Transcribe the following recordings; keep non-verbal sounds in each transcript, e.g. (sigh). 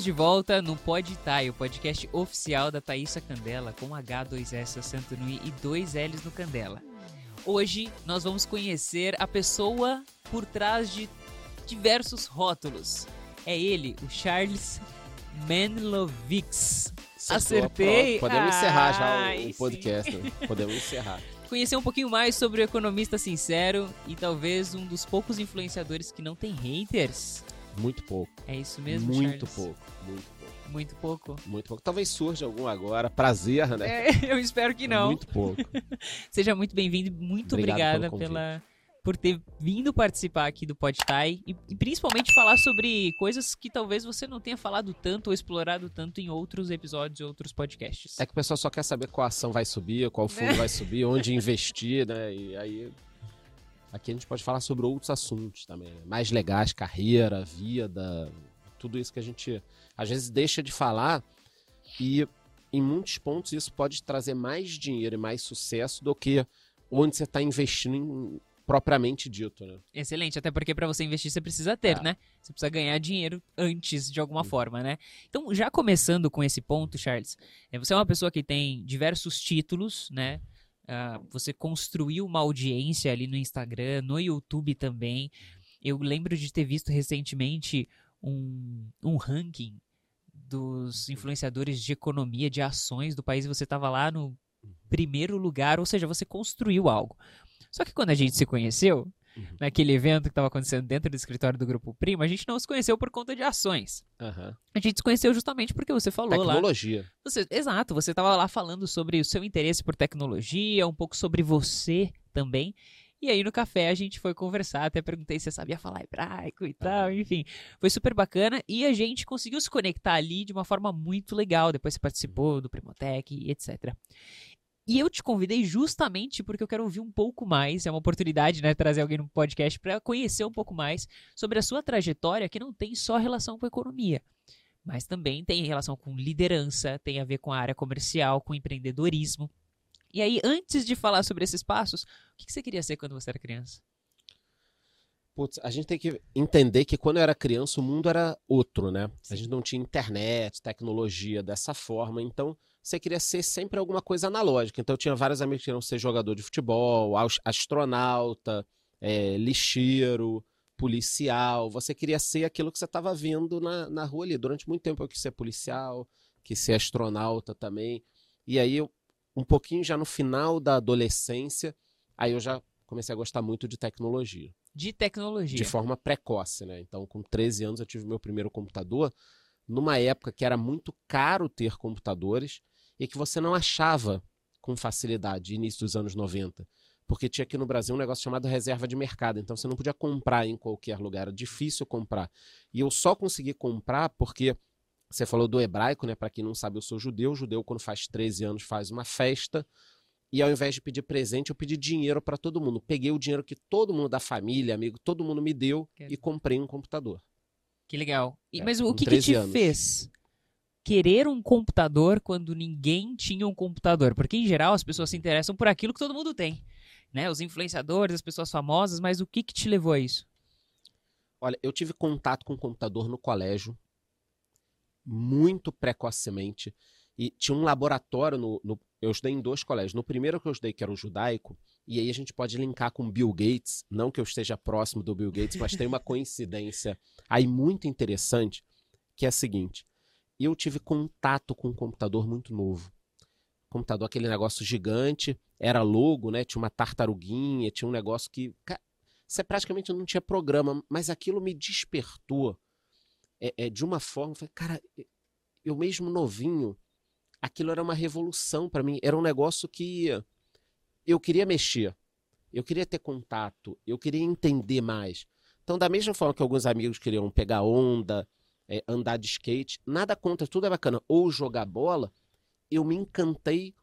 Estamos de volta no Pod Thai, o podcast oficial da Thaísa Candela, com H2S acento no I e dois L's no Candela. Hoje nós vamos conhecer a pessoa por trás de diversos rótulos. É ele, o Charles Menlovics. Acertei! Podemos encerrar já o, o podcast. (laughs) Podemos encerrar. Conhecer um pouquinho mais sobre o economista sincero e talvez um dos poucos influenciadores que não tem haters. Muito pouco. É isso mesmo, muito Charles? pouco. Muito pouco. Muito pouco. Muito pouco. Talvez surja algum agora. Prazer, né? É, (laughs) eu espero que não. Muito pouco. (laughs) Seja muito bem-vindo e muito Obrigado obrigada pela por ter vindo participar aqui do Podtai e, e principalmente falar sobre coisas que talvez você não tenha falado tanto ou explorado tanto em outros episódios e outros podcasts. É que o pessoal só quer saber qual ação vai subir, qual fundo vai subir, onde investir, né? E aí. Aqui a gente pode falar sobre outros assuntos também, né? mais legais, carreira, vida, tudo isso que a gente às vezes deixa de falar e em muitos pontos isso pode trazer mais dinheiro e mais sucesso do que onde você está investindo em- propriamente dito, né? Excelente, até porque para você investir você precisa ter, É. né? Você precisa ganhar dinheiro antes de alguma Uhum. forma, né? Então, já começando com esse ponto, Charles, é, você é uma pessoa que tem diversos títulos, né? Ah, você construiu uma audiência ali no Instagram, no YouTube também. Eu lembro de ter visto recentemente um, um ranking dos influenciadores de economia, de ações do país, e você estava lá no primeiro lugar, ou seja, você construiu algo. Só que quando a gente se conheceu, Uhum. naquele evento que estava acontecendo dentro do escritório do Grupo Primo, a gente não se conheceu por conta de ações. Aham. A gente se conheceu justamente porque você falou lá. Tecnologia. Exato, você estava lá falando sobre o seu interesse por tecnologia, um pouco sobre você também. E aí no café a gente foi conversar, até perguntei se você sabia falar hebraico e tal, enfim. Foi super bacana e a gente conseguiu se conectar ali de uma forma muito legal. Depois você participou do Primotec e etc. E eu te convidei justamente porque eu quero ouvir um pouco mais, é uma oportunidade, né, trazer alguém no podcast para conhecer um pouco mais sobre a sua trajetória que não tem só relação com economia mas também tem relação com liderança, tem a ver com a área comercial, com empreendedorismo. E aí, antes de falar sobre esses passos, o que que você queria ser quando você era criança? Putz, a gente tem que entender que quando eu era criança o mundo era outro, né? A gente não tinha internet, tecnologia dessa forma, então você queria ser sempre alguma coisa analógica. Então eu tinha vários amigos que queriam ser jogador de futebol, astronauta, é, lixeiro, policial. Você queria ser aquilo que você estava vendo na, na rua ali. Durante muito tempo eu quis ser policial, quis ser astronauta também. E aí, eu, um pouquinho já no final da adolescência, aí eu já comecei a gostar muito de tecnologia De tecnologia. de forma precoce, né? Então, com 13 anos, eu tive meu primeiro computador, numa época que era muito caro ter computadores e que você não achava com facilidade, início dos anos 90. Porque tinha aqui no Brasil um negócio chamado reserva de mercado, então você não podia comprar em qualquer lugar, era difícil comprar. E eu só consegui comprar porque você falou do hebraico, né? Para quem não sabe, eu sou judeu. Judeu, quando faz 13 anos, faz uma festa. E ao invés de pedir presente, eu pedi dinheiro para todo mundo. Peguei o dinheiro que todo mundo da família, amigo, todo mundo me deu Quero. e comprei um computador. Que legal. E- É, mas o que, que 13 te anos. fez querer um computador quando ninguém tinha um computador? Porque, em geral, as pessoas se interessam por aquilo que todo mundo tem. Né? Os influenciadores, as pessoas famosas, mas o que, que te levou a isso? Olha, eu tive contato com o computador no colégio muito precocemente. E tinha um laboratório no, no- Eu estudei em dois colégios. No primeiro que eu estudei, que era o judaico, e aí a gente pode linkar com Bill Gates. Não que eu esteja próximo do Bill Gates, mas tem uma (laughs) coincidência aí muito interessante, que é a seguinte: eu tive contato com um computador muito novo. Computador, aquele negócio gigante, era logo, né? Tinha uma tartaruguinha, tinha um negócio que. Você praticamente não tinha programa, mas aquilo me despertou é, é, de uma forma. Falei, cara, eu mesmo novinho, aquilo era uma revolução para mim. Era um negócio que eu queria mexer, eu queria ter contato, eu queria entender mais. Então, da mesma forma que alguns amigos queriam pegar onda, é, andar de skate, nada contra, tudo é bacana, ou jogar bola, eu me encantei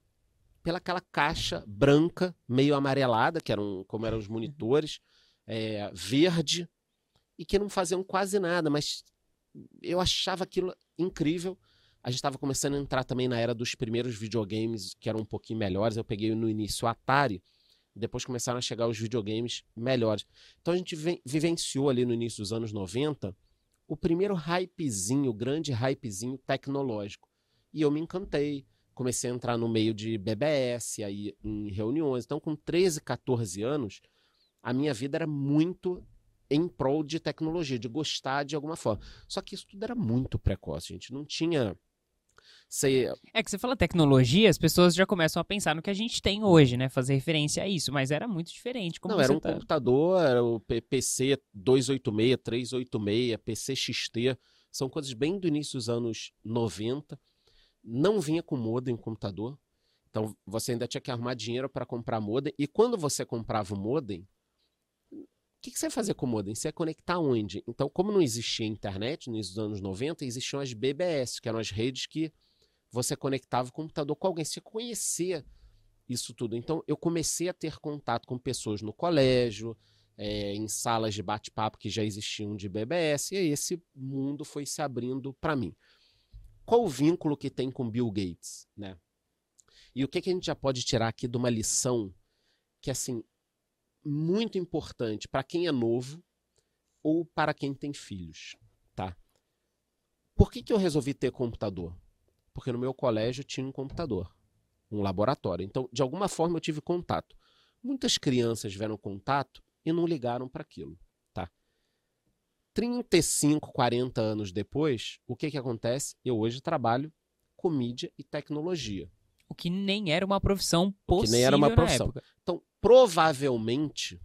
pelaquela caixa branca, meio amarelada, que eram como eram os monitores, (laughs) é, verde, e que não faziam quase nada, mas eu achava aquilo incrível. A gente estava começando a entrar também na era dos primeiros videogames que eram um pouquinho melhores. Eu peguei no início o Atari, depois começaram a chegar os videogames melhores. Então a gente vi- vivenciou ali no início dos anos 90 o primeiro hypezinho, grande hypezinho tecnológico. E eu me encantei. Comecei a entrar no meio de BBS, aí em reuniões. Então, com 13, 14 anos, a minha vida era muito em prol de tecnologia, de gostar de alguma forma. Só que isso tudo era muito precoce, gente. Não tinha você... É que você fala tecnologia, as pessoas já começam a pensar no que a gente tem hoje, né? Fazer referência a isso, mas era muito diferente. Como Não, era um tá... computador, era o PC 286, 386, PC XT, são coisas bem do início dos anos 90. Não vinha com modem em computador, então você ainda tinha que arrumar dinheiro para comprar modem, e quando você comprava o modem, o que, que, você ia fazer com o modem? Você ia conectar onde? Então, como não existia internet nos anos 90, existiam as BBS, que eram as redes que você conectava o computador com alguém, você conhecia isso tudo. Então, eu comecei a ter contato com pessoas no colégio, é, em salas de bate-papo que já existiam de BBS, e esse mundo foi se abrindo para mim. Qual o vínculo que tem com Bill Gates, né? E o que, que a gente já pode tirar aqui de uma lição que, assim, muito importante para quem é novo ou para quem tem filhos, tá? Por que, que eu resolvi ter computador? porque no meu colégio tinha um computador, um laboratório. Então, de alguma forma, eu tive contato. Muitas crianças tiveram contato e não ligaram para aquilo. Tá? 35, 40 anos depois, o que, que acontece? Eu hoje trabalho com mídia e tecnologia. O que nem era uma profissão possível. O que nem era uma profissão. Então, provavelmente,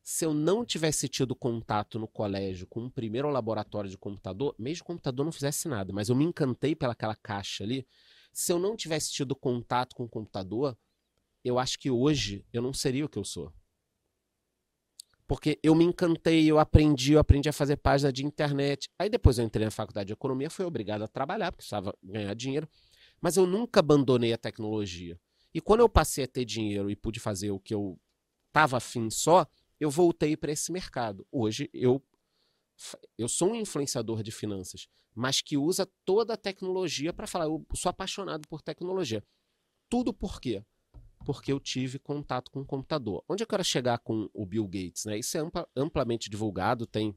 se eu não tivesse tido contato no colégio com um primeiro laboratório de computador, mesmo o computador não fizesse nada, mas eu me encantei pelaquela caixa ali, se eu não tivesse tido contato com o computador, eu acho que hoje eu não seria o que eu sou. Porque eu me encantei, eu aprendi, eu aprendi a fazer página de internet. Aí depois eu entrei na faculdade de economia, fui obrigado a trabalhar, porque precisava ganhar dinheiro. Mas eu nunca abandonei a tecnologia. E quando eu passei a ter dinheiro e pude fazer o que eu estava afim só, eu voltei para esse mercado. Hoje eu eu sou um influenciador de finanças, mas que usa toda a tecnologia para falar. Eu sou apaixonado por tecnologia. Tudo por quê? Porque eu tive contato com o computador. Onde eu quero chegar com o Bill Gates? Né? Isso é ampla, amplamente divulgado, tem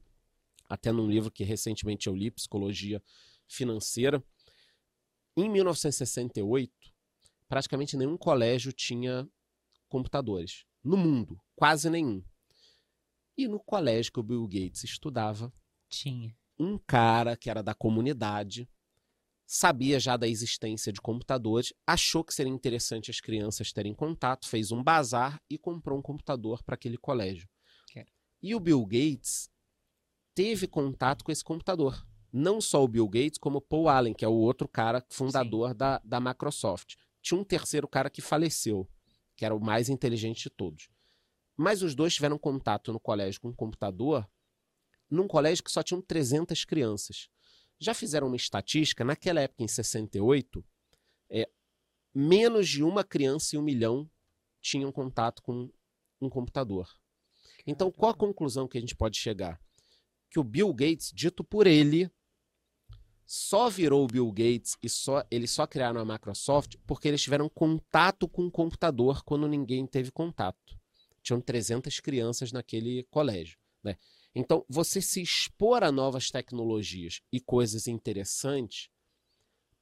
até num livro que recentemente eu li, Psicologia Financeira. Em 1968, praticamente nenhum colégio tinha computadores. No mundo, quase nenhum. E no colégio que o Bill Gates estudava, tinha um cara que era da comunidade, sabia já da existência de computadores, achou que seria interessante as crianças terem contato, fez um bazar e comprou um computador para aquele colégio. E o Bill Gates teve contato com esse computador. Não só o Bill Gates, como o Paul Allen, que é o outro cara fundador da, da Microsoft. Tinha um terceiro cara que faleceu, que era o mais inteligente de todos. Mas os dois tiveram contato no colégio com um computador, num colégio que só tinham 300 crianças. Já fizeram uma estatística, naquela época, em 68, é, menos de uma criança em um milhão tinham contato com um computador. Então, qual a conclusão que a gente pode chegar? Que o Bill Gates, dito por ele, só virou o Bill Gates e só eles só criaram a Microsoft porque eles tiveram contato com o computador quando ninguém teve contato tinham 300 crianças naquele colégio. Né? Então, você se expor a novas tecnologias e coisas interessantes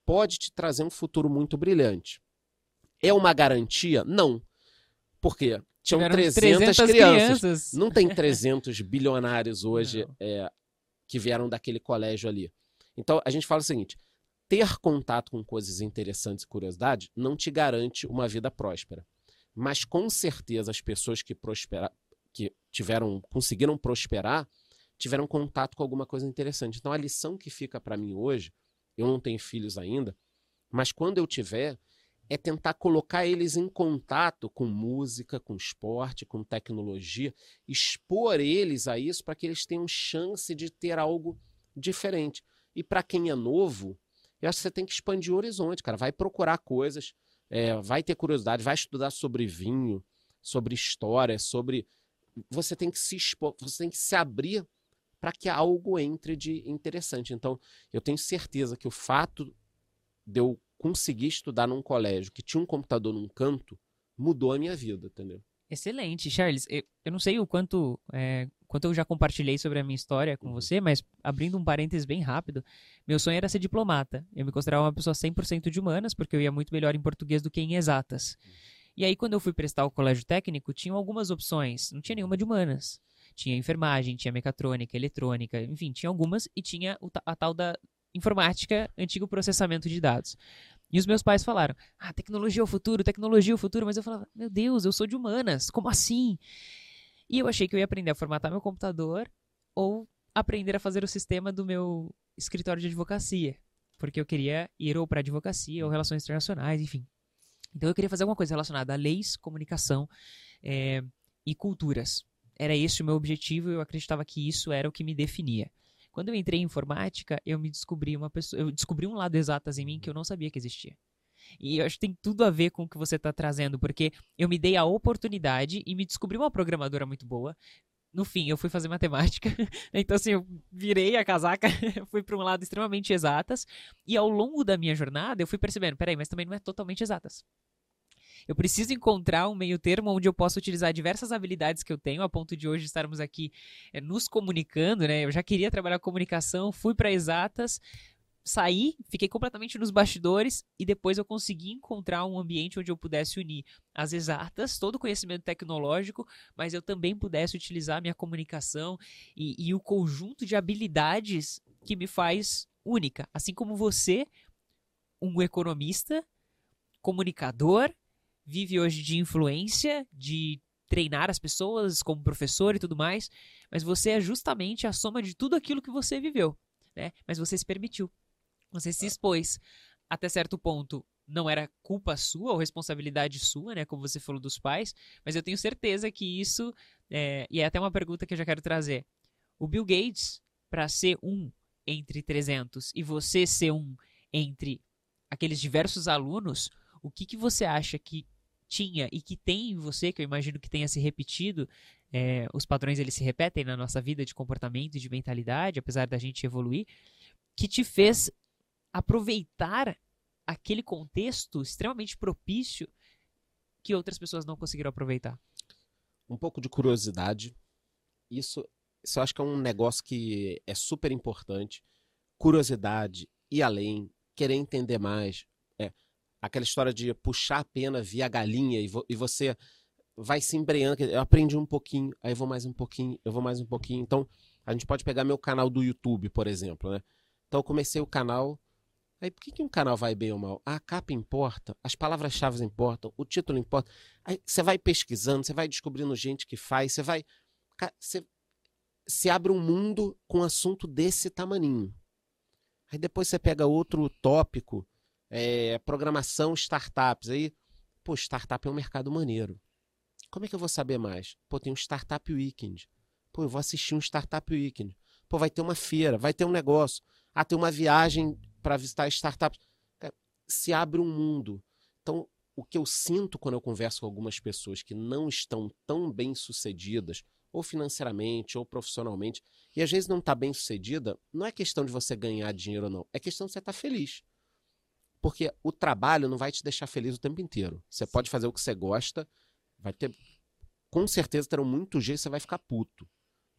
pode te trazer um futuro muito brilhante. É uma garantia? Não. Porque tinham 300, 300 crianças. crianças. Não tem 300 bilionários (laughs) hoje é, que vieram daquele colégio ali. Então, a gente fala o seguinte: ter contato com coisas interessantes e curiosidade não te garante uma vida próspera mas com certeza as pessoas que prospera, que tiveram, conseguiram prosperar, tiveram contato com alguma coisa interessante. Então a lição que fica para mim hoje, eu não tenho filhos ainda, mas quando eu tiver, é tentar colocar eles em contato com música, com esporte, com tecnologia, expor eles a isso para que eles tenham chance de ter algo diferente. E para quem é novo, eu acho que você tem que expandir o horizonte, cara. Vai procurar coisas é, vai ter curiosidade, vai estudar sobre vinho, sobre história, sobre. Você tem que se expor, você tem que se abrir para que algo entre de interessante. Então, eu tenho certeza que o fato de eu conseguir estudar num colégio que tinha um computador num canto mudou a minha vida, entendeu? Excelente, Charles. Eu, eu não sei o quanto é, quanto eu já compartilhei sobre a minha história com Uhum. você, mas abrindo um parênteses bem rápido, meu sonho era ser diplomata. Eu me considerava uma pessoa 100% de humanas, porque eu ia muito melhor em português do que em exatas. E aí, quando eu fui prestar o colégio técnico, tinham algumas opções. Não tinha nenhuma de humanas. Tinha enfermagem, tinha mecatrônica, eletrônica, enfim, tinha algumas e tinha a tal da informática, antigo processamento de dados. E os meus pais falaram: ah, tecnologia é o futuro, tecnologia é o futuro. Mas eu falava: meu Deus, eu sou de humanas, como assim? E eu achei que eu ia aprender a formatar meu computador ou aprender a fazer o sistema do meu escritório de advocacia. Porque eu queria ir ou para advocacia ou relações internacionais, enfim. Então eu queria fazer alguma coisa relacionada a leis, comunicação eh, e culturas. Era esse o meu objetivo e eu acreditava que isso era o que me definia. Quando eu entrei em informática, eu me descobri uma pessoa, eu descobri um lado exatas em mim que eu não sabia que existia. E eu acho que tem tudo a ver com o que você está trazendo, porque eu me dei a oportunidade e me descobri uma programadora muito boa. No fim, eu fui fazer matemática. (laughs) Então, assim, eu virei a casaca, (laughs) fui para um lado extremamente exatas. E ao longo da minha jornada, eu fui percebendo: peraí, mas também não é totalmente exatas. Eu preciso encontrar um meio termo onde eu possa utilizar diversas habilidades que eu tenho, a ponto de hoje estarmos aqui é, nos comunicando, né? Eu já queria trabalhar com comunicação, fui para exatas, saí, fiquei completamente nos bastidores e depois eu consegui encontrar um ambiente onde eu pudesse unir as exatas, todo o conhecimento tecnológico, mas eu também pudesse utilizar minha comunicação e, e o conjunto de habilidades que me faz única. Assim como você, um economista, comunicador, vive hoje de influência, de treinar as pessoas como professor e tudo mais, mas você é justamente a soma de tudo aquilo que você viveu, né? Mas você se permitiu. Você se expôs até certo ponto. Não era culpa sua ou responsabilidade sua, né? Como você falou dos pais, mas eu tenho certeza que isso é, e é até uma pergunta que eu já quero trazer. O Bill Gates, para ser um entre 300 e você ser um entre aqueles diversos alunos, o que, que você acha que tinha e que tem em você, que eu imagino que tenha se repetido, é, os padrões eles se repetem na nossa vida de comportamento e de mentalidade, apesar da gente evoluir, que te fez aproveitar aquele contexto extremamente propício que outras pessoas não conseguiram aproveitar? Um pouco de curiosidade. Isso, isso eu acho que é um negócio que é super importante. Curiosidade, ir além, querer entender mais. É, aquela história de puxar a pena via galinha e, vo, e você vai se embreando. Eu aprendi um pouquinho, aí vou mais um pouquinho, eu vou mais um pouquinho. Então, a gente pode pegar meu canal do YouTube, por exemplo, né? Então, eu comecei o canal. Aí, por que, que um canal vai bem ou mal? A capa importa, as palavras-chave importam, o título importa. Aí você vai pesquisando, você vai descobrindo gente que faz, você vai. Você se abre um mundo com um assunto desse tamaninho. Aí depois você pega outro tópico, é, programação startups. Aí, pô, startup é um mercado maneiro. Como é que eu vou saber mais? Pô, tem um Startup Weekend. Pô, eu vou assistir um Startup Weekend. Pô, vai ter uma feira, vai ter um negócio. Ah, tem uma viagem para visitar startups. Se abre um mundo. Então, o que eu sinto quando eu converso com algumas pessoas que não estão tão bem sucedidas, ou financeiramente, ou profissionalmente, e às vezes não está bem sucedida, não é questão de você ganhar dinheiro ou não, é questão de você estar tá feliz. Porque o trabalho não vai te deixar feliz o tempo inteiro. Você pode fazer o que você gosta, vai ter. Com certeza terão muito jeito, você vai ficar puto.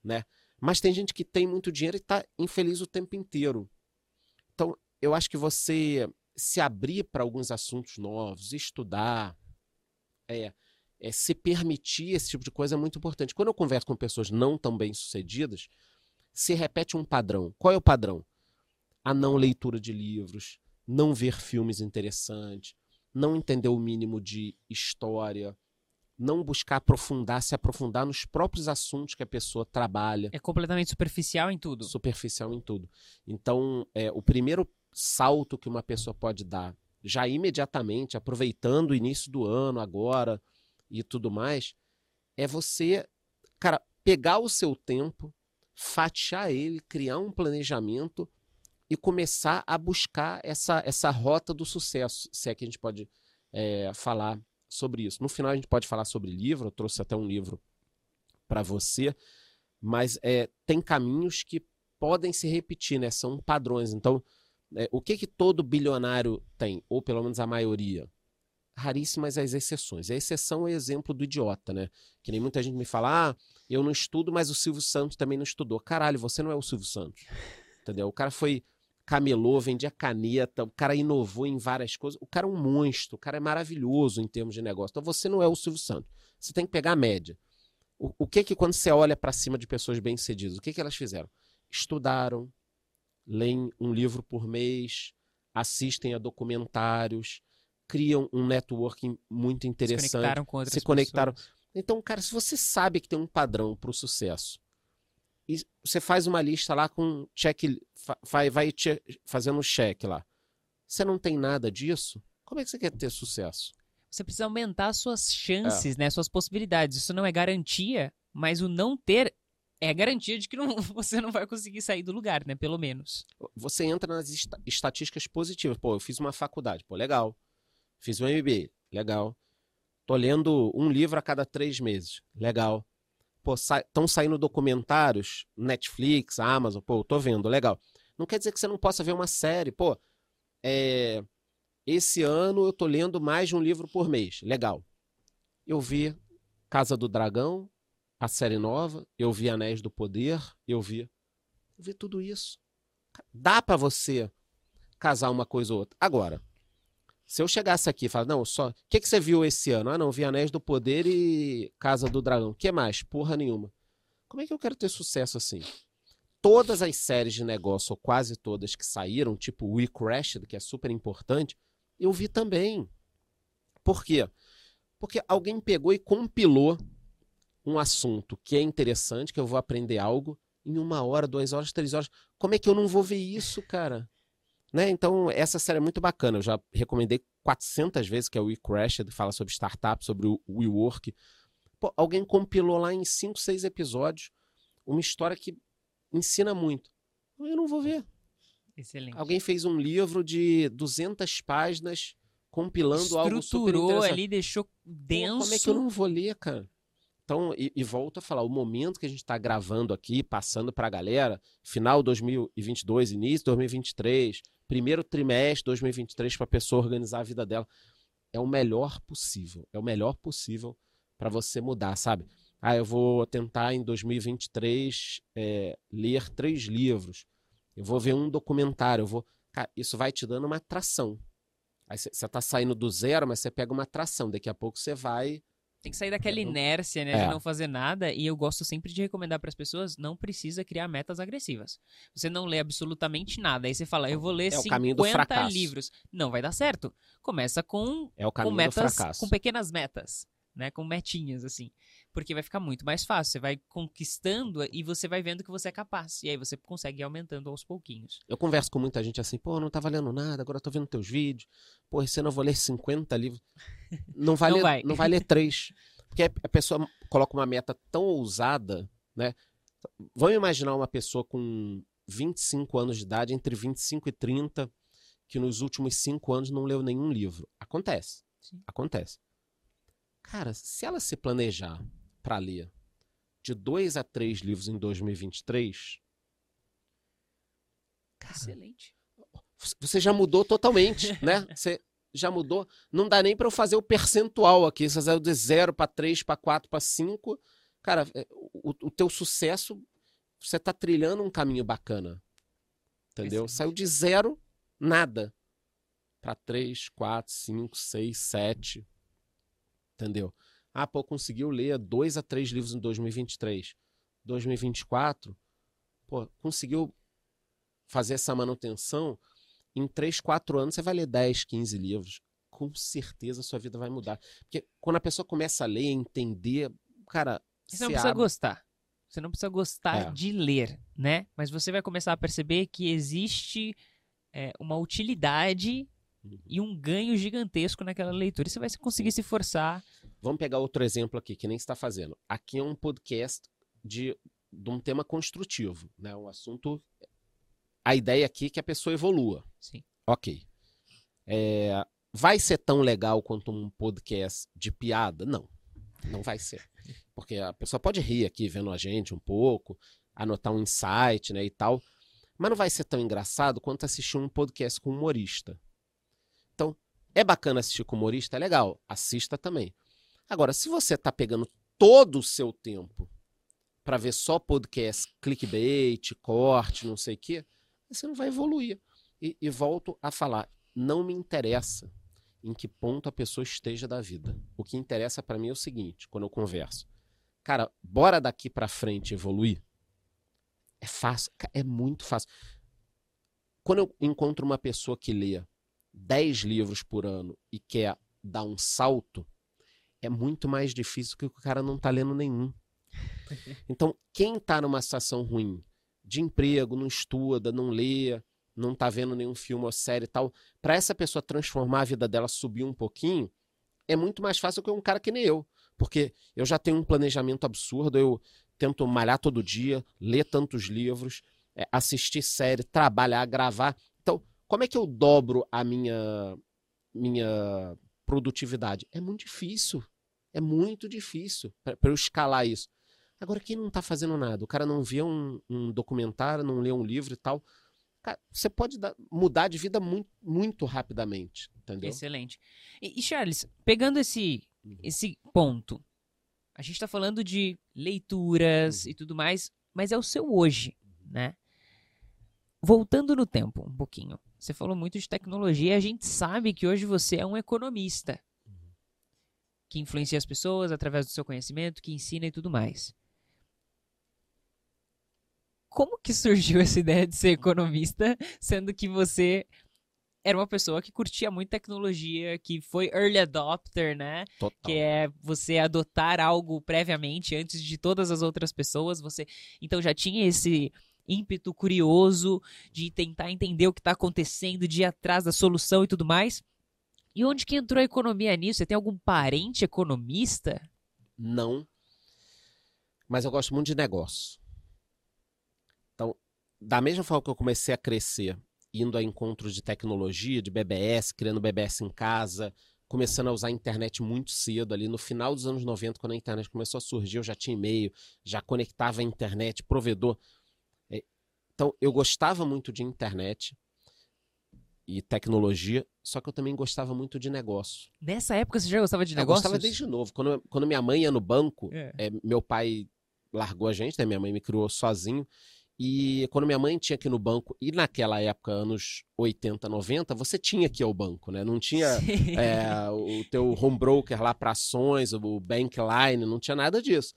Né? Mas tem gente que tem muito dinheiro e está infeliz o tempo inteiro. Eu acho que você se abrir para alguns assuntos novos, estudar, é, é, se permitir esse tipo de coisa é muito importante. Quando eu converso com pessoas não tão bem sucedidas, se repete um padrão. Qual é o padrão? A não leitura de livros, não ver filmes interessantes, não entender o mínimo de história, não buscar aprofundar, se aprofundar nos próprios assuntos que a pessoa trabalha. É completamente superficial em tudo. Superficial em tudo. Então, é, o primeiro salto que uma pessoa pode dar, já imediatamente, aproveitando o início do ano, agora e tudo mais, é você, cara, pegar o seu tempo, fatiar ele, criar um planejamento e começar a buscar essa, essa rota do sucesso, se é que a gente pode é, falar sobre isso. No final a gente pode falar sobre livro, eu trouxe até um livro para você, mas é, tem caminhos que podem se repetir, né? São padrões. Então, é, o que que todo bilionário tem, ou pelo menos a maioria? raríssimas as exceções. A exceção é o exemplo do idiota, né? Que nem muita gente me fala, ah, eu não estudo, mas o Silvio Santos também não estudou. Caralho, você não é o Silvio Santos. Entendeu? O cara foi camelô, vendia caneta, o cara inovou em várias coisas. O cara é um monstro, o cara é maravilhoso em termos de negócio. Então você não é o Silvio Santos. Você tem que pegar a média. O, o que que quando você olha para cima de pessoas bem-sucedidas, o que que elas fizeram? Estudaram, leem um livro por mês, assistem a documentários, criam um networking muito interessante, Se conectaram com outras se conectaram. pessoas. Então, cara, se você sabe que tem um padrão para o sucesso, e você faz uma lista lá com check, vai, vai che- fazendo um check lá. Você não tem nada disso? Como é que você quer ter sucesso? Você precisa aumentar suas chances, É. né? Suas possibilidades. Isso não é garantia, mas o não ter é garantia de que não- (laughs) você não vai conseguir sair do lugar, né? Pelo menos. Você entra nas esta- estatísticas positivas. Pô, eu fiz uma faculdade, pô, legal. Fiz um MBA, legal. Tô lendo um livro a cada três meses, legal. Pô, estão saindo documentários, Netflix, Amazon, pô, tô vendo, legal. Não quer dizer que você não possa ver uma série, pô. É, esse ano eu tô lendo mais de um livro por mês, legal. Eu vi Casa do Dragão, a série nova, eu vi Anéis do Poder, eu vi, eu vi tudo isso. Dá pra você casar uma coisa ou outra. Agora, se eu chegasse aqui e falar, não, só. O que, que você viu esse ano? Ah, não, vi Anéis do Poder e Casa do Dragão. O que mais? Porra nenhuma. Como é que eu quero ter sucesso assim? Todas as séries de negócio, ou quase todas que saíram, tipo We Crashed, que é super importante, eu vi também. Por quê? Porque alguém pegou e compilou um assunto que é interessante, que eu vou aprender algo, em uma hora, duas horas, três horas. Como é que eu não vou ver isso, cara? Né? Então, essa série é muito bacana. Eu já recomendei 400 vezes, que é o We Crashed, fala sobre startup, sobre o WeWork. Pô, alguém compilou lá em 5, 6 episódios uma história que ensina muito. Eu não vou ver. Excelente. Alguém fez um livro de 200 páginas compilando algo super Estruturou interessante. ali, deixou Pô, denso. Como é que eu não vou ler, cara? Então, e, e volto a falar, o momento que a gente está gravando aqui, passando para a galera, final 2022, início 2023, primeiro trimestre 2023, para a pessoa organizar a vida dela, é o melhor possível. É o melhor possível para você mudar, sabe? Ah, eu vou tentar em 2023 é, ler três livros. Eu vou ver um documentário. Eu vou. Cara, isso vai te dando uma atração. Aí você está saindo do zero, mas você pega uma atração. Daqui a pouco você vai. Tem que sair daquela não- inércia, né, É. de não fazer nada. E eu gosto sempre de recomendar para as pessoas, não precisa criar metas agressivas. Você não lê absolutamente nada. Aí você fala, eu vou ler É o caminho do 50 fracasso. livros. Não vai dar certo. Começa com, É o com caminho do metas, fracasso. com pequenas metas, né, com metinhas assim. Porque vai ficar muito mais fácil. Você vai conquistando e você vai vendo que você é capaz. E aí você consegue ir aumentando aos pouquinhos. Eu converso com muita gente assim, pô, não tava lendo nada, agora eu tô vendo teus vídeos. Pô, esse ano eu vou ler 50 livros. (laughs) Não vai, Não ler, vai. não vai ler três. Porque a pessoa coloca uma meta tão ousada, né? Vamos imaginar uma pessoa com 25 anos de idade, entre 25 e 30, que nos últimos cinco anos não leu nenhum livro. Acontece. Sim. Acontece. Cara, se ela se planejar para ler de dois a três livros em 2023, cara, Excelente. você já mudou totalmente, (laughs) né? Você já mudou. Não dá nem para eu fazer o percentual aqui. Você saiu de 0 para 3, para 4, para 5. Cara, é, o, o teu sucesso, você tá trilhando um caminho bacana. Entendeu? Excelente. Saiu de zero, nada. Para 3, 4, 5, 6, 7. Entendeu? Ah, pô, conseguiu ler dois a três livros em 2023. 2024, pô, conseguiu fazer essa manutenção, em 3, 4 anos você vai ler 10, 15 livros. Com certeza a sua vida vai mudar. Porque quando a pessoa começa a ler, entender, cara, Você não precisa abre- gostar. Você não precisa gostar É. de ler, né? Mas você vai começar a perceber que existe é, uma utilidade. E um ganho gigantesco naquela leitura. E você vai conseguir se forçar. Vamos pegar outro exemplo aqui, que nem está fazendo. Aqui é um podcast de, de um tema construtivo, né? Um assunto. A ideia aqui é que a pessoa evolua. Sim. Ok. É, vai ser tão legal quanto um podcast de piada? Não. Não vai ser. Porque a pessoa pode rir aqui vendo a gente um pouco, anotar um insight, né, e tal. Mas não vai ser tão engraçado quanto assistir um podcast com um humorista. Então, É bacana assistir com humorista? É legal. Assista também. Agora, se você está pegando todo o seu tempo para ver só podcast, clickbait, corte, não sei o quê, você não vai evoluir. E, e volto a falar, não me interessa em que ponto a pessoa esteja da vida. O que interessa para mim é o seguinte, quando eu converso. Cara, bora daqui para frente evoluir? É fácil, é muito fácil. Quando eu encontro uma pessoa que lê 10 livros por ano e quer dar um salto, é muito mais difícil que o cara não está lendo nenhum. (laughs) Então, quem está numa situação ruim de emprego, não estuda, não lê, não está vendo nenhum filme ou série e tal, para essa pessoa transformar a vida dela, subir um pouquinho, é muito mais fácil que um cara que nem eu. Porque eu já tenho um planejamento absurdo, eu tento malhar todo dia, ler tantos livros, é, assistir série, trabalhar, gravar. Como é que eu dobro a minha, minha produtividade? É muito difícil. É muito difícil para eu escalar isso. Agora, quem não está fazendo nada? O cara não vê um, um, documentário, não lê um livro e tal. Cara, você pode dar, mudar de vida muito, muito rapidamente, entendeu? Excelente. E, e Charles, pegando esse, uhum. esse ponto, a gente está falando de leituras uhum. e tudo mais, mas é o seu hoje, né? Voltando no tempo um pouquinho, você falou muito de tecnologia, a gente sabe que hoje você é um economista uhum. que influencia as pessoas através do seu conhecimento, que ensina e tudo mais. Como que surgiu (laughs) essa ideia de ser economista, sendo que você era uma pessoa que curtia muito tecnologia, que foi early adopter, né? Total. Que é você adotar algo previamente antes de todas as outras pessoas. Você então já tinha esse ímpeto curioso de tentar entender o que está acontecendo, de ir atrás da solução e tudo mais. E onde que entrou a economia nisso? Você tem algum parente economista? Não. Mas eu gosto muito de negócio. Então, da mesma forma que eu comecei a crescer indo a encontros de tecnologia, de BBS, criando BBS em casa, começando a usar a internet muito cedo, ali no final dos anos 90, quando a internet começou a surgir, eu já tinha e-mail, já conectava a internet, provedor. Então, eu gostava muito de internet e tecnologia, só que eu também gostava muito de negócio. Nessa época você já gostava de negócio? Eu gostava desde novo. Quando, quando minha mãe ia no banco, é. É, meu pai largou a gente, né? minha mãe me criou sozinho. E quando minha mãe tinha que ir no banco, e naquela época, anos 80, 90, você tinha que ir ao banco, né? Não tinha é, o teu home broker lá para ações, o bankline, não tinha nada disso.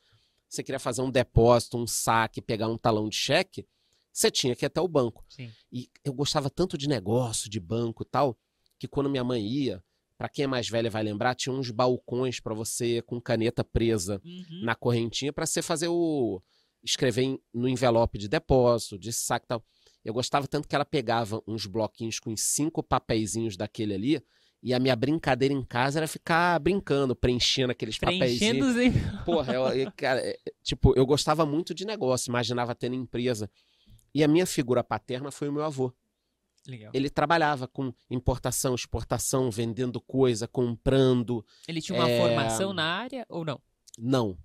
Você queria fazer um depósito, um saque, pegar um talão de cheque, você tinha que ir até o banco. Sim. E eu gostava tanto de negócio, de banco e tal, que quando minha mãe ia, para quem é mais velha vai lembrar, tinha uns balcões para você com caneta presa uhum. na correntinha para você fazer o escrever em, no envelope de depósito, de saco e tal. Eu gostava tanto que ela pegava uns bloquinhos com cinco papeizinhos daquele ali, e a minha brincadeira em casa era ficar brincando, preenchendo aqueles preenchendo papeizinhos. Porra, eu, eu, cara, é, tipo, eu gostava muito de negócio, imaginava tendo empresa. E a minha figura paterna foi o meu avô. Legal. Ele trabalhava com importação, exportação, vendendo coisa, comprando. Ele tinha uma é... formação na área ou não? Não.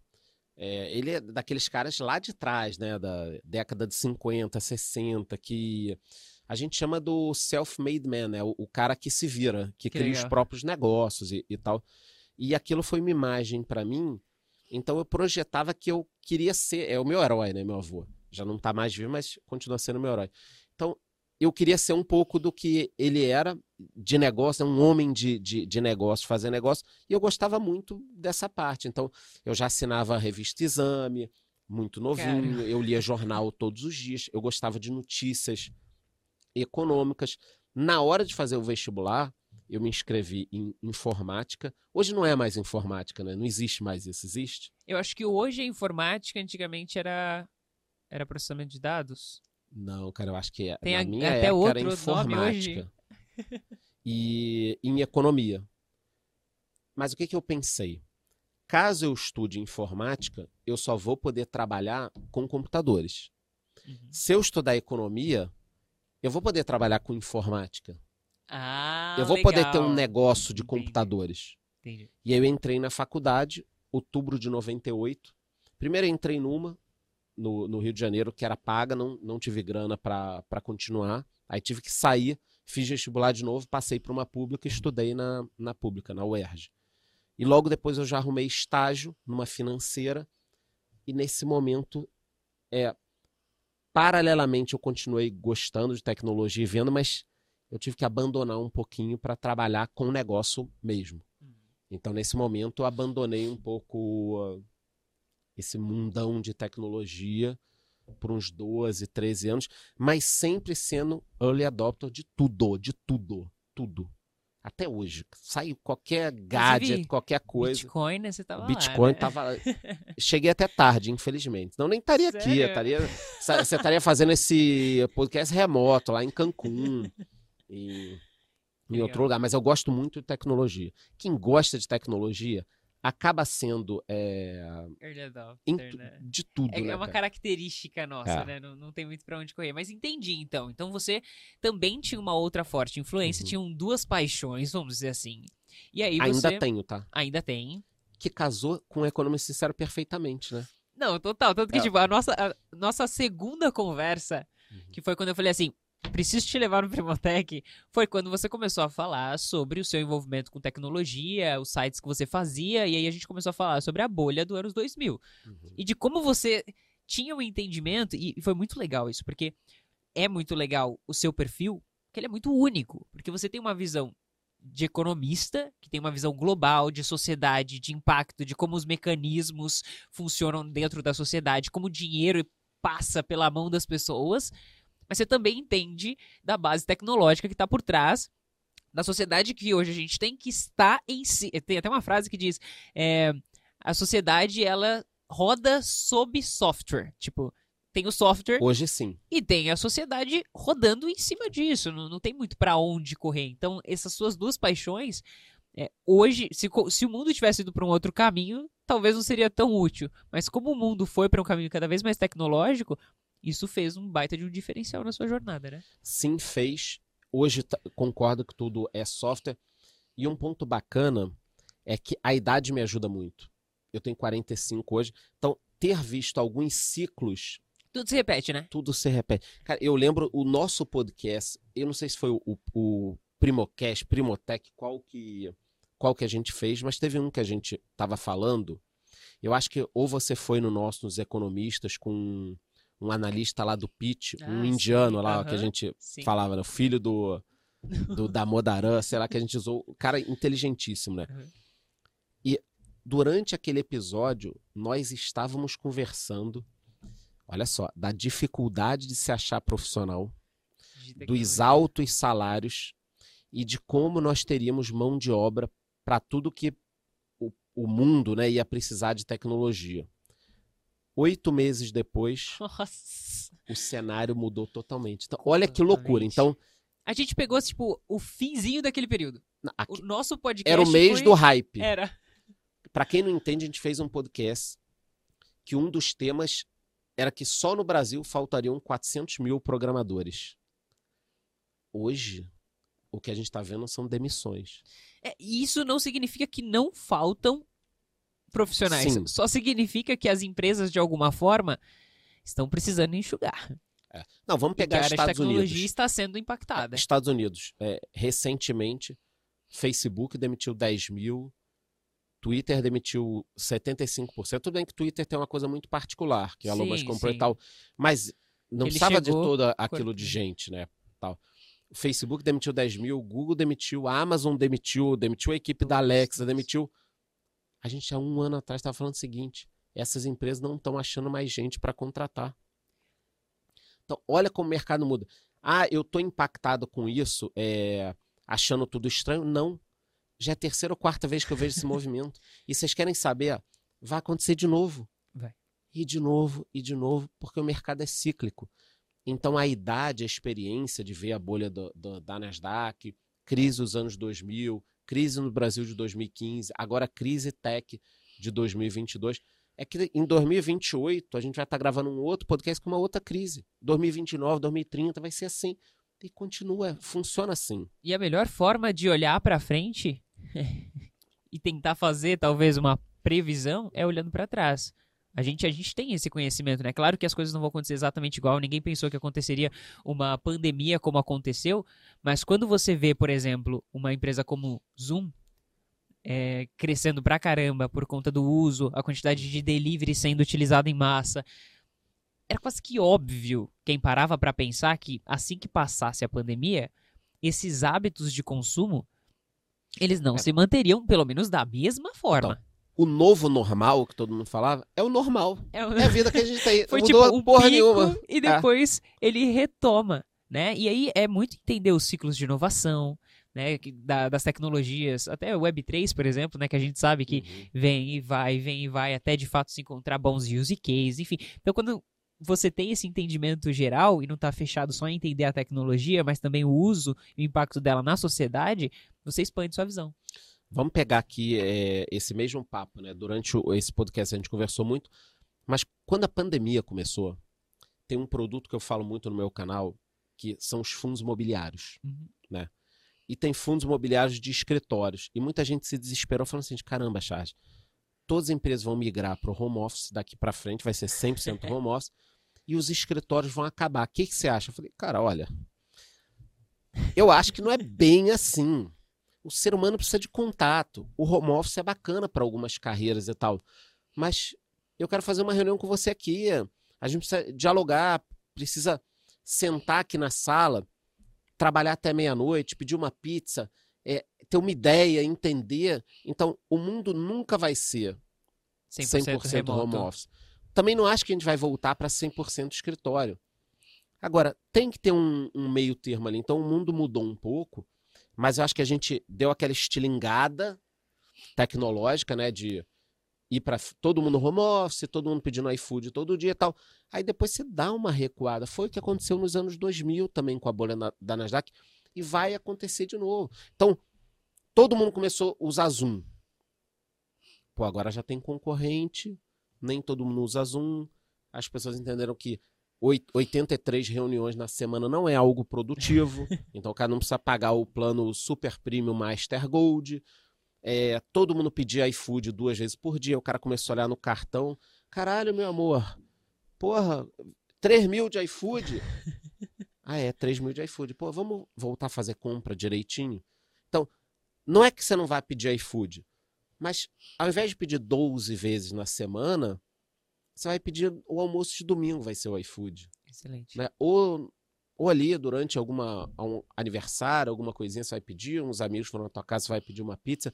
É, ele é daqueles caras lá de trás, né? Da década de 50, 60, que a gente chama do self-made man, né? O, o, cara que se vira, que, que cria legal. os próprios negócios e, e, tal. E aquilo foi uma imagem para mim. Então eu projetava que eu queria ser. É o meu herói, né? Meu avô. Já não tá mais vivo, mas continua sendo meu herói. Então eu queria ser um pouco do que ele era de negócio, um homem de, de, de negócio, fazer negócio, e eu gostava muito dessa parte. Então, eu já assinava a revista Exame, muito novinho, eu lia jornal todos os dias, eu gostava de notícias econômicas. Na hora de fazer o vestibular, eu me inscrevi em informática. Hoje não é mais informática, né? Não existe mais isso, existe? Eu acho que hoje a informática, antigamente, era, era processamento de dados. Não, cara, eu acho que é, Tem na a, minha até época outro era informática. (laughs) e em economia. Mas o que, que eu pensei? Caso eu estude informática, eu só vou poder trabalhar com computadores. Uhum. Se eu estudar economia, eu vou poder trabalhar com informática. Ah, eu vou legal. poder ter um negócio de Entendi. computadores. Entendi. E aí eu entrei na faculdade, outubro de 98. Primeiro eu entrei numa, no, no Rio de Janeiro, que era paga, não, não tive grana para continuar. Aí tive que sair Fiz vestibular de novo, passei para uma pública e estudei na, na pública, na UERJ. E logo depois eu já arrumei estágio numa financeira. E nesse momento, é, paralelamente, eu continuei gostando de tecnologia e vendo, mas eu tive que abandonar um pouquinho para trabalhar com o negócio mesmo. Então, nesse momento, eu abandonei um pouco uh, esse mundão de tecnologia por uns 12, 13 anos, mas sempre sendo early adopter de tudo, de tudo, tudo. Até hoje. Sai qualquer gadget, qualquer coisa. Bitcoin, né? Você tava Bitcoin lá, né? tava. (laughs) Cheguei até tarde, infelizmente. Não nem estaria aqui. Sério? Estaria... Você estaria fazendo esse podcast remoto lá em Cancún. em, em outro lugar. Mas eu gosto muito de tecnologia. Quem gosta de tecnologia acaba sendo é, Early adopter, né? de tudo. É, né, é uma cara? característica nossa, É. né? Não, não tem muito pra onde correr. Mas entendi, então. Então você também tinha uma outra forte influência, Uhum. tinham duas paixões, vamos dizer assim. E aí Ainda você tenho, tá? ainda tem. Que casou com o Economia Sincero perfeitamente, né? Não, total. Tanto que, É. tipo, a nossa, a nossa segunda conversa, Uhum. que foi quando eu falei assim, preciso te levar no Primotec, foi quando você começou a falar sobre o seu envolvimento com tecnologia, os sites que você fazia, e aí a gente começou a falar sobre a bolha do anos 2000. Uhum. E de como você tinha um entendimento, e foi muito legal isso, porque é muito legal o seu perfil, que ele é muito único, porque você tem uma visão de economista, que tem uma visão global de sociedade, de impacto, de como os mecanismos funcionam dentro da sociedade, como o dinheiro passa pela mão das pessoas, mas você também entende da base tecnológica que está por trás da sociedade que hoje a gente tem, que está em si. Tem até uma frase que diz: é, a sociedade ela roda sob software. Tipo, tem o software Hoje sim. e tem a sociedade rodando em cima disso. Não, não tem muito pra onde correr. Então, essas suas duas paixões, é, hoje, se, se o mundo tivesse ido pra um outro caminho, talvez não seria tão útil. Mas como o mundo foi pra um caminho cada vez mais tecnológico, isso fez um baita de um diferencial na sua jornada, né? Sim, fez. Hoje tá- concordo que tudo é software. E um ponto bacana é que a idade me ajuda muito. Eu tenho 45 hoje. Então, ter visto alguns ciclos, Tudo se repete, né? tudo se repete. Cara, eu lembro o nosso podcast, eu não sei se foi o, o, o Primocast, Primotech, qual que, qual que a gente fez, mas teve um que a gente tava falando. Eu acho que ou você foi no nosso, nos economistas, com um analista lá do Pitch, Ah, um sim, indiano lá, que a gente Sim. falava, né? O filho do, do Damodaran, sei lá, que a gente usou. O cara inteligentíssimo, né? Uhum. E durante aquele episódio, nós estávamos conversando, olha só, da dificuldade de se achar profissional, dos altos salários e de como nós teríamos mão de obra para tudo que o, o mundo né, ia precisar de tecnologia. Oito meses depois, Nossa. o cenário mudou totalmente. Então, olha que loucura. Então, A gente pegou, tipo, o finzinho daquele período. na- O aqui- nosso podcast era o mês foi... do hype. Era. Para quem não entende, a gente fez um podcast que um dos temas era que só no Brasil faltariam 400 mil programadores. Hoje, o que a gente está vendo são demissões. É, e isso não significa que não faltam profissionais. Sim. Só significa que as empresas, de alguma forma, estão precisando enxugar. Não, vamos a pegar área de Estados tecnologia Unidos. está sendo impactada. Estados Unidos, é, recentemente, Facebook demitiu 10 mil, Twitter demitiu 75%. Tudo bem que Twitter tem uma coisa muito particular, que a Musk comprou sim. e tal, mas não Ele precisava de todo aquilo de gente, né? Tal. O Facebook demitiu 10 mil, o Google demitiu, a Amazon demitiu, demitiu a equipe da Alexa, demitiu. A gente há um ano atrás estava falando o seguinte: essas empresas não estão achando mais gente para contratar. Então, olha como o mercado muda. Ah, eu tô impactado com isso, é, achando tudo estranho. Não. Já é a terceira ou quarta vez que eu vejo esse (laughs) movimento. E vocês querem saber? Vai acontecer de novo. Vai. E de novo, e de novo, porque o mercado é cíclico. Então, a idade, a experiência de ver a bolha do- do- da Nasdaq, crise dos anos 2000, crise no Brasil de 2015, agora crise tech de 2022. É que em 2028 a gente vai estar gravando um outro podcast com uma outra crise. 2029, 2030 vai ser assim. E continua, funciona assim. E a melhor forma de olhar pra frente (laughs) e tentar fazer talvez uma previsão é olhando pra trás. A gente, a gente tem esse conhecimento, né? Claro que as coisas não vão acontecer exatamente igual, ninguém pensou que aconteceria uma pandemia como aconteceu, mas quando você vê, por exemplo, uma empresa como Zoom é, crescendo pra caramba por conta do uso, a quantidade de delivery sendo utilizada em massa, era quase que óbvio quem parava para pensar que assim que passasse a pandemia, esses hábitos de consumo eles não É. se manteriam, pelo menos da mesma forma. O novo normal, que todo mundo falava, é o normal. É, É a vida que a gente tem. (laughs) Foi não tipo mudou um porra nenhuma. e depois ele retoma, né? E aí é muito entender os ciclos de inovação, né? da- das tecnologias, até o Web3, por exemplo, né? Que a gente sabe que Uhum. vem e vai, vem e vai, até de fato se encontrar bons use cases, enfim. Então, quando você tem esse entendimento geral e não está fechado só em entender a tecnologia, mas também o uso e o impacto dela na sociedade, você expande sua visão. Vamos pegar aqui é, esse mesmo papo, né? Durante o- esse podcast a gente conversou muito, mas quando a pandemia começou, tem um produto que eu falo muito no meu canal, que são os fundos imobiliários. Uhum. E tem fundos imobiliários de escritórios. E muita gente se desesperou falando assim: caramba, Charles, todas as empresas vão migrar para o home office daqui para frente, vai ser 100% (laughs) home office, e os escritórios vão acabar. O que, que você acha? Eu falei, cara, olha, eu acho que não é bem assim. O ser humano precisa de contato. O home office é bacana para algumas carreiras e tal. Mas eu quero fazer uma reunião com você aqui. A gente precisa dialogar, precisa sentar aqui na sala, trabalhar até meia-noite, pedir uma pizza, é, ter uma ideia, entender. Então, o mundo nunca vai ser 100%, 100%, remoto. home office. Também não acho que a gente vai voltar para 100% escritório. Agora, tem que ter um, um meio termo ali. Então, o mundo mudou um pouco, mas eu acho que a gente deu aquela estilingada tecnológica, né, de ir para todo mundo home office, todo mundo pedindo iFood todo dia e tal. Aí depois você dá uma recuada. Foi o que aconteceu nos anos 2000 também com a bolha na- da Nasdaq e vai acontecer de novo. Então, todo mundo começou a usar Zoom. Pô, agora já tem concorrente, nem todo mundo usa Zoom. As pessoas entenderam que 83 reuniões na semana não é algo produtivo. (laughs) então, o cara não precisa pagar o plano Super Premium Master Gold. É, todo mundo pedia iFood duas vezes por dia. O cara começou a olhar no cartão. Caralho, meu amor. Porra, 3 mil de iFood? (laughs) ah, é, 3 mil de iFood. Pô, vamos voltar a fazer compra direitinho? Então, não é que você não vai pedir iFood, mas ao invés de pedir 12 vezes na semana, você vai pedir o almoço de domingo, vai ser o iFood. Excelente. Né? Ou, ou ali, durante alguma um aniversário, alguma coisinha, você vai pedir, uns amigos foram na tua casa, você vai pedir uma pizza.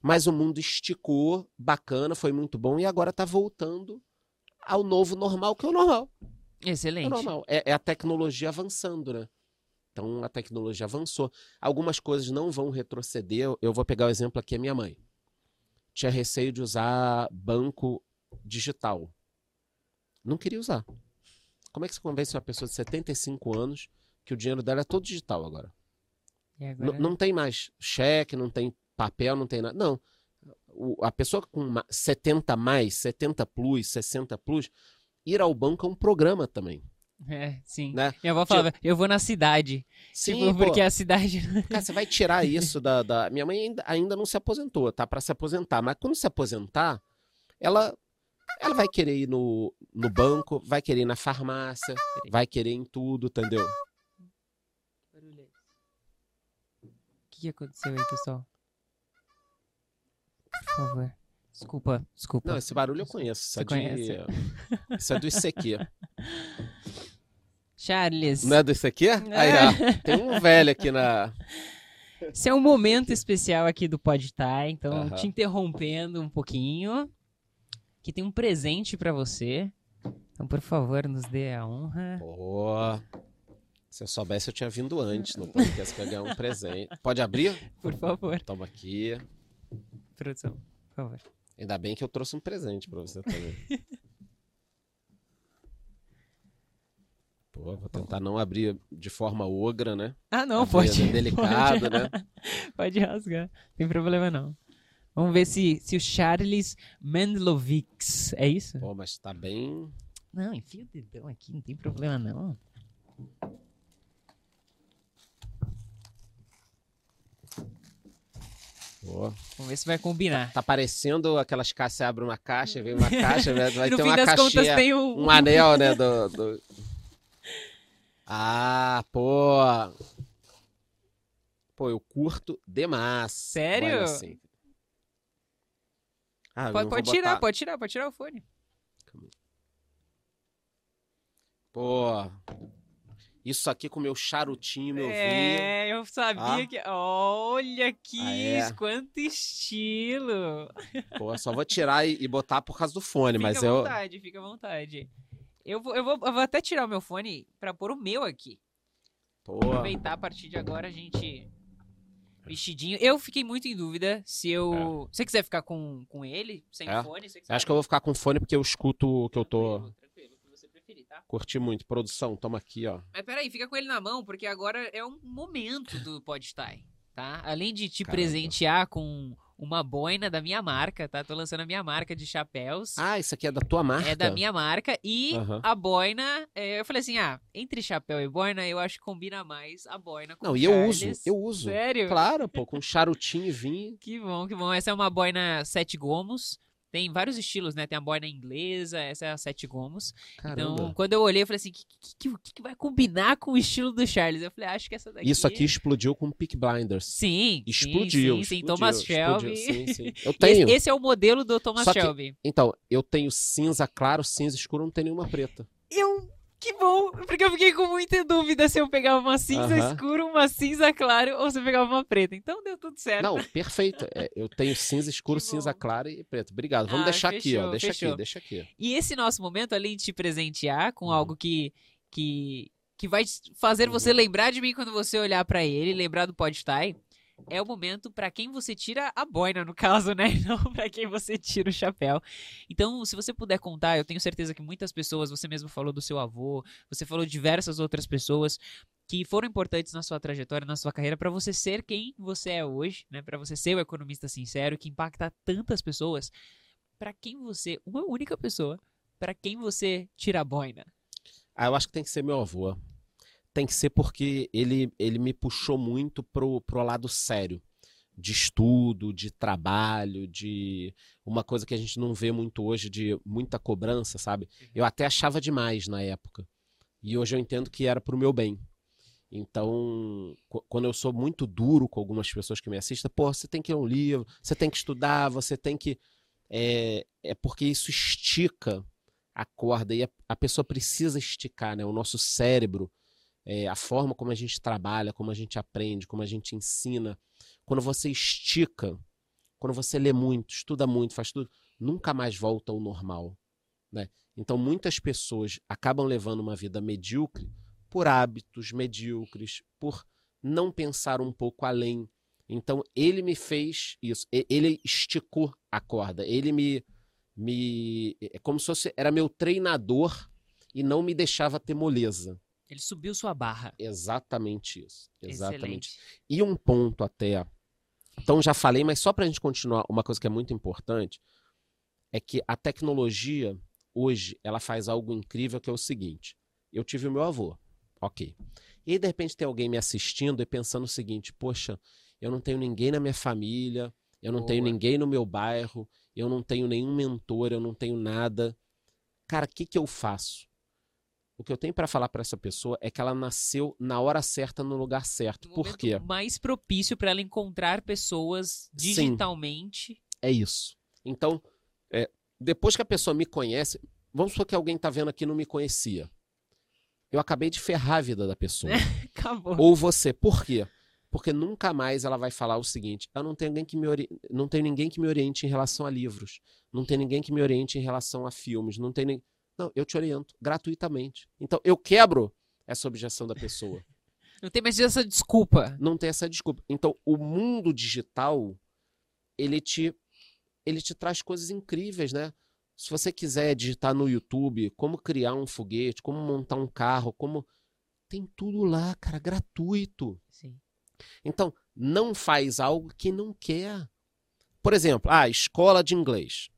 Mas o mundo esticou, bacana, foi muito bom, e agora tá voltando ao novo normal, que é o normal. É Excelente. o normal. É, é a tecnologia avançando, né? Então a tecnologia avançou. Algumas coisas não vão retroceder. Eu- Eu vou pegar o exemplo aqui, a minha mãe. Tinha receio de usar banco digital. Não queria usar. Como é que você convence uma pessoa de 75 anos que o dinheiro dela é todo digital agora? Agora? Não tem mais cheque, não tem papel, não tem nada. Não. O- a pessoa com ma- 70 mais, 70 plus, 60 plus, ir ao banco é um programa também. É, sim. Né? Minha avó falava, eu vou na cidade. Sim, (laughs) tipo, porque a cidade. (laughs) Cara, você vai tirar isso da, da- Minha mãe ainda, ainda não se aposentou, tá para se aposentar. Mas quando se aposentar, ela, ela vai querer ir no, no banco, vai querer ir na farmácia, vai querer em tudo, entendeu? O que que aconteceu aí, pessoal? Por favor. Desculpa, desculpa. Não, esse barulho eu conheço. Isso, Você é, de, conhece? isso é do ICQ. (laughs) Charles, Não é do ICQ? Aí, ó, (laughs) tem um velho aqui na. esse é um momento especial aqui do Podtai, então Aham. te interrompendo um pouquinho. Que tem um presente pra você. Então, por favor, nos dê a honra. Pô. Se eu soubesse, eu tinha vindo antes no podcast ia ganhar um presente. Pode abrir? Por favor, Toma aqui. produção. Por favor. Ainda bem que eu trouxe um presente pra você também. Pô, vou tentar não abrir de forma ogra, né? Ah, não, Abrir pode. delicado, pode, né? (laughs) Pode rasgar. Não tem problema não. Vamos ver se, se o Charles Mendlovics. É isso? Pô, mas tá bem. Não, enfia o dedão aqui, não tem problema não. Pô, Vamos ver se vai combinar. tá parecendo aquelas caixas, você abre uma caixa, vem uma caixa, vai (laughs) vai ter uma contas caixinha, tem um... um anel, né, do, do- Ah, pô... Pô, eu curto demais. Sério? Assim. Ah, Pode, pode tirar, botar- pode tirar, pode tirar o fone. Pô, isso aqui com meu charutinho, meu vinho. É, eu sabia Ah. que. Olha que Ah, é? isso, quanto estilo! Pô, eu só vou tirar e, e botar por causa do fone, Fica mas à eu... vontade, fica à vontade. Eu vou, eu, vou, eu vou até tirar o meu fone pra pôr o meu aqui. Pô, Aproveitar a partir de agora a gente. Vestidinho. Eu fiquei muito em dúvida se eu. Se você quiser ficar com, com ele, sem É. fone, você acho que eu vou ficar com fone porque eu escuto o que eu tô... Tranquilo, tranquilo, o que você preferir, tá? Curti muito. Produção, toma aqui, ó. Mas peraí, fica com ele na mão, porque agora é um momento do Podstyle, tá? Além de te Caramba. presentear com uma boina da minha marca, tá? Tô lançando a minha marca de chapéus. Ah, isso aqui é da tua marca? É da minha marca. E Aham. a boina, é, eu falei assim: ah, entre chapéu e boina, eu acho que combina mais a boina com Não, e eu uso, eu uso. Sério? Claro, pô, com charutinho e vinho. Que bom, que bom. Essa é uma boina sete gomos. Tem vários estilos, né? Tem a boina inglesa, essa é a sete gomos. Caramba. Então, quando eu olhei, eu falei assim: o que, que, que, que vai combinar com o estilo do Charles? Eu falei: acho que essa daqui. Isso aqui explodiu com Peak Blinders. Sim, Explodiu. Sim, sim, sim. explodiu, Thomas explodiu. Shelby. Sim, sim. (laughs) Eu E Esse, tenho. esse é o modelo do Thomas Só Shelby. Então, eu tenho cinza claro, cinza escuro, não tem nenhuma preta. Eu. Que bom, porque eu fiquei com muita dúvida se eu pegava uma cinza escura, uma cinza claro ou se eu pegava uma preta. Então deu tudo certo. Não, perfeito. É, eu tenho cinza (laughs) escuro, cinza claro e preto. Obrigado. Vamos Ah, deixar aqui, ó. fechou, Deixa fechou. aqui, deixa aqui. E esse nosso momento, além de te presentear com Uhum. algo que, que, que vai fazer Uhum. você lembrar de mim quando você olhar pra ele, lembrar do Podstyle, é o momento pra quem você tira a boina, no (laughs) caso, né? Não pra quem você tira o chapéu. Então, se você puder contar, eu tenho certeza que muitas pessoas, você mesmo falou do seu avô, você falou de diversas outras pessoas que foram importantes na sua trajetória, na sua carreira, pra você ser quem você é hoje, né? Para você ser o economista sincero que impacta tantas pessoas. Pra quem você, uma única pessoa, pra quem você tira a boina. Ah, eu acho que tem que ser meu avô. Tem que ser porque ele, ele me puxou muito pro, pro lado sério. De estudo, de trabalho, de uma coisa que a gente não vê muito hoje, de muita cobrança, sabe? Eu até achava demais na época. E hoje eu entendo que era pro meu bem. Então, qu- quando eu sou muito duro com algumas pessoas que me assistem, pô, você tem que ler um livro, você tem que estudar, você tem que. É, é porque isso estica a corda e a, a pessoa precisa esticar, né? O nosso cérebro, é, a forma como a gente trabalha, como a gente aprende, como a gente ensina. Quando você estica, quando você lê muito, estuda muito, faz tudo, nunca mais volta ao normal, né? Então muitas pessoas acabam levando uma vida medíocre por hábitos medíocres, por não pensar um pouco além. Então ele me fez isso, ele esticou a corda, ele me me é como se fosse era meu treinador e não me deixava ter moleza. Ele subiu sua barra. Exatamente isso. Exatamente. Excelente. E um ponto até. Então já falei, mas só para a gente continuar, uma coisa que é muito importante é que a tecnologia hoje ela faz algo incrível que é o seguinte: eu tive o meu avô, ok. E aí, de repente tem alguém me assistindo e pensando o seguinte: poxa, eu não tenho ninguém na minha família, eu não tenho Boa. ninguém no meu bairro, eu não tenho nenhum mentor, eu não tenho nada. Cara, o que, que eu faço? O que eu tenho para falar para essa pessoa é que ela nasceu na hora certa, no lugar certo. No Por quê? mais propício pra ela encontrar pessoas Sim. digitalmente. É isso. Então, é, depois que a pessoa me conhece, vamos supor que alguém está vendo aqui e não me conhecia. Eu acabei de ferrar a vida da pessoa. (laughs) Acabou. Ou você. Por quê? Porque nunca mais ela vai falar o seguinte: eu não tenho ninguém que me ori... não tenho ninguém que me oriente em relação a livros, não tem ninguém que me oriente em relação a filmes, não tem nem... Não, eu te oriento gratuitamente. Então eu quebro essa objeção da pessoa. (laughs) Não tem mais essa desculpa. não tem essa desculpa. Então, o mundo digital, ele te, ele te traz coisas incríveis, né? Se você quiser digitar no YouTube como criar um foguete, como montar um carro, como. Tem tudo lá, cara, gratuito. Sim. Então, não faz algo que não quer. Por exemplo, ah, escola de inglês.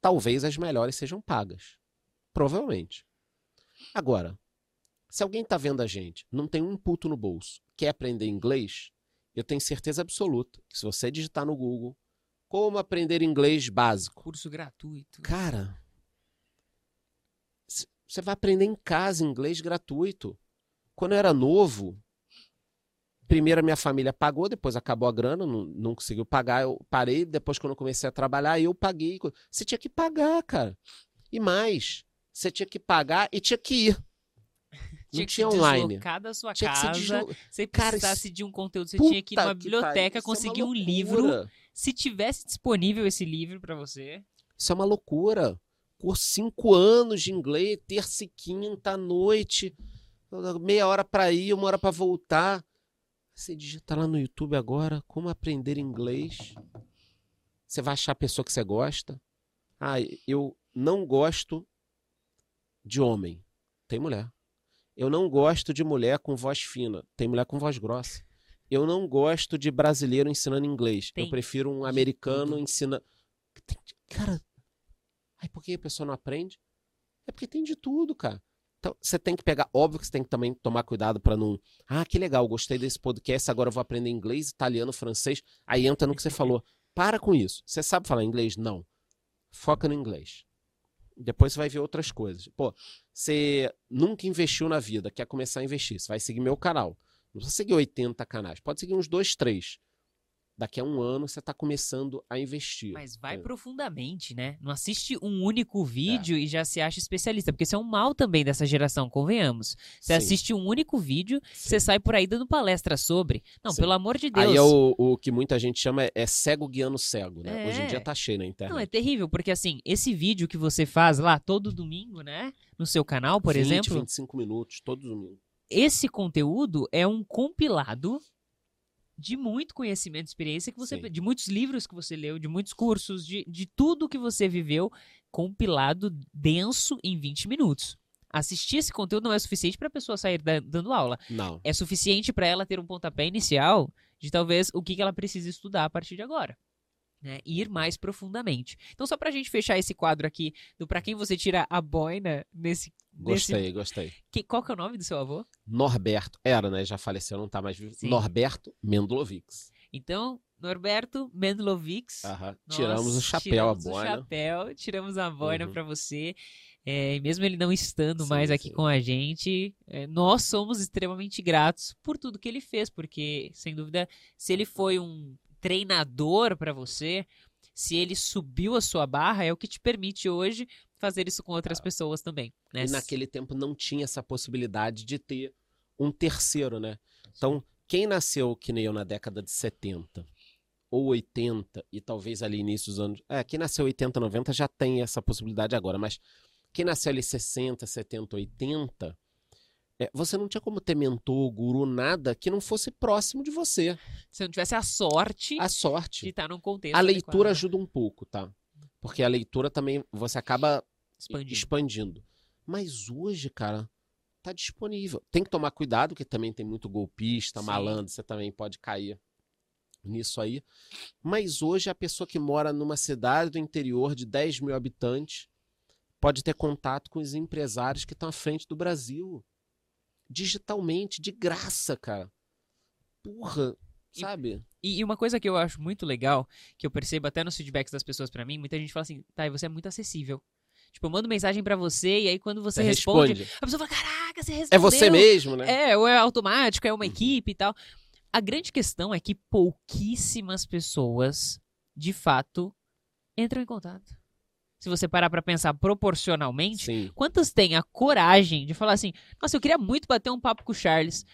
Talvez as melhores sejam pagas. Provavelmente. Agora, se alguém está vendo a gente, não tem um puto no bolso, quer aprender inglês, eu tenho certeza absoluta que se você digitar no Google como aprender inglês básico, Curso gratuito. cara, você vai aprender em casa inglês gratuito. Quando eu era novo, primeiro a minha família pagou, depois acabou a grana, não, não conseguiu pagar, eu parei, depois quando eu comecei a trabalhar, eu paguei. Você tinha que pagar, cara. E mais, você tinha que pagar e tinha que ir. (laughs) Não que tinha online. da sua Tinha que se casa. deslo... Cara, precisasse isso- de um conteúdo, você tinha que ir numa biblioteca, é conseguir um livro. Se tivesse disponível esse livro pra você, Isso é uma loucura. Curso cinco anos de inglês, terça e quinta à noite, meia hora para ir, uma hora para voltar. Você digita lá no YouTube agora como aprender inglês. Você vai achar a pessoa que você gosta. Ah, eu não gosto de homem. Tem mulher. Eu não gosto de mulher com voz fina. Tem mulher com voz grossa. Eu não gosto de brasileiro ensinando inglês. Tem eu prefiro um americano ensinando. Cara, aí por que a pessoa não aprende? É porque tem de tudo, cara. Então, você tem que pegar, óbvio que você tem que também tomar cuidado para não, ah, que legal, gostei desse podcast, agora eu vou aprender inglês, italiano, francês. Aí entra no que você falou. Para com isso. Você sabe falar inglês? Não. Foca no inglês. Depois você vai ver outras coisas. Pô, você nunca investiu na vida, quer começar a investir. Você vai seguir meu canal. Não precisa seguir 80 canais. Pode seguir uns dois, três. Daqui a um ano você está começando a investir. mas vai É. profundamente, né? Não assiste um único vídeo É. e já se acha especialista, porque isso é um mal também dessa geração, convenhamos. Você Sim, assiste um único vídeo, sim. você sai por aí dando palestra sobre. Não, Sim. pelo amor de Deus. Aí é o, o que muita gente chama é, é cego guiando cego, né? É. Hoje em dia tá cheio na internet. Não, é terrível, porque assim, esse vídeo que você faz lá todo domingo, né? No seu canal, por 20, exemplo, 25 minutos, todo domingo. esse conteúdo é um compilado de muito conhecimento e experiência que você Sim. de muitos livros que você leu, de muitos cursos, de, de tudo que você viveu, compilado denso em 20 minutos. Assistir esse conteúdo não é suficiente para a pessoa sair da- dando aula. Não. É suficiente para ela ter um pontapé inicial de talvez o que, que ela precisa estudar a partir de agora. Né? Ir mais profundamente. Então, só pra gente fechar esse quadro aqui do pra quem você tira a boina nesse. nesse Gostei, gostei. que, qual que é o nome do seu avô? Norberto, era, né? Já faleceu, não tá mais vivo. Sim. Norberto Mendlovics. Então, Norberto. Aham. nós Tiramos o chapéu, tiramos a o boina. chapéu, tiramos a boina Uhum. pra você. É, mesmo ele não estando Sim, mais aqui sim. com a gente, é, nós somos extremamente gratos por tudo que ele fez, porque, sem dúvida, se ele foi um treinador pra você, se ele subiu a sua barra, é o que te permite hoje fazer isso com outras pessoas também. Né? E naquele tempo não tinha essa possibilidade de ter um terceiro, né? Então, quem nasceu que nem eu na década de 70 ou 80 e talvez ali início dos anos, é, quem nasceu 80, 90 já tem essa possibilidade agora, mas quem nasceu ali 60, 70, 80, é, você não tinha como ter mentor, guru, nada que não fosse próximo de você. Se não tivesse a sorte A sorte. de estar num contexto A leitura adequado, ajuda um pouco, tá? Porque a leitura também você acaba expandir. expandindo. Mas hoje, cara, tá disponível. Tem que tomar cuidado, que também tem muito golpista, Sim. malandro, você também pode cair nisso aí. Mas hoje a pessoa que mora numa cidade do interior de 10 mil habitantes pode ter contato com os empresários que estão à frente do Brasil. Digitalmente, de graça, cara. Porra, sabe? E, e uma coisa que eu acho muito legal, que eu percebo até nos feedbacks das pessoas pra mim, muita gente fala assim, tá, e você é muito acessível. Tipo, eu mando mensagem pra você e aí quando você, Você responde, responde. a pessoa fala, caraca, você respondeu. É você mesmo, né? É, ou é automático, é uma Uhum. equipe e tal. A grande questão é que pouquíssimas pessoas, de fato, entram em contato. Se você parar pra pensar proporcionalmente, Sim. quantas têm a coragem de falar assim: Nossa, eu queria muito bater um papo com o Charles.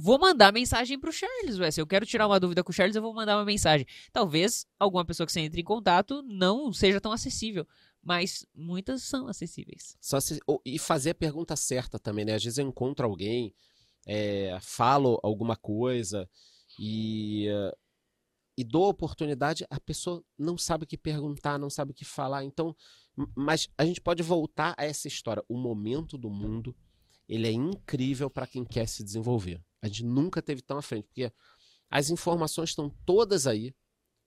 Vou mandar mensagem pro Charles, ué. Se eu quero tirar uma dúvida com o Charles, eu vou mandar uma mensagem. Talvez alguma pessoa que você entre em contato não seja tão acessível. Mas muitas são acessíveis. Se- e fazer a pergunta certa também, né? Às vezes eu encontro alguém, é, falo alguma coisa e, eh, e dou oportunidade, a pessoa não sabe o que perguntar, não sabe o que falar. Então, mas a gente pode voltar a essa história. O momento do mundo, ele é incrível para quem quer se desenvolver. A gente nunca teve tão à frente, porque as informações estão todas aí,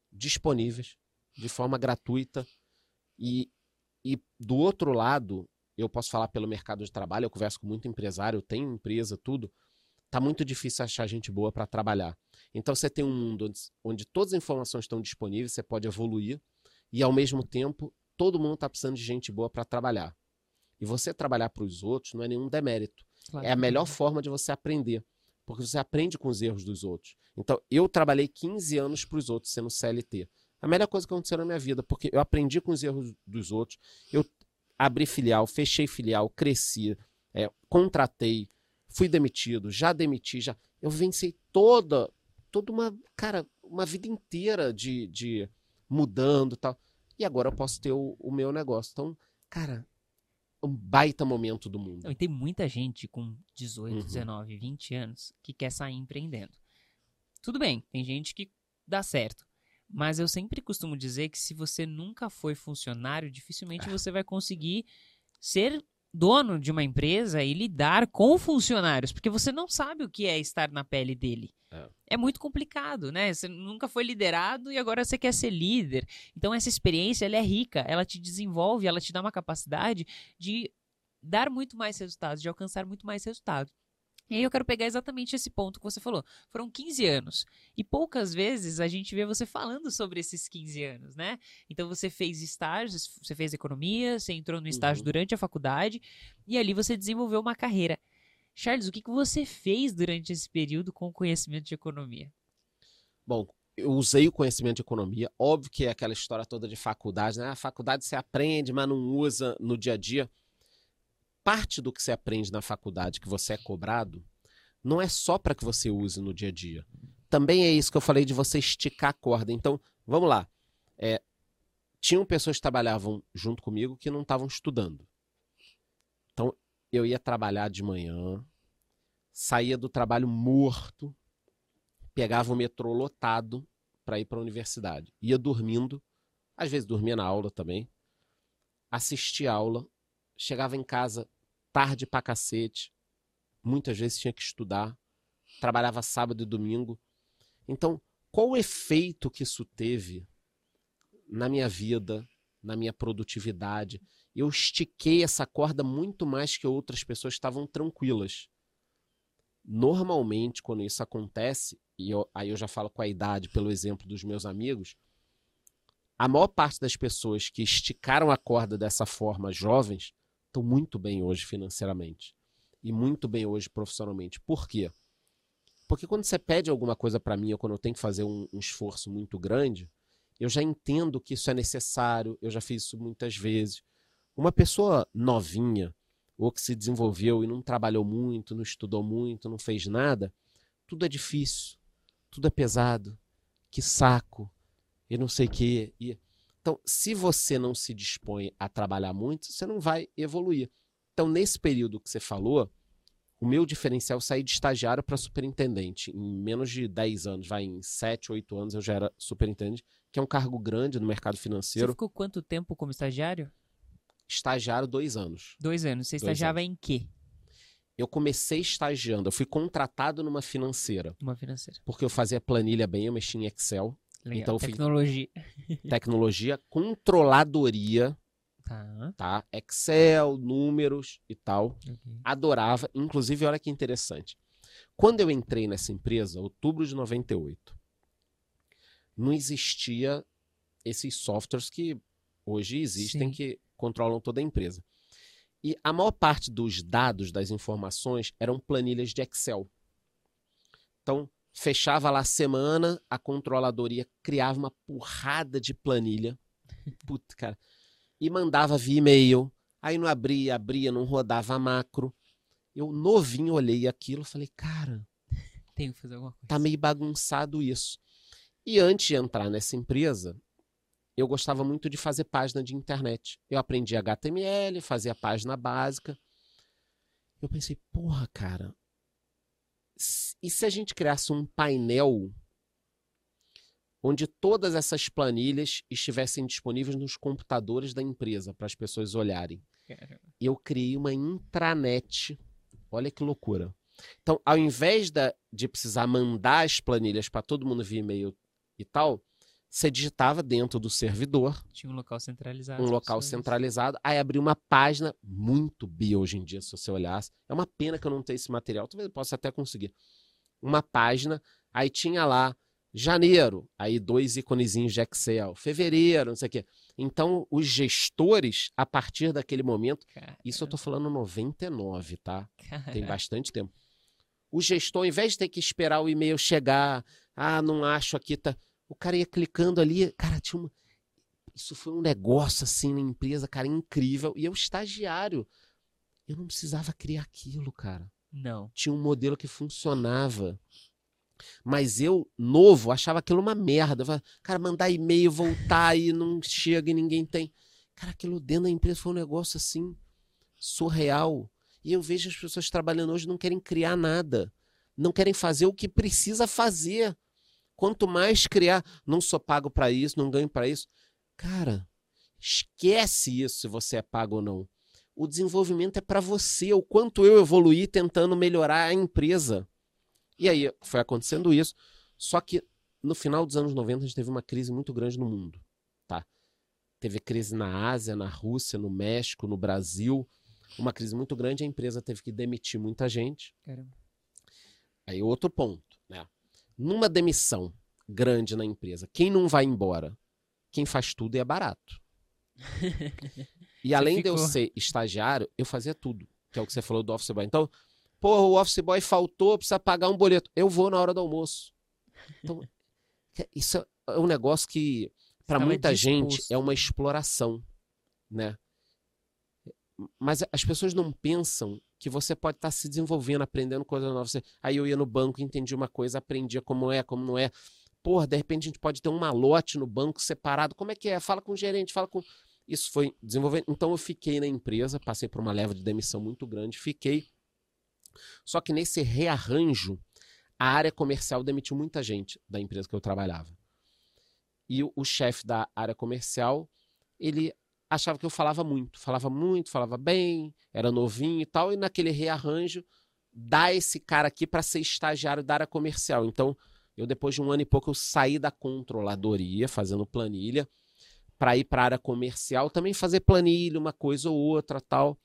disponíveis, de forma gratuita. E, e do outro lado, eu posso falar pelo mercado de trabalho, eu converso com muito empresário, eu tenho empresa, tudo. Tá muito difícil achar gente boa para trabalhar. Então você tem um mundo onde, onde todas as informações estão disponíveis, você pode evoluir e ao mesmo tempo todo mundo está precisando de gente boa para trabalhar. E você trabalhar para os outros não é nenhum demérito. Claro. É a melhor forma de você aprender, porque você aprende com os erros dos outros. Então, eu trabalhei 15 anos para os outros sendo CLT. A melhor coisa que aconteceu na minha vida, porque eu aprendi com os erros dos outros. Eu abri filial, fechei filial, cresci, é, contratei, fui demitido, já demiti, já. Eu venci toda, toda uma, cara, uma vida inteira de, de mudando e tal. E agora eu posso ter o, o meu negócio. Então, cara, um baita momento do mundo. Não, e tem muita gente com 18, Uhum. 19, 20 anos que quer sair empreendendo. Tudo bem, tem gente que dá certo. Mas eu sempre costumo dizer que se você nunca foi funcionário, dificilmente É. você vai conseguir ser dono de uma empresa e lidar com funcionários, porque você não sabe o que é estar na pele dele. É. É muito complicado, né? Você nunca foi liderado e agora você quer ser líder. Então essa experiência ela é rica, ela te desenvolve, ela te dá uma capacidade de dar muito mais resultados, de alcançar muito mais resultados. E aí eu quero pegar exatamente esse ponto que você falou. Foram 15 anos. E poucas vezes a gente vê você falando sobre esses 15 anos, né? Então você fez estágios, você fez economia, você entrou no estágio Uhum. durante a faculdade e ali você desenvolveu uma carreira. Charles, o que, que você fez durante esse período com o conhecimento de economia? Bom, eu usei o conhecimento de economia. Óbvio que é aquela história toda de faculdade, né? A faculdade você aprende, mas não usa no dia a dia. Parte do que você aprende na faculdade, que você é cobrado, não é só para que você use no dia a dia. Também é isso que eu falei de você esticar a corda. Então, vamos lá. É, tinham pessoas que trabalhavam junto comigo que não estavam estudando. Então, eu ia trabalhar de manhã, saía do trabalho morto, pegava o metrô lotado para ir para a universidade. Ia dormindo, às vezes dormia na aula também, assistia aula, chegava em casa tarde pra cacete, muitas vezes tinha que estudar, trabalhava sábado e domingo. Então, qual o efeito que isso teve na minha vida, na minha produtividade? Eu estiquei essa corda muito mais que outras pessoas estavam tranquilas. Normalmente, quando isso acontece, e eu- aí eu já falo com a idade, pelo exemplo dos meus amigos, a maior parte das pessoas que esticaram a corda dessa forma, jovens, estão muito bem hoje financeiramente. E muito bem hoje profissionalmente. Por quê? Porque quando você pede alguma coisa para mim, ou quando eu tenho que fazer um, um esforço muito grande, eu já entendo que isso é necessário, eu já fiz isso muitas vezes. Uma pessoa novinha, ou que se desenvolveu e não trabalhou muito, não estudou muito, não fez nada, tudo é difícil, tudo é pesado, que saco, e não sei o quê. E... Então, se você não se dispõe a trabalhar muito, você não vai evoluir. Então, nesse período que você falou, o meu diferencial é sair de estagiário para superintendente. Em menos de 10 anos, vai em 7, 8 anos eu já era superintendente, que é um cargo grande no mercado Você financeiro. ficou quanto tempo como estagiário? Estagiário, dois anos. Dois anos. Você Dois estagiava em quê? Eu comecei estagiando, eu fui contratado numa financeira, Uma financeira. porque eu fazia planilha bem, eu mexia em Excel, Legal. Então Tecnologia. (laughs) tecnologia, controladoria, Tá. tá? Excel, números e tal. ok. Adorava, inclusive, olha que interessante. Quando eu entrei nessa empresa, outubro de 98, não existia esses softwares que hoje existem Sim. que controlam toda a empresa. E a maior parte dos dados, das informações, eram planilhas de Excel. Então, fechava lá a semana, a controladoria criava uma porrada de planilha. (laughs) Puta, cara. E mandava via e-mail. Aí não abria, abria, não rodava macro. Eu novinho olhei aquilo e falei, cara, Tenho que fazer alguma coisa. tá meio bagunçado isso. E antes de entrar nessa empresa, eu gostava muito de fazer página de internet. Eu aprendi HTML, fazia página básica. Eu pensei, porra, cara, e se a gente criasse um painel onde todas essas planilhas estivessem disponíveis nos computadores da empresa para as pessoas olharem? Eu criei uma intranet. Olha que loucura. Então, ao invés da- de precisar mandar as planilhas para todo mundo via e-mail e tal, você digitava dentro do servidor, Tinha um local centralizado. um local pessoas- centralizado, aí abriu uma página muito bi hoje em dia, se você olhasse. É uma pena que eu não tenha esse material, talvez eu possa até conseguir. Uma página Aí tinha lá janeiro, aí dois íconezinhos de Excel, fevereiro, não sei o quê. Então, os gestores, a partir daquele momento, Cara, isso eu tô falando 99, tá? cara. Tem bastante tempo. O gestor, ao invés de ter que esperar o e-mail chegar, ah, não acho aqui, tá. O cara ia clicando ali, cara, tinha uma. Isso foi um negócio assim na empresa, cara, incrível. E eu, estagiário, eu não precisava criar aquilo, cara. Não. Tinha um modelo que funcionava. Mas eu, novo, achava aquilo uma merda. Cara, mandar e-mail, voltar e não chega e ninguém tem. Cara, aquilo dentro da empresa foi um negócio assim, surreal. E eu vejo as pessoas trabalhando hoje não querem criar nada. Não querem fazer o que precisa fazer. Quanto mais criar, não sou pago para isso, não ganho para isso. Cara, esquece isso se você é pago ou não. O desenvolvimento é para você, o quanto eu evoluí tentando melhorar a empresa. E aí foi acontecendo isso. Só que no final dos anos 90 a gente teve uma crise muito grande no mundo, tá? Teve crise na Ásia, na Rússia, no México, no Brasil, uma crise muito grande, a empresa teve que demitir muita gente. Caramba. Aí outro ponto, né? Numa demissão grande na empresa, quem não vai embora? Quem faz tudo e é barato. (laughs) E além de eu ficou. ser estagiário, eu fazia tudo, que é o que você falou do office boy. Então, pô, o office boy faltou, precisa pagar um boleto. Eu vou na hora do almoço. Então, (laughs) que- isso é um negócio que para muita gente disposto. é uma exploração, né? Mas as pessoas não pensam que você pode estar se desenvolvendo, aprendendo coisas novas. Aí eu ia no banco, entendia uma coisa, aprendia como é, como não é. Porra, de repente a gente pode ter um malote no banco separado. Como é que é? Fala com o gerente, fala com. Isso foi desenvolvendo. Então eu fiquei na empresa, passei por uma leva de demissão muito grande, fiquei. Só que nesse rearranjo, a área comercial demitiu muita gente da empresa que eu trabalhava. E o, o chefe da área comercial, ele achava que eu falava muito, falava muito, falava bem, era novinho e tal, e naquele rearranjo dá esse cara aqui para ser estagiário da área comercial. Então, eu depois de um ano e pouco eu saí da controladoria, fazendo planilha, para ir para a área comercial, também fazer planilha, uma coisa ou outra, tal.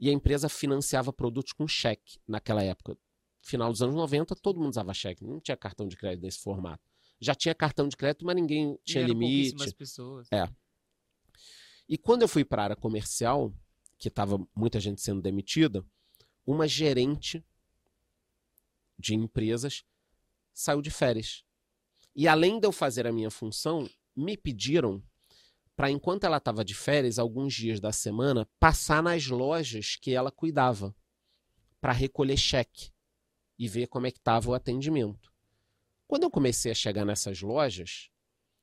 E a empresa financiava produtos com cheque naquela época. Final dos anos 90, todo mundo usava cheque, não tinha cartão de crédito nesse formato. Já tinha cartão de crédito, mas ninguém tinha limite. pessoas. É. E quando eu fui para a área comercial, que estava muita gente sendo demitida, uma gerente de empresas saiu de férias. E além de eu fazer a minha função, me pediram para, enquanto ela estava de férias, alguns dias da semana, passar nas lojas que ela cuidava para recolher cheque e ver como é que estava o atendimento. Quando eu comecei a chegar nessas lojas,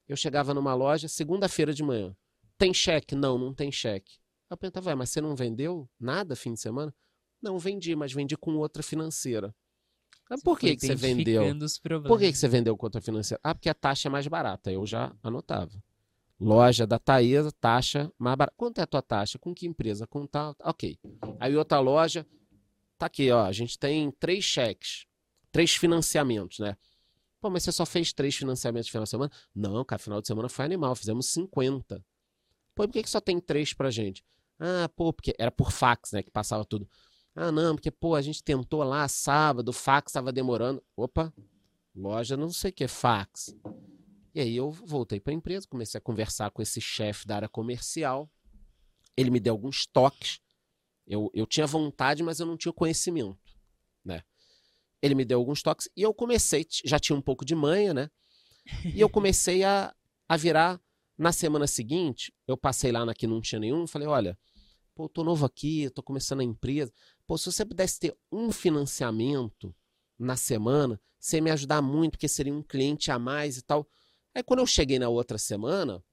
eu chegava numa loja segunda-feira de manhã. Tem cheque? Não, não tem cheque. Eu perguntava, "Ué, mas você não vendeu nada fim de semana? Não, vendi, mas vendi com outra financeira. Mas por que, que você vendeu? Por que, que você vendeu com outra financeira? Ah, porque a taxa é mais barata. Eu já anotava. Loja da Taesa, taxa mais barata. Quanto é a tua taxa? Com que empresa? Com tal? Ok. Aí outra loja, tá aqui, ó. A gente tem três cheques, três financiamentos, né? Pô, mas você só fez três financiamentos no final de semana? Não, cara, final de semana foi animal, fizemos 50. Pô, por que, que só tem três pra gente? Ah, pô, porque era por fax, né, que passava tudo. Ah, não, porque, pô, a gente tentou lá sábado, o fax tava demorando. Opa, loja não sei o que, fax. E aí eu voltei para a empresa, comecei a conversar com esse chefe da área comercial. Ele me deu alguns toques. Eu, eu tinha vontade, mas eu não tinha conhecimento, né? Ele me deu alguns toques e eu comecei, já tinha um pouco de manha, né? E eu (laughs) comecei a, a virar. Na semana seguinte, eu passei lá na que não tinha nenhum, falei, olha, pô, eu tô novo aqui, eu tô começando a empresa. Pô, se você pudesse ter um financiamento na semana, você ia me ajudar muito, porque seria um cliente a mais e tal. Aí quando eu cheguei na outra semana,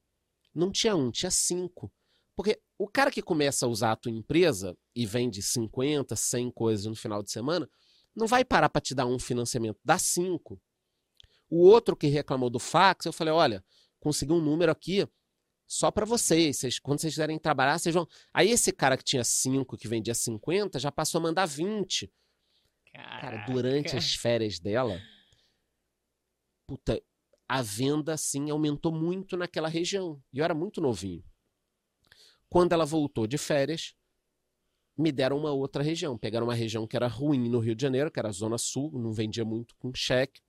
não tinha um, tinha cinco. Porque o cara que começa a usar a tua empresa e vende 50, 100 coisas no final de semana, não vai parar para te dar um financiamento, dá cinco. O outro que reclamou do fax, eu falei, olha, consegui um número aqui só para vocês. vocês. Quando vocês quiserem trabalhar, vocês vão. Aí esse cara que tinha cinco, que vendia 50, já passou a mandar 20. Cara, Caraca. durante as férias dela, puta, a venda assim aumentou muito naquela região. E eu era muito novinho. Quando ela voltou de férias, me deram uma outra região. Pegaram uma região que era ruim no Rio de Janeiro, que era a Zona Sul, não vendia muito com cheque.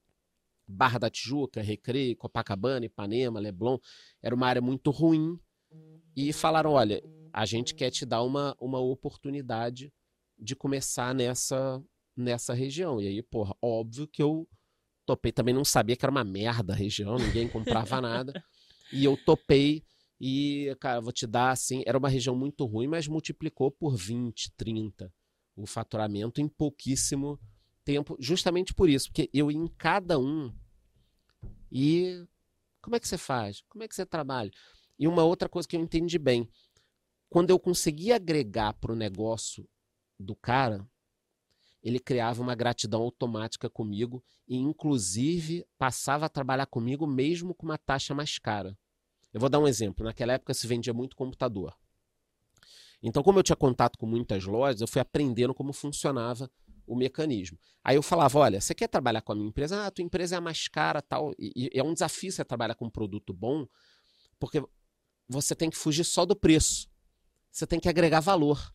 Barra da Tijuca, Recreio, Copacabana, Ipanema, Leblon. Era uma área muito ruim. E falaram: olha, a gente quer te dar uma, uma oportunidade de começar nessa, nessa região. E aí, porra, óbvio que eu topei. Também não sabia que era uma merda a região, ninguém comprava nada. E eu topei. E, cara, vou te dar assim: era uma região muito ruim, mas multiplicou por 20, 30 o faturamento em pouquíssimo tempo, justamente por isso, porque eu em cada um. E como é que você faz? Como é que você trabalha? E uma outra coisa que eu entendi bem, quando eu conseguia agregar para o negócio do cara, ele criava uma gratidão automática comigo e, inclusive, passava a trabalhar comigo mesmo com uma taxa mais cara. Eu vou dar um exemplo. Naquela época se vendia muito computador. Então, como eu tinha contato com muitas lojas, eu fui aprendendo como funcionava o mecanismo. Aí eu falava, olha, você quer trabalhar com a minha empresa? Ah, a tua empresa é a mais cara, tal. E, e é um desafio você trabalhar com um produto bom, porque você tem que fugir só do preço. Você tem que agregar valor.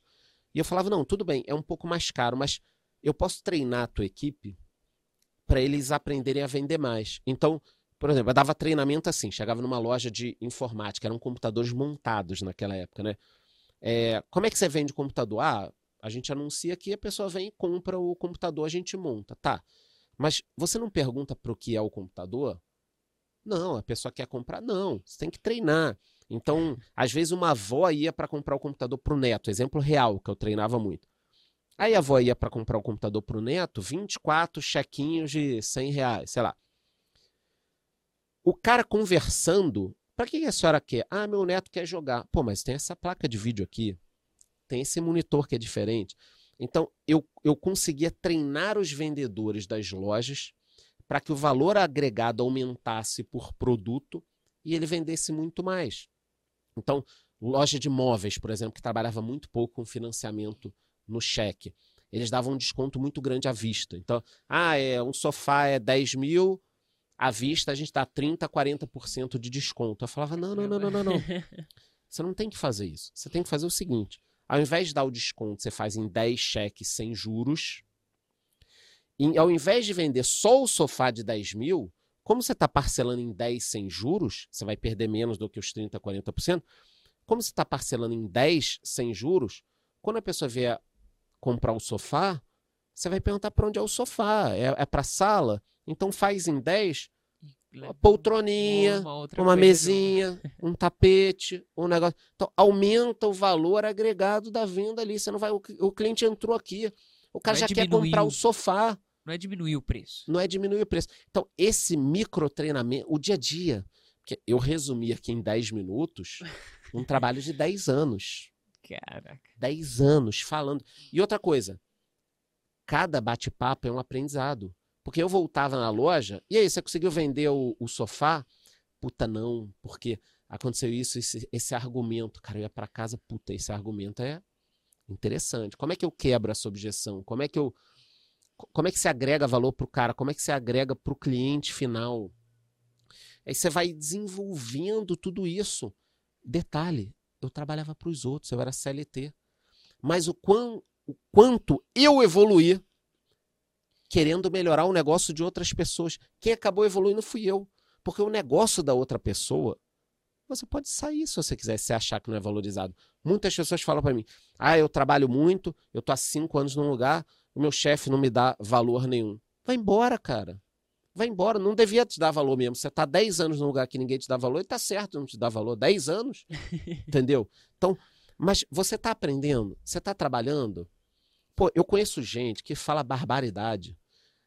E eu falava, não, tudo bem, é um pouco mais caro, mas eu posso treinar a tua equipe para eles aprenderem a vender mais. Então, por exemplo, eu dava treinamento assim, chegava numa loja de informática, eram computadores montados naquela época, né? É, como é que você vende computador? Ah, a gente anuncia que a pessoa vem e compra o computador, a gente monta. Tá. Mas você não pergunta para o que é o computador? Não, a pessoa quer comprar. Não, você tem que treinar. Então, às vezes, uma avó ia para comprar o computador para o neto, exemplo real, que eu treinava muito. Aí a avó ia para comprar o computador para o neto, 24 chequinhos de 100 reais, sei lá. O cara conversando, para que a senhora quer? Ah, meu neto quer jogar. Pô, mas tem essa placa de vídeo aqui, tem esse monitor que é diferente. Então, eu, eu conseguia treinar os vendedores das lojas para que o valor agregado aumentasse por produto e ele vendesse muito mais. Então, loja de móveis, por exemplo, que trabalhava muito pouco com financiamento no cheque, eles davam um desconto muito grande à vista. Então, ah, é, um sofá é 10 mil, à vista a gente dá 30%, 40% de desconto. Eu falava, não, não, não, não, não, não. (laughs) Você não tem que fazer isso. Você tem que fazer o seguinte: ao invés de dar o desconto, você faz em 10 cheques sem juros. E ao invés de vender só o sofá de 10 mil, como você está parcelando em 10 sem juros, você vai perder menos do que os 30%, 40%. Como você está parcelando em 10 sem juros, quando a pessoa vier comprar o sofá, você vai perguntar para onde é o sofá. É, é para a sala? Então faz em 10 uma poltroninha, uma, uma mesinha, um tapete, um negócio. Então aumenta o valor agregado da venda ali. Você não vai. O, o cliente entrou aqui. O cara já quer comprar o sofá. Não é diminuir o preço. Não é diminuir o preço. Então, esse micro treinamento, o dia a dia, que eu resumi aqui em 10 minutos, um trabalho de 10 anos. Caraca. 10 anos falando. E outra coisa, cada bate-papo é um aprendizado. Porque eu voltava na loja, e aí, você conseguiu vender o, o sofá? Puta, não, porque aconteceu isso, esse, esse argumento. Cara, eu ia para casa, puta, esse argumento é interessante. Como é que eu quebro essa objeção? Como é que eu como é que se agrega valor para o cara? Como é que se agrega para o cliente final? Aí você vai desenvolvendo tudo isso. Detalhe, eu trabalhava para os outros, eu era CLT. Mas o, quão, o quanto eu evoluí querendo melhorar o negócio de outras pessoas. Quem acabou evoluindo fui eu. Porque o negócio da outra pessoa, você pode sair se você quiser, se achar que não é valorizado. Muitas pessoas falam para mim: ah, eu trabalho muito, eu tô há cinco anos num lugar, o meu chefe não me dá valor nenhum. Vai embora, cara. Vai embora. Não devia te dar valor mesmo. Você está 10 anos num lugar que ninguém te dá valor e tá certo não te dar valor. 10 anos. (laughs) entendeu? Então, mas você está aprendendo? Você está trabalhando? Pô, eu conheço gente que fala barbaridade.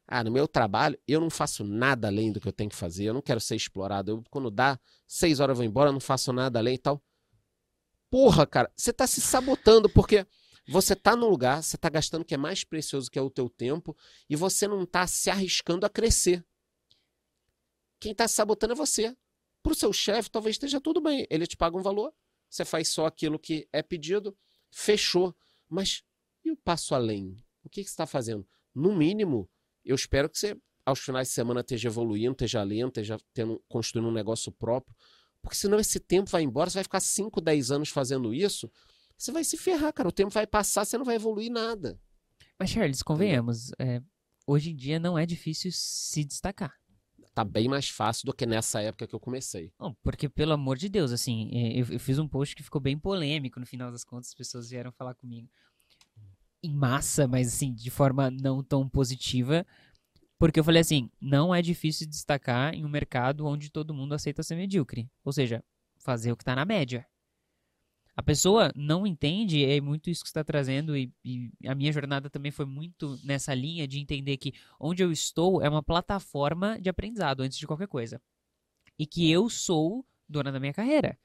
Ah, no meu trabalho, eu não faço nada além do que eu tenho que fazer. Eu não quero ser explorado. Eu, quando dá seis horas eu vou embora, eu não faço nada além e tal. Porra, cara, você está se sabotando porque você está no lugar, você está gastando o que é mais precioso, que é o teu tempo, e você não está se arriscando a crescer. Quem está sabotando é você. Para o seu chefe, talvez esteja tudo bem. Ele te paga um valor, você faz só aquilo que é pedido, fechou. Mas e o passo além? O que, que você está fazendo? No mínimo, eu espero que você, aos finais de semana, esteja evoluindo, esteja lento, esteja tendo, construindo um negócio próprio. Porque senão esse tempo vai embora, você vai ficar 5, 10 anos fazendo isso você vai se ferrar, cara. O tempo vai passar, você não vai evoluir nada. Mas, Charles, convenhamos, é, hoje em dia não é difícil se destacar. Tá bem mais fácil do que nessa época que eu comecei. Não, porque, pelo amor de Deus, assim, é, eu, eu fiz um post que ficou bem polêmico no final das contas, as pessoas vieram falar comigo em massa, mas assim, de forma não tão positiva, porque eu falei assim, não é difícil destacar em um mercado onde todo mundo aceita ser medíocre. Ou seja, fazer o que está na média. A pessoa não entende, é muito isso que você está trazendo, e, e, a minha jornada também foi muito nessa linha de entender que onde eu estou é uma plataforma de aprendizado antes de qualquer coisa. E que eu sou dona da minha carreira.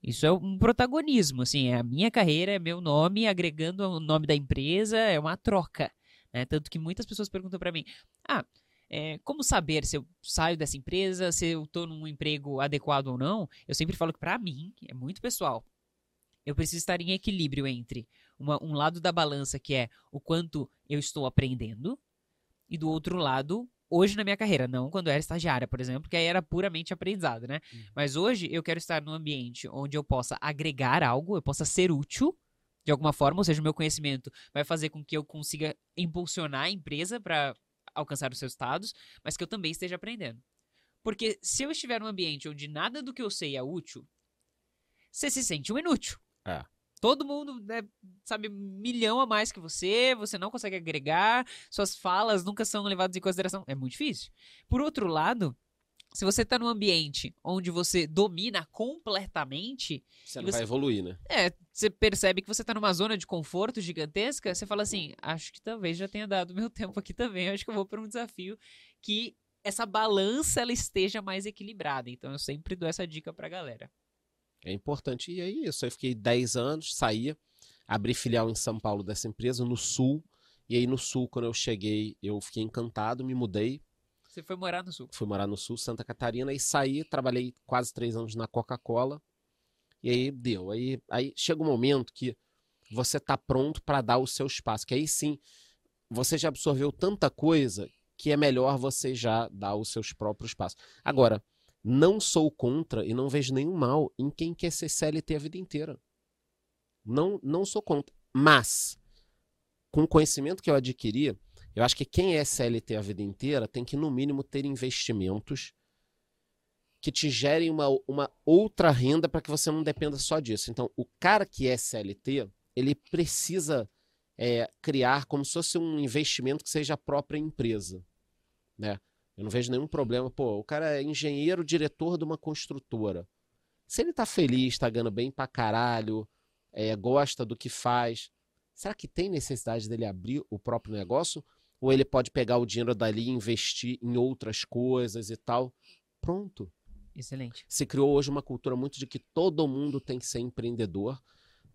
Isso é um protagonismo, assim, é a minha carreira, é meu nome, agregando o nome da empresa, é uma troca. Né? Tanto que muitas pessoas perguntam para mim: ah, é, como saber se eu saio dessa empresa, se eu estou num emprego adequado ou não? Eu sempre falo que para mim é muito pessoal. Eu preciso estar em equilíbrio entre uma, um lado da balança que é o quanto eu estou aprendendo e do outro lado hoje na minha carreira, não quando eu era estagiária, por exemplo, que aí era puramente aprendizado, né? Uhum. Mas hoje eu quero estar num ambiente onde eu possa agregar algo, eu possa ser útil de alguma forma, ou seja, o meu conhecimento vai fazer com que eu consiga impulsionar a empresa para alcançar os seus estados, mas que eu também esteja aprendendo. Porque se eu estiver num ambiente onde nada do que eu sei é útil, você se sente um inútil. É. Todo mundo né, sabe milhão a mais que você, você não consegue agregar, suas falas nunca são levadas em consideração. É muito difícil. Por outro lado, se você está num ambiente onde você domina completamente. Você não você, vai evoluir, né? É, você percebe que você está numa zona de conforto gigantesca, você fala assim: acho que talvez já tenha dado meu tempo aqui também, acho que eu vou para um desafio que essa balança ela esteja mais equilibrada. Então eu sempre dou essa dica para a galera. É importante. E aí, isso. Eu fiquei 10 anos, saía, abri filial em São Paulo dessa empresa, no Sul. E aí, no Sul, quando eu cheguei, eu fiquei encantado, me mudei. Você foi morar no Sul? Fui morar no Sul, Santa Catarina, e saí, trabalhei quase três anos na Coca-Cola. E aí deu. Aí, aí chega um momento que você tá pronto para dar o seu espaço. Que aí sim, você já absorveu tanta coisa que é melhor você já dar os seus próprios passos. Agora, não sou contra e não vejo nenhum mal em quem quer ser CLT a vida inteira. Não, não sou contra. Mas, com o conhecimento que eu adquiri, eu acho que quem é CLT a vida inteira tem que, no mínimo, ter investimentos que te gerem uma, uma outra renda para que você não dependa só disso. Então, o cara que é CLT, ele precisa é, criar como se fosse um investimento que seja a própria empresa. Né? Eu não vejo nenhum problema. Pô, o cara é engenheiro, diretor de uma construtora. Se ele tá feliz, tá ganhando bem pra caralho, é, gosta do que faz, será que tem necessidade dele abrir o próprio negócio? Ou ele pode pegar o dinheiro dali e investir em outras coisas e tal? Pronto. Excelente. Se criou hoje uma cultura muito de que todo mundo tem que ser empreendedor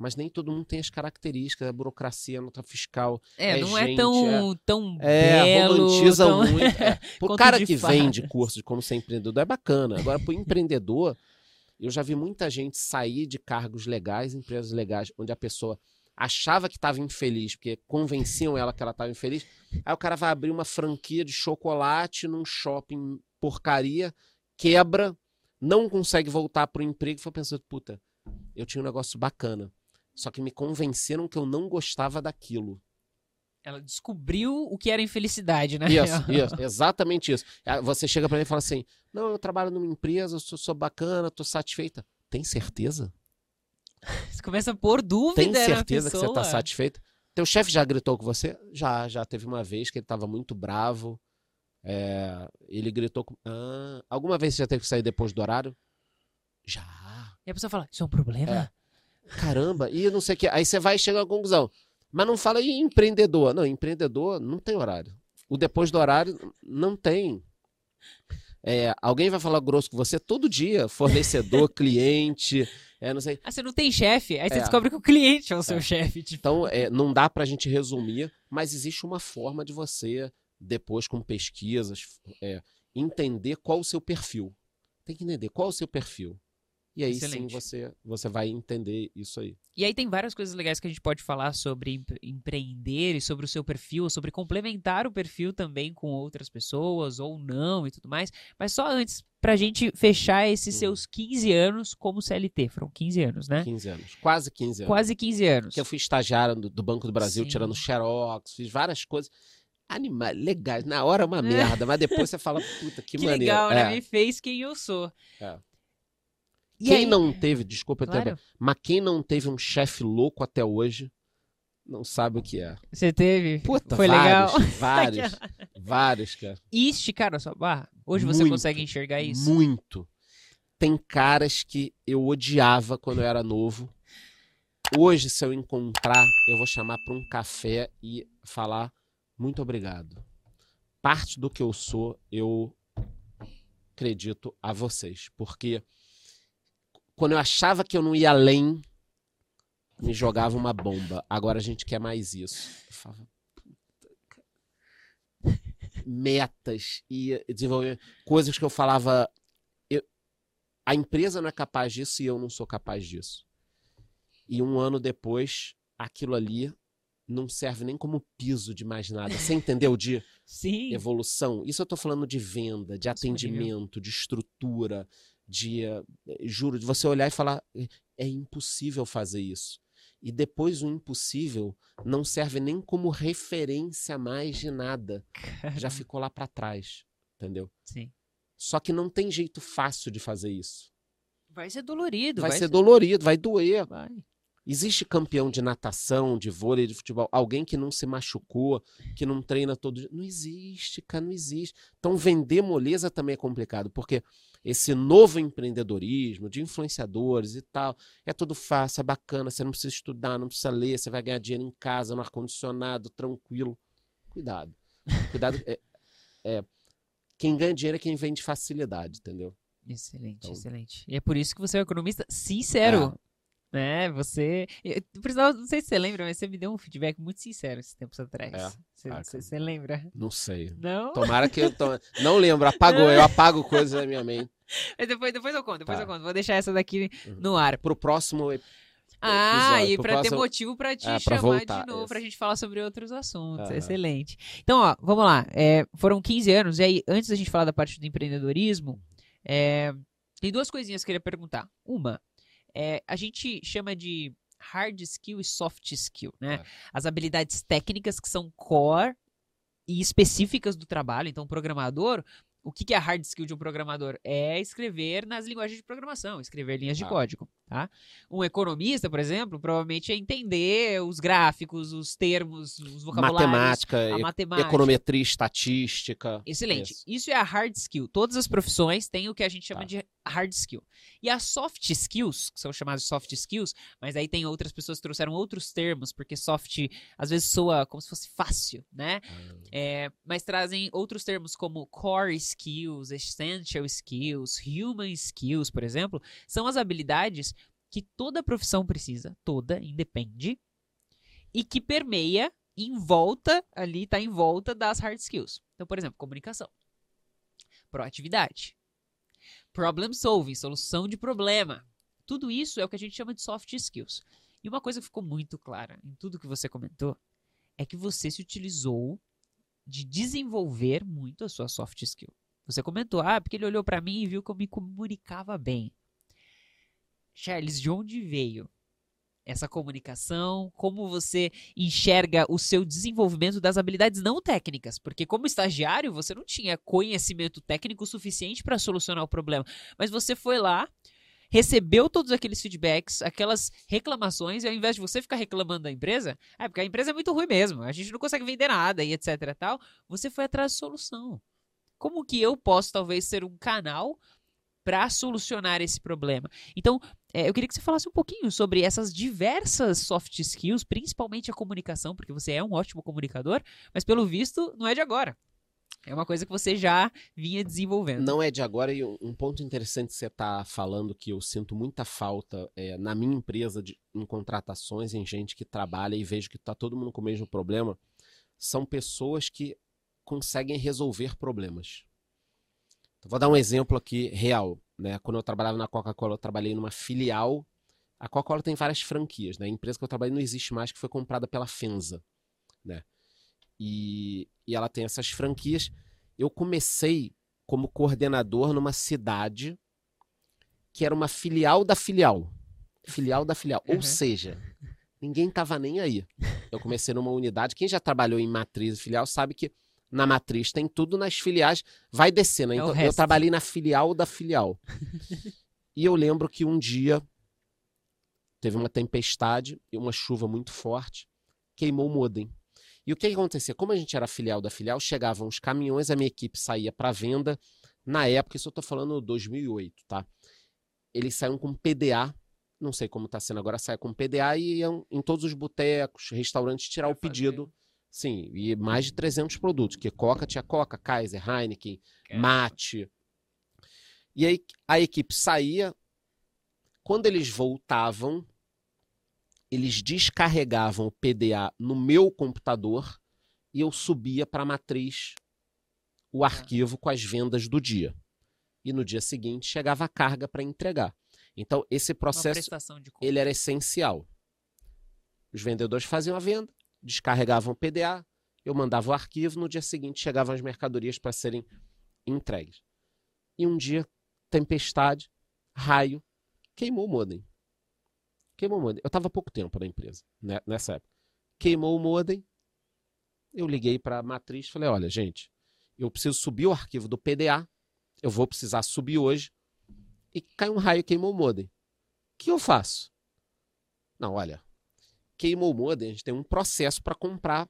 mas nem todo mundo tem as características, a burocracia, a nota fiscal. É, é não gente, é tão, é, tão é, belo. romantiza tão... muito. É. (laughs) Pro cara que vende curso de como ser empreendedor é bacana. Agora, pro empreendedor, eu já vi muita gente sair de cargos legais, empresas legais, onde a pessoa achava que estava infeliz, porque convenciam ela que ela estava infeliz. Aí o cara vai abrir uma franquia de chocolate num shopping porcaria, quebra, não consegue voltar pro emprego e foi pensando, puta, eu tinha um negócio bacana só que me convenceram que eu não gostava daquilo. Ela descobriu o que era infelicidade, né? Isso, (laughs) isso, exatamente isso. É, você chega para mim e fala assim: Não, eu trabalho numa empresa, eu sou, sou bacana, tô satisfeita. Tem certeza? (laughs) Você começa a pôr dúvida. Tem certeza que você tá satisfeito? Teu chefe já gritou com você? Já, já teve uma vez que ele tava muito bravo. É, ele gritou com. Ah, alguma vez você já teve que sair depois do horário? Já. E a pessoa fala: Isso é um problema? É. Caramba, e não sei o que. Aí você vai chegar à conclusão. Mas não fala em empreendedor. Não, empreendedor não tem horário. O depois do horário não tem. É, alguém vai falar grosso com você todo dia, fornecedor, (laughs) cliente, é, não sei. Ah, você não tem chefe, aí você é. descobre que o cliente é o seu é. chefe. Tipo. Então, é, não dá pra gente resumir, mas existe uma forma de você, depois com pesquisas, é, entender qual o seu perfil. Tem que entender qual o seu perfil. E aí Excelente. sim você, você vai entender isso aí. E aí tem várias coisas legais que a gente pode falar sobre empreender e sobre o seu perfil, sobre complementar o perfil também com outras pessoas ou não e tudo mais. Mas só antes, pra gente fechar esses hum. seus 15 anos como CLT. Foram 15 anos, né? 15 anos. Quase 15 anos. Quase 15 anos. Que eu fui estagiário do, do Banco do Brasil, sim. tirando xerox, fiz várias coisas. animais, legais. Na hora é uma (laughs) merda, mas depois você fala, puta, que, Que maneiro. legal, É. né? Me fez quem eu sou. É. E Quem aí- não teve, desculpa, até, Claro. mas quem não teve um chefe louco até hoje, não sabe o que é. Você teve? Puta, Foi vários, legal. vários, (laughs) vários, cara. E esticaram a sua barra? Hoje você Muito, consegue enxergar isso? Muito. Tem caras que eu odiava quando eu era novo. Hoje, se eu encontrar, eu vou chamar para um café e falar muito obrigado. Parte do que eu sou, eu acredito a vocês. Porque quando eu achava que eu não ia além, me jogava uma bomba. Agora a gente quer mais isso. Eu falava, "Puta, cara." metas e desenvolver coisas que eu falava. eu- a empresa não é capaz disso e eu não sou capaz disso. E um ano depois, aquilo ali não serve nem como piso de mais nada. Você entendeu de (laughs) Sim. evolução? Isso eu tô falando de venda, de Disponível. atendimento, de estrutura, de. eh, juro, de você olhar e falar: é impossível fazer isso. E depois o impossível não serve nem como referência mais de nada. Já ficou lá para trás, entendeu? Sim. Só que não tem jeito fácil de fazer isso. Vai ser dolorido. Vai, ser dolorido, vai doer. Vai. Existe campeão de natação, de vôlei, de futebol, alguém que não se machucou, que não treina todo dia. Não existe, cara, não existe. Então vender moleza também é complicado, porque esse novo empreendedorismo de influenciadores e tal, é tudo fácil, é bacana, você não precisa estudar, não precisa ler, você vai ganhar dinheiro em casa, no ar-condicionado, tranquilo. Cuidado. Cuidado. é- é, quem ganha dinheiro é quem vende facilidade, entendeu? Excelente, Então- excelente. E é por isso que você é um economista sincero. Né? Você. eu- sinal, não sei se você lembra, mas você me deu um feedback muito sincero esses tempos atrás. É. Você, Ah, você- você lembra? Não sei. Não? Tomara que eu. To... Não lembro, apagou, eu apago coisas da minha mente. (laughs) Mas depois, depois eu conto, depois Tá. eu conto. Vou deixar essa daqui Uhum. no ar. Pro próximo ep- Ah, episódio, e pro pra ter próximo- motivo pra te É, chamar voltar, de novo, isso. pra gente falar sobre outros assuntos. Aham. Excelente. Então, ó, vamos lá. É, foram 15 anos, e aí, antes da gente falar da parte do empreendedorismo, é, tem duas coisinhas que eu queria perguntar. Uma, é, a gente chama de hard skill e soft skill, né? É. As habilidades técnicas que são core e específicas do trabalho. Então, o programador, o que que é a hard skill de um programador? É escrever nas linguagens de programação, escrever linhas de Ah. código, tá? Um economista, por exemplo, provavelmente é entender os gráficos, os termos, os vocabulários, matemática, a matemática. econometria, estatística. Excelente. Isso. Isso. é a hard skill. Todas as profissões têm o que a gente chama Tá. de hard skill. E as soft skills, que são chamadas de soft skills, mas aí tem outras pessoas que trouxeram outros termos, porque soft às vezes soa como se fosse fácil, né? É, mas trazem outros termos como core skills, essential skills, human skills, por exemplo, são as habilidades que toda profissão precisa, toda, independe, e que permeia em volta, ali tá em volta das hard skills. Então, por exemplo, comunicação, proatividade, problem solving, solução de problema. Tudo isso é o que a gente chama de soft skills. E uma coisa que ficou muito clara em tudo que você comentou é que você se utilizou de desenvolver muito a sua soft skill. Você comentou, ah, porque ele olhou pra mim e viu que eu me comunicava bem. Charles, de onde veio essa comunicação? Como você enxerga o seu desenvolvimento das habilidades não técnicas? Porque como estagiário, você não tinha conhecimento técnico suficiente para solucionar o problema, mas você foi lá, recebeu todos aqueles feedbacks, aquelas reclamações, e ao invés de você ficar reclamando da empresa, é porque a empresa é muito ruim mesmo, a gente não consegue vender nada e etc tal, você foi atrás de solução. Como que eu posso talvez ser um canal para solucionar esse problema? Então, é, eu queria que você falasse um pouquinho sobre essas diversas soft skills, principalmente a comunicação, porque você é um ótimo comunicador, mas pelo visto não é de agora. É uma coisa que você já vinha desenvolvendo. Não é de agora, e um ponto interessante que você está falando que eu sinto muita falta é, na minha empresa, de, em contratações, em gente que trabalha e vejo que está todo mundo com o mesmo problema, são pessoas que conseguem resolver problemas. Então, vou dar um exemplo aqui real. Né? Quando eu trabalhava na Coca-Cola, eu trabalhei numa filial. A Coca-Cola tem várias franquias. Né? A empresa que eu trabalhei não existe mais, que foi comprada pela Fenza. Né? E, e ela tem essas franquias. Eu comecei como coordenador numa cidade que era uma filial da filial. Filial da filial. Uhum. Ou seja, Ninguém tava nem aí. Eu comecei numa unidade. Quem já trabalhou em matriz e filial sabe que na matriz tem tudo, nas filiais vai descer, né? É Então, eu trabalhei na filial da filial. (laughs) e eu lembro que um dia teve uma tempestade e uma chuva muito forte, queimou o modem. E o que, que acontecia? Como a gente era filial da filial, chegavam os caminhões, a minha equipe saía para venda. Na época, isso eu tô falando 2008, tá? Eles saíam com PDA, não sei como tá sendo agora, saia com PDA e iam em todos os botecos, restaurantes tirar o pedido. Sim, e mais de 300 produtos, que Coca tinha Coca, Kaiser, Heineken, mate. E aí a equipe saía. Quando eles voltavam, eles descarregavam o PDA no meu computador e eu subia para a matriz o arquivo com as vendas do dia. E no dia seguinte chegava a carga para entregar. Então esse processo ele era essencial. Os vendedores faziam a venda, descarregavam PDA, eu mandava o arquivo, no dia seguinte chegavam as mercadorias para serem entregues. E um dia, tempestade, raio, queimou o modem. Queimou o modem. Eu estava pouco tempo na empresa, né, nessa época. Queimou o modem, eu liguei para a matriz falei, olha, gente, eu preciso subir o arquivo do PDA, eu vou precisar subir hoje, e caiu um raio queimou o modem. O que eu faço? Não, olha, queimou o modem, a gente tem um processo para comprar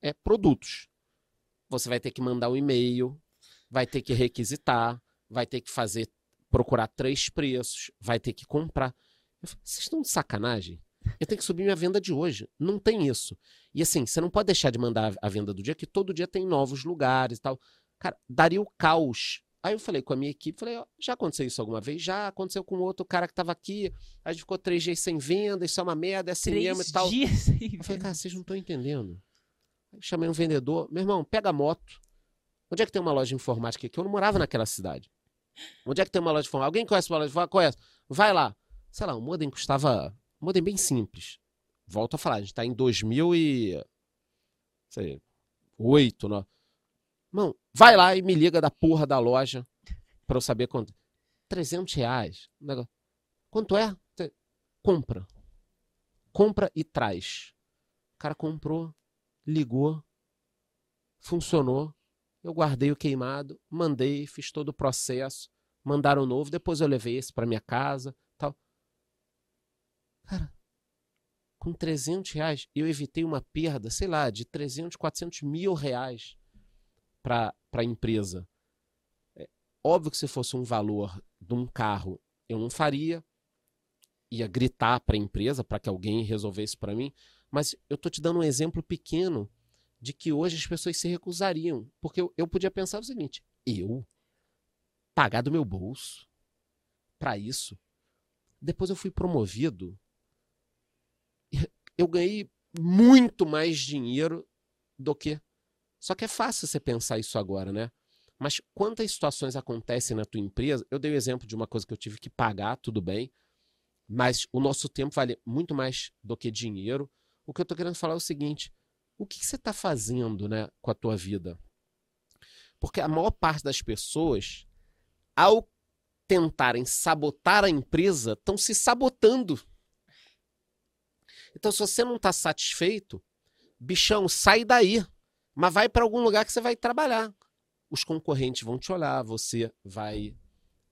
é, produtos. Você vai ter que mandar um e-mail, vai ter que requisitar, vai ter que fazer, procurar três preços, vai ter que comprar. Eu falei, vocês estão de sacanagem? Eu tenho que subir minha venda de hoje. Não tem isso. E assim, você não pode deixar de mandar a venda do dia, que todo dia tem novos lugares e tal. Cara, daria o caos. Aí eu falei com a minha equipe, falei, ó, já aconteceu isso alguma vez? Já aconteceu com outro cara que tava aqui, a gente ficou três dias sem venda, isso é uma merda, é mesmo e tal. dias (laughs) sem Eu falei, venda. cara, vocês não estão entendendo. Aí eu chamei um vendedor, meu irmão, pega a moto. Onde é que tem uma loja de informática aqui? Eu não morava naquela cidade. Onde é que tem uma loja de informática? Alguém conhece uma loja de informática? Conhece. Vai lá. Sei lá, o modem custava. Um modem bem simples. Volto a falar, a gente tá em 2000 e. Sei, 8, 9. Irmão, vai lá e me liga da porra da loja pra eu saber quanto. 300 reais. Quanto é? Compra. Compra e traz. O cara comprou, ligou, funcionou. Eu guardei o queimado, mandei, fiz todo o processo, mandaram novo, depois eu levei esse para minha casa, tal. Cara, com 300 reais, eu evitei uma perda, sei lá, de 300, 400 mil reais para a empresa. É, óbvio que se fosse um valor de um carro, eu não faria, ia gritar para a empresa para que alguém resolvesse para mim, mas eu tô te dando um exemplo pequeno de que hoje as pessoas se recusariam, porque eu, eu podia pensar o seguinte: eu pagar do meu bolso para isso. Depois eu fui promovido, eu ganhei muito mais dinheiro do que. Só que é fácil você pensar isso agora, né? Mas quantas situações acontecem na tua empresa? Eu dei o exemplo de uma coisa que eu tive que pagar, tudo bem, mas o nosso tempo vale muito mais do que dinheiro. O que eu tô querendo falar é o seguinte: o que, que você está fazendo né, com a tua vida? Porque a maior parte das pessoas, ao tentarem sabotar a empresa, estão se sabotando. Então, se você não está satisfeito, bichão, sai daí. Mas vai para algum lugar que você vai trabalhar. Os concorrentes vão te olhar, você vai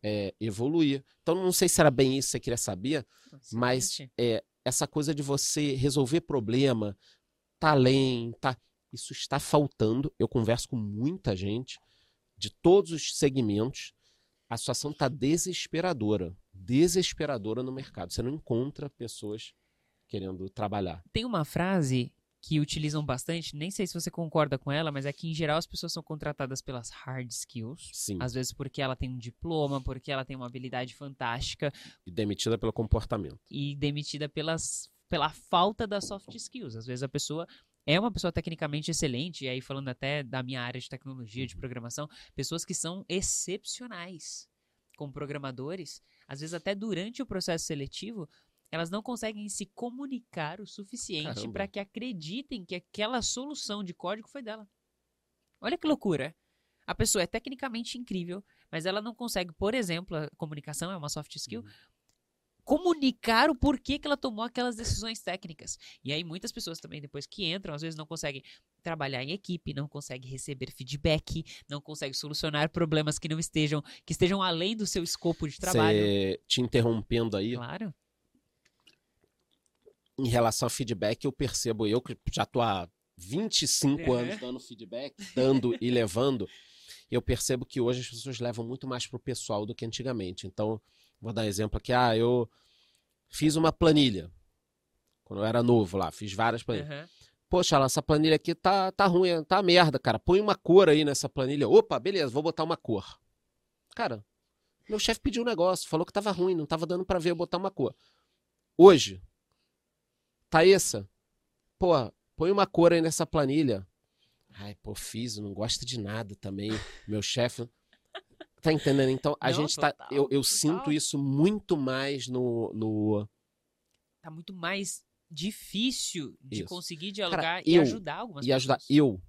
é, evoluir. Então, não sei se era bem isso que você queria saber, mas Seguinte, é, essa coisa de você resolver problema, talento, tá, isso está faltando. Eu converso com muita gente de todos os segmentos. A situação está desesperadora, desesperadora no mercado. Você não encontra pessoas querendo trabalhar. Tem uma frase que utilizam bastante, nem sei se você concorda com ela, mas é que em geral as pessoas são contratadas pelas hard skills. Sim. Às vezes porque ela tem um diploma, porque ela tem uma habilidade fantástica E demitida pelo comportamento. e demitida pelas, pela falta das soft skills. Às vezes a pessoa é uma pessoa tecnicamente excelente, e aí falando até da minha área de tecnologia, de programação, pessoas que são excepcionais como programadores, às vezes até durante o processo seletivo, elas não conseguem se comunicar o suficiente para que acreditem que aquela solução de código foi dela. Olha que loucura. A pessoa é tecnicamente incrível, mas ela não consegue, por exemplo, a comunicação é uma soft skill, comunicar o porquê que ela tomou aquelas decisões técnicas. E aí muitas pessoas também depois que entram, às vezes não conseguem trabalhar em equipe, não conseguem receber feedback, não conseguem solucionar problemas que não estejam que estejam além do seu escopo de trabalho. Cê, te interrompendo aí, Claro. Em relação a feedback, eu percebo, eu que já tô há 25 Uhum. anos dando feedback, dando e levando, eu percebo que hoje as pessoas levam muito mais pro pessoal do que antigamente. Então, vou dar um exemplo aqui, ah, eu fiz uma planilha, quando eu era novo lá, fiz várias planilhas. Aham. Poxa, essa planilha aqui tá, tá ruim, tá merda, cara. Põe uma cor aí nessa planilha. Opa, beleza, vou botar uma cor. Cara, meu chefe pediu um negócio, falou que tava ruim, não tava dando pra ver eu botar uma cor. Hoje, Thaísa, pô, põe uma cor aí nessa planilha. Ai, pô, fiz, não gosta de nada também. Meu chefe. Tá entendendo? Então, a Não, gente tá. total, Eu, eu total. sinto isso muito mais no. no Tá muito mais difícil de Isso. conseguir dialogar e eu- ajudar algumas e ajudar. pessoas. Eu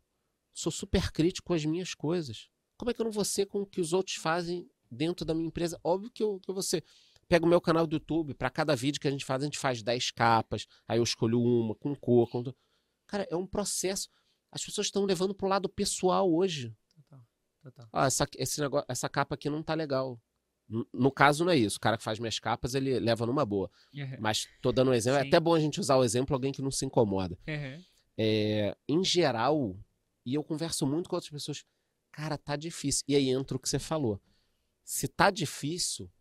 sou super crítico com as minhas coisas. Como é que eu não vou ser com o que os outros fazem dentro da minha empresa? Óbvio que eu, que eu vou ser. Pego o meu canal do YouTube, para cada vídeo que a gente faz, a gente faz 10 capas, aí eu escolho uma com cor. Com... Cara, é um processo. As pessoas estão levando pro lado pessoal hoje. Total, total. Ah, essa, esse negócio, essa capa aqui não tá legal. No caso, não é isso. O cara que faz minhas capas, ele leva numa boa. Aham. Mas tô dando um exemplo. É Sim. até bom a gente usar o exemplo alguém que não se incomoda Aham. é, em geral, e eu converso muito com outras pessoas, cara, tá difícil. E aí entra o que você falou. Se tá difícil,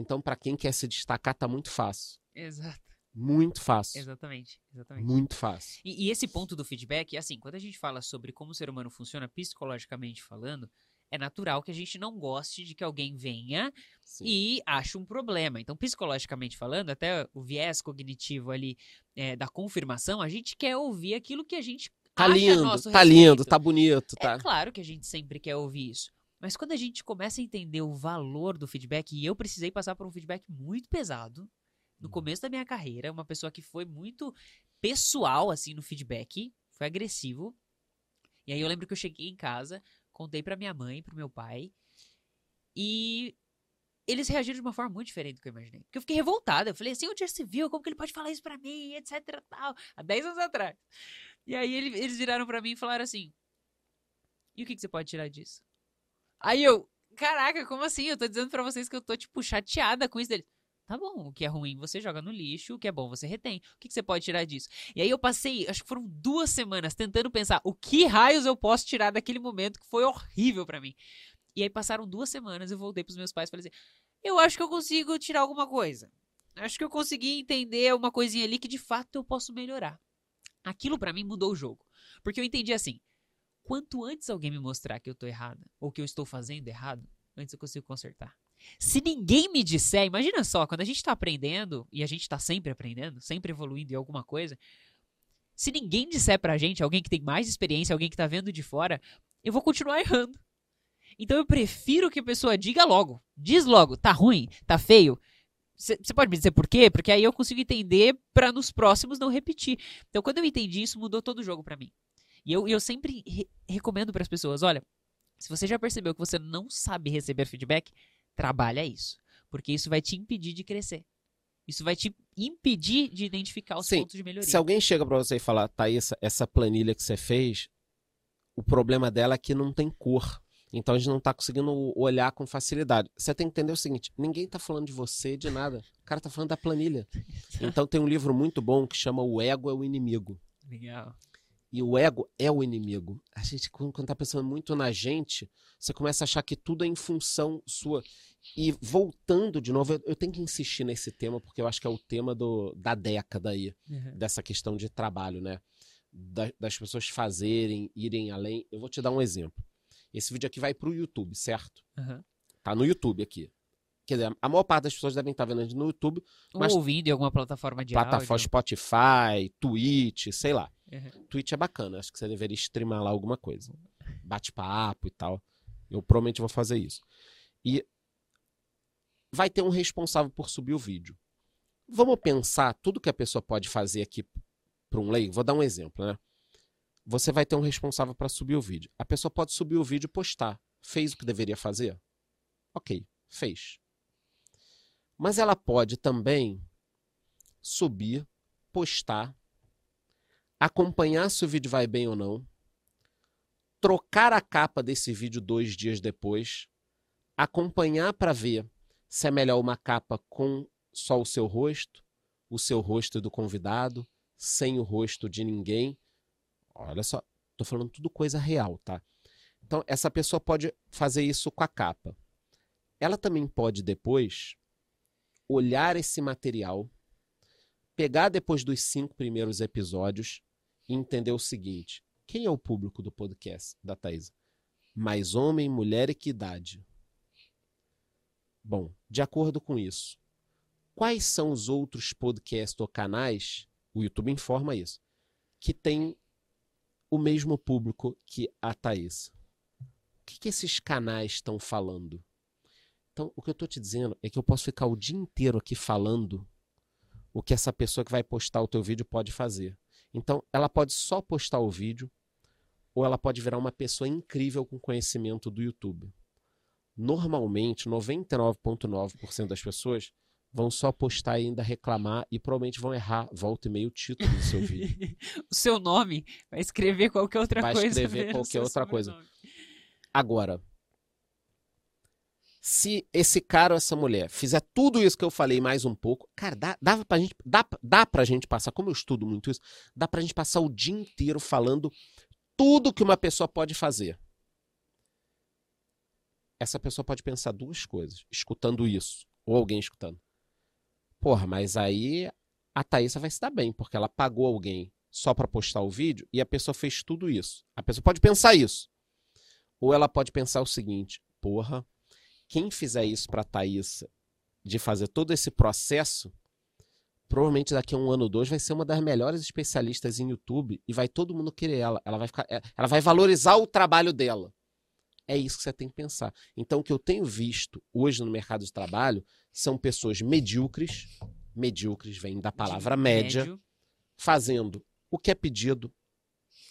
então para quem quer se destacar tá muito fácil. Exato, Muito fácil. exatamente, exatamente. Muito fácil. E, e esse ponto do feedback, assim, quando a gente fala sobre como o ser humano funciona psicologicamente falando, é natural que a gente não goste de que alguém venha Sim. e ache um problema. Então, psicologicamente falando, até o viés cognitivo ali é, da confirmação, a gente quer ouvir aquilo que a gente Tá lindo, tá lindo, respeito. tá bonito, É tá. claro que a gente sempre quer ouvir isso. Mas quando a gente começa a entender o valor do feedback, e eu precisei passar por um feedback muito pesado no Uhum. começo da minha carreira, uma pessoa que foi muito pessoal, assim, no feedback, foi agressivo. E aí eu lembro que eu cheguei em casa, contei pra minha mãe, pro meu pai, e eles reagiram de uma forma muito diferente do que eu imaginei. Porque eu fiquei revoltada. Eu falei assim, onde já se viu? Como que ele pode falar isso pra mim? Etc tal. Há 10 anos atrás. E aí ele- eles viraram pra mim e falaram assim, e o que, que você pode tirar disso? Aí eu, caraca, como assim? Eu tô dizendo pra vocês que eu tô, tipo, chateada com isso dele. Tá bom, o que é ruim você joga no lixo, o que é bom você retém. O que, que você pode tirar disso? E aí eu passei, acho que foram duas semanas tentando pensar o que raios eu posso tirar daquele momento que foi horrível pra mim. E aí passaram duas semanas, eu voltei pros meus pais e falei assim: eu acho que eu consigo tirar alguma coisa. Acho que eu consegui entender uma coisinha ali que de fato eu posso melhorar. Aquilo pra mim mudou o jogo. Porque eu entendi assim: quanto antes alguém me mostrar que eu tô errada ou que eu estou fazendo errado, antes eu consigo consertar. Se ninguém me disser, imagina só, quando a gente tá aprendendo, e a gente tá sempre aprendendo, sempre evoluindo em alguma coisa, se ninguém disser pra gente, alguém que tem mais experiência, alguém que tá vendo de fora, eu vou continuar errando. Então eu prefiro que a pessoa diga logo. Diz logo, tá ruim, tá feio. Você pode me dizer por quê? Porque aí eu consigo entender pra nos próximos não repetir. Então quando eu entendi isso, mudou todo o jogo pra mim. E eu, eu sempre re- recomendo pras pessoas, olha, se você já percebeu que você não sabe receber feedback, trabalha isso. Porque isso vai te impedir de crescer. Isso vai te impedir de identificar os Sim, pontos de melhoria. Se alguém chega pra você e falar, Thaís, essa planilha que você fez, o problema dela é que não tem cor. Então a gente não tá conseguindo olhar com facilidade. Você tem que entender o seguinte: ninguém tá falando de você, de nada. O cara tá falando da planilha. (laughs) Então tem um livro muito bom que chama O Ego é o Inimigo. Legal. E o ego é o inimigo. A gente, quando quando tá pensando muito na gente, você começa a achar que tudo é em função sua. E voltando de novo, eu, eu tenho que insistir nesse tema, porque eu acho que é o tema do, da década aí Uhum. dessa questão de trabalho, né? Da- das pessoas fazerem, irem além. Eu vou te dar um exemplo. Esse vídeo aqui vai pro YouTube, certo? Uhum. Tá no YouTube aqui. Quer dizer, a maior parte das pessoas devem estar vendo a gente no YouTube, Mas- Ou ouvindo em alguma plataforma de plataforma áudio. Spotify, Twitch, sei lá. Uhum. Twitch é bacana, acho que você deveria streamar lá alguma coisa. Bate-papo e tal. Eu provavelmente vou fazer isso. E vai ter um responsável por subir o vídeo. Vamos pensar tudo que a pessoa pode fazer aqui para um leigo. Vou dar um exemplo, né? Você vai ter um responsável para subir o vídeo. A pessoa pode subir o vídeo e postar. Fez o que deveria fazer? Ok, fez. Mas ela pode também subir, postar, acompanhar se o vídeo vai bem ou não, trocar a capa desse vídeo dois dias depois, acompanhar para ver se é melhor uma capa com só o seu rosto, o seu rosto do convidado, sem o rosto de ninguém. Olha só, tô falando tudo coisa real, tá? Então, essa pessoa pode fazer isso com a capa. Ela também pode depois olhar esse material, pegar depois dos cinco primeiros episódios e entender o seguinte: quem é o público do podcast da Thaisa? Mais homem, mulher e que idade? Bom, de acordo com isso, quais são os outros podcasts ou canais, o YouTube informa isso, que tem o mesmo público que a Thaís? O que, que esses canais estão falando? Então, o que eu estou te dizendo é que eu posso ficar o dia inteiro aqui falando o que essa pessoa que vai postar o teu vídeo pode fazer. Então, ela pode só postar o vídeo ou ela pode virar uma pessoa incrível com conhecimento do YouTube normalmente 99,9% das pessoas vão só postar e ainda reclamar e provavelmente vão errar volta e meio o título do seu vídeo. (laughs) o seu nome vai escrever qualquer outra vai coisa. Vai escrever qualquer outra coisa. Agora, se esse cara ou essa mulher fizer tudo isso que eu falei mais um pouco, cara, dá, dá, pra, gente, dá, dá pra gente passar, como eu estudo muito isso, dá pra gente passar o dia inteiro falando tudo que uma pessoa pode fazer essa pessoa pode pensar duas coisas, escutando isso, ou alguém escutando. Porra, mas aí a Thaísa vai se dar bem, porque ela pagou alguém só para postar o vídeo e a pessoa fez tudo isso. A pessoa pode pensar isso. Ou ela pode pensar o seguinte: porra, quem fizer isso pra Thaísa de fazer todo esse processo, provavelmente daqui a um ano ou dois vai ser uma das melhores especialistas em YouTube e vai todo mundo querer ela. Ela vai, ficar, ela vai valorizar o trabalho dela. É isso que você tem que pensar. Então, o que eu tenho visto hoje no mercado de trabalho são pessoas medíocres, medíocres vem da palavra média, médio. fazendo o que é pedido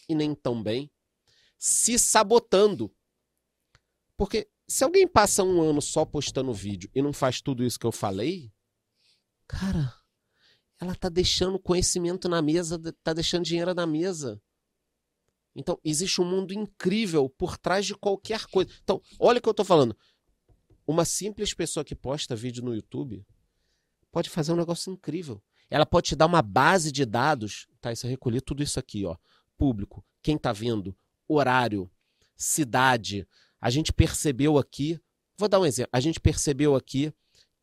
e nem tão bem, se sabotando. Porque se alguém passa um ano só postando vídeo e não faz tudo isso que eu falei, cara, ela tá deixando conhecimento na mesa, tá deixando dinheiro na mesa. Então, existe um mundo incrível por trás de qualquer coisa. Então, olha o que eu estou falando. Uma simples pessoa que posta vídeo no YouTube pode fazer um negócio incrível. Ela pode te dar uma base de dados. Tá, isso eu recolhi tudo isso aqui, ó. Público, quem está vendo, horário, cidade. A gente percebeu aqui, vou dar um exemplo. A gente percebeu aqui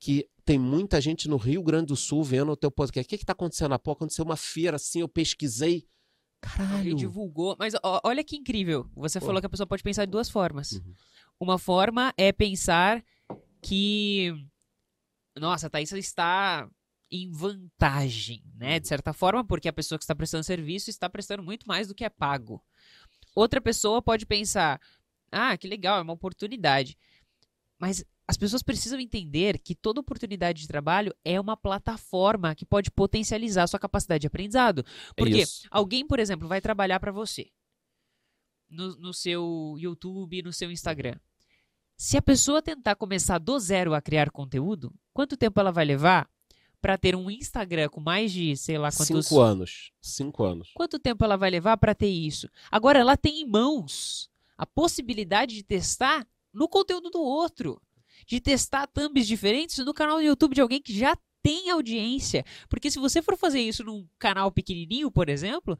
que tem muita gente no Rio Grande do Sul vendo o teu podcast. O que está acontecendo? Pô, aconteceu uma feira assim, eu pesquisei Caralho. Ele divulgou. Mas ó, olha que incrível. Você Pô. falou que a pessoa pode pensar de duas formas. Uhum. Uma forma é pensar que. Nossa, a Thaís está em vantagem, né? De uhum. certa forma, porque a pessoa que está prestando serviço está prestando muito mais do que é pago. Outra pessoa pode pensar: ah, que legal, é uma oportunidade. Mas as pessoas precisam entender que toda oportunidade de trabalho é uma plataforma que pode potencializar a sua capacidade de aprendizado. Porque é alguém, por exemplo, vai trabalhar para você no, no seu YouTube, no seu Instagram. Se a pessoa tentar começar do zero a criar conteúdo, quanto tempo ela vai levar para ter um Instagram com mais de, sei lá quantos... Cinco anos. Cinco anos. Quanto tempo ela vai levar para ter isso? Agora, ela tem em mãos a possibilidade de testar no conteúdo do outro de testar thumbs diferentes no canal do YouTube de alguém que já tem audiência. Porque se você for fazer isso num canal pequenininho, por exemplo,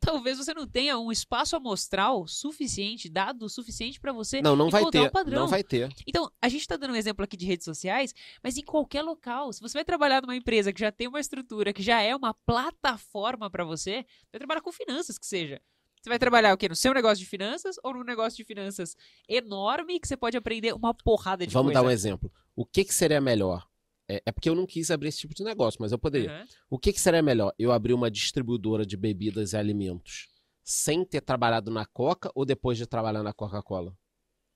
talvez você não tenha um espaço amostral suficiente, dado suficiente para você não, não vai ter, padrão. Não vai ter. Então, a gente está dando um exemplo aqui de redes sociais, mas em qualquer local. Se você vai trabalhar numa empresa que já tem uma estrutura, que já é uma plataforma para você, vai trabalhar com finanças que seja. Você vai trabalhar o quê? No seu negócio de finanças ou no negócio de finanças enorme que você pode aprender uma porrada de Vamos coisa? dar um exemplo. O que, que seria melhor? É, é, porque eu não quis abrir esse tipo de negócio, mas eu poderia. Uhum. O que, que seria melhor? Eu abrir uma distribuidora de bebidas e alimentos sem ter trabalhado na Coca ou depois de trabalhar na Coca-Cola?